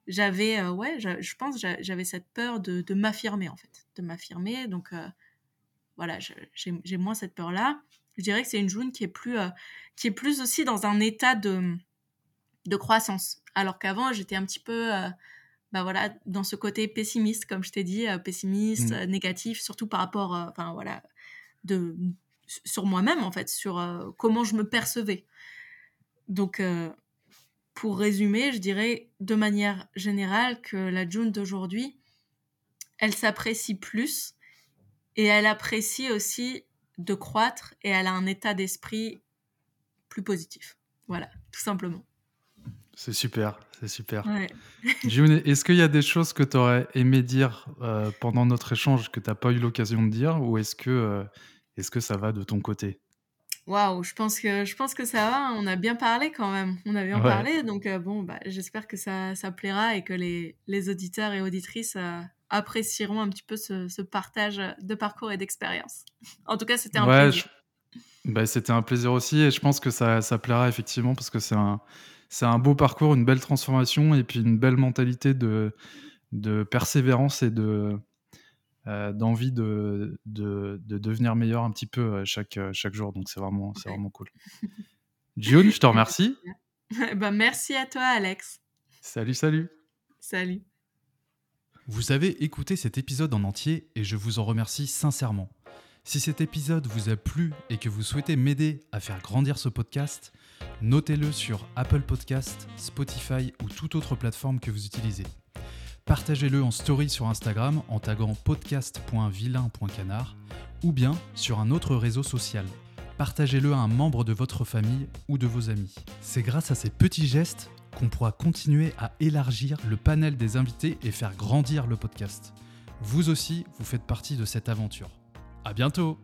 [SPEAKER 2] j'avais, ouais, je, pense j'avais cette peur de, de m'affirmer en fait, de m'affirmer. Donc voilà, j'ai moins cette peur là je dirais que c'est une June qui est plus, euh, qui est plus aussi dans un état de, de croissance. Alors qu'avant, j'étais un petit peu, euh, bah voilà, dans ce côté pessimiste, comme je t'ai dit, euh, pessimiste, mmh. négatif, surtout par rapport, enfin voilà, de, sur moi-même en fait, sur comment je me percevais. Donc, pour résumer, je dirais de manière générale que la June d'aujourd'hui, elle s'apprécie plus et elle apprécie aussi de croître et elle a un état d'esprit plus positif. Voilà, tout simplement.
[SPEAKER 1] C'est super, c'est super. June, est-ce qu'il y a des choses que tu aurais aimé dire euh, pendant notre échange que tu n'as pas eu l'occasion de dire ou est-ce que, euh, est que ça va de ton côté?
[SPEAKER 2] Waouh, je pense que je pense que ça va. On a bien parlé quand même. On a bien parlé, donc euh, bon, bah, j'espère que ça, ça, plaira et que les, les auditeurs et auditrices apprécieront un petit peu ce, partage de parcours et d'expérience. En tout cas, c'était un plaisir.
[SPEAKER 1] Bah, c'était un plaisir aussi et je pense que ça, ça plaira effectivement parce que c'est un, c'est un beau parcours, une belle transformation et puis une belle mentalité de, de persévérance et de, euh, d'envie de, de, de, devenir meilleur un petit peu euh, chaque, euh, chaque jour. Donc c'est vraiment, c'est vraiment cool. June, je te remercie.
[SPEAKER 2] bah, merci à toi, Alex.
[SPEAKER 1] Salut, salut.
[SPEAKER 2] Salut.
[SPEAKER 1] Vous avez écouté cet épisode en entier et je vous en remercie sincèrement. Si cet épisode vous a plu et que vous souhaitez m'aider à faire grandir ce podcast, notez-le sur Apple Podcast, Spotify ou toute autre plateforme que vous utilisez. Partagez-le en story sur Instagram en taguant podcast.vilain.canard ou bien sur un autre réseau social. Partagez-le à un membre de votre famille ou de vos amis. C'est grâce à ces petits gestes qu'on pourra continuer à élargir le panel des invités et faire grandir le podcast. Vous aussi, vous faites partie de cette aventure. À bientôt!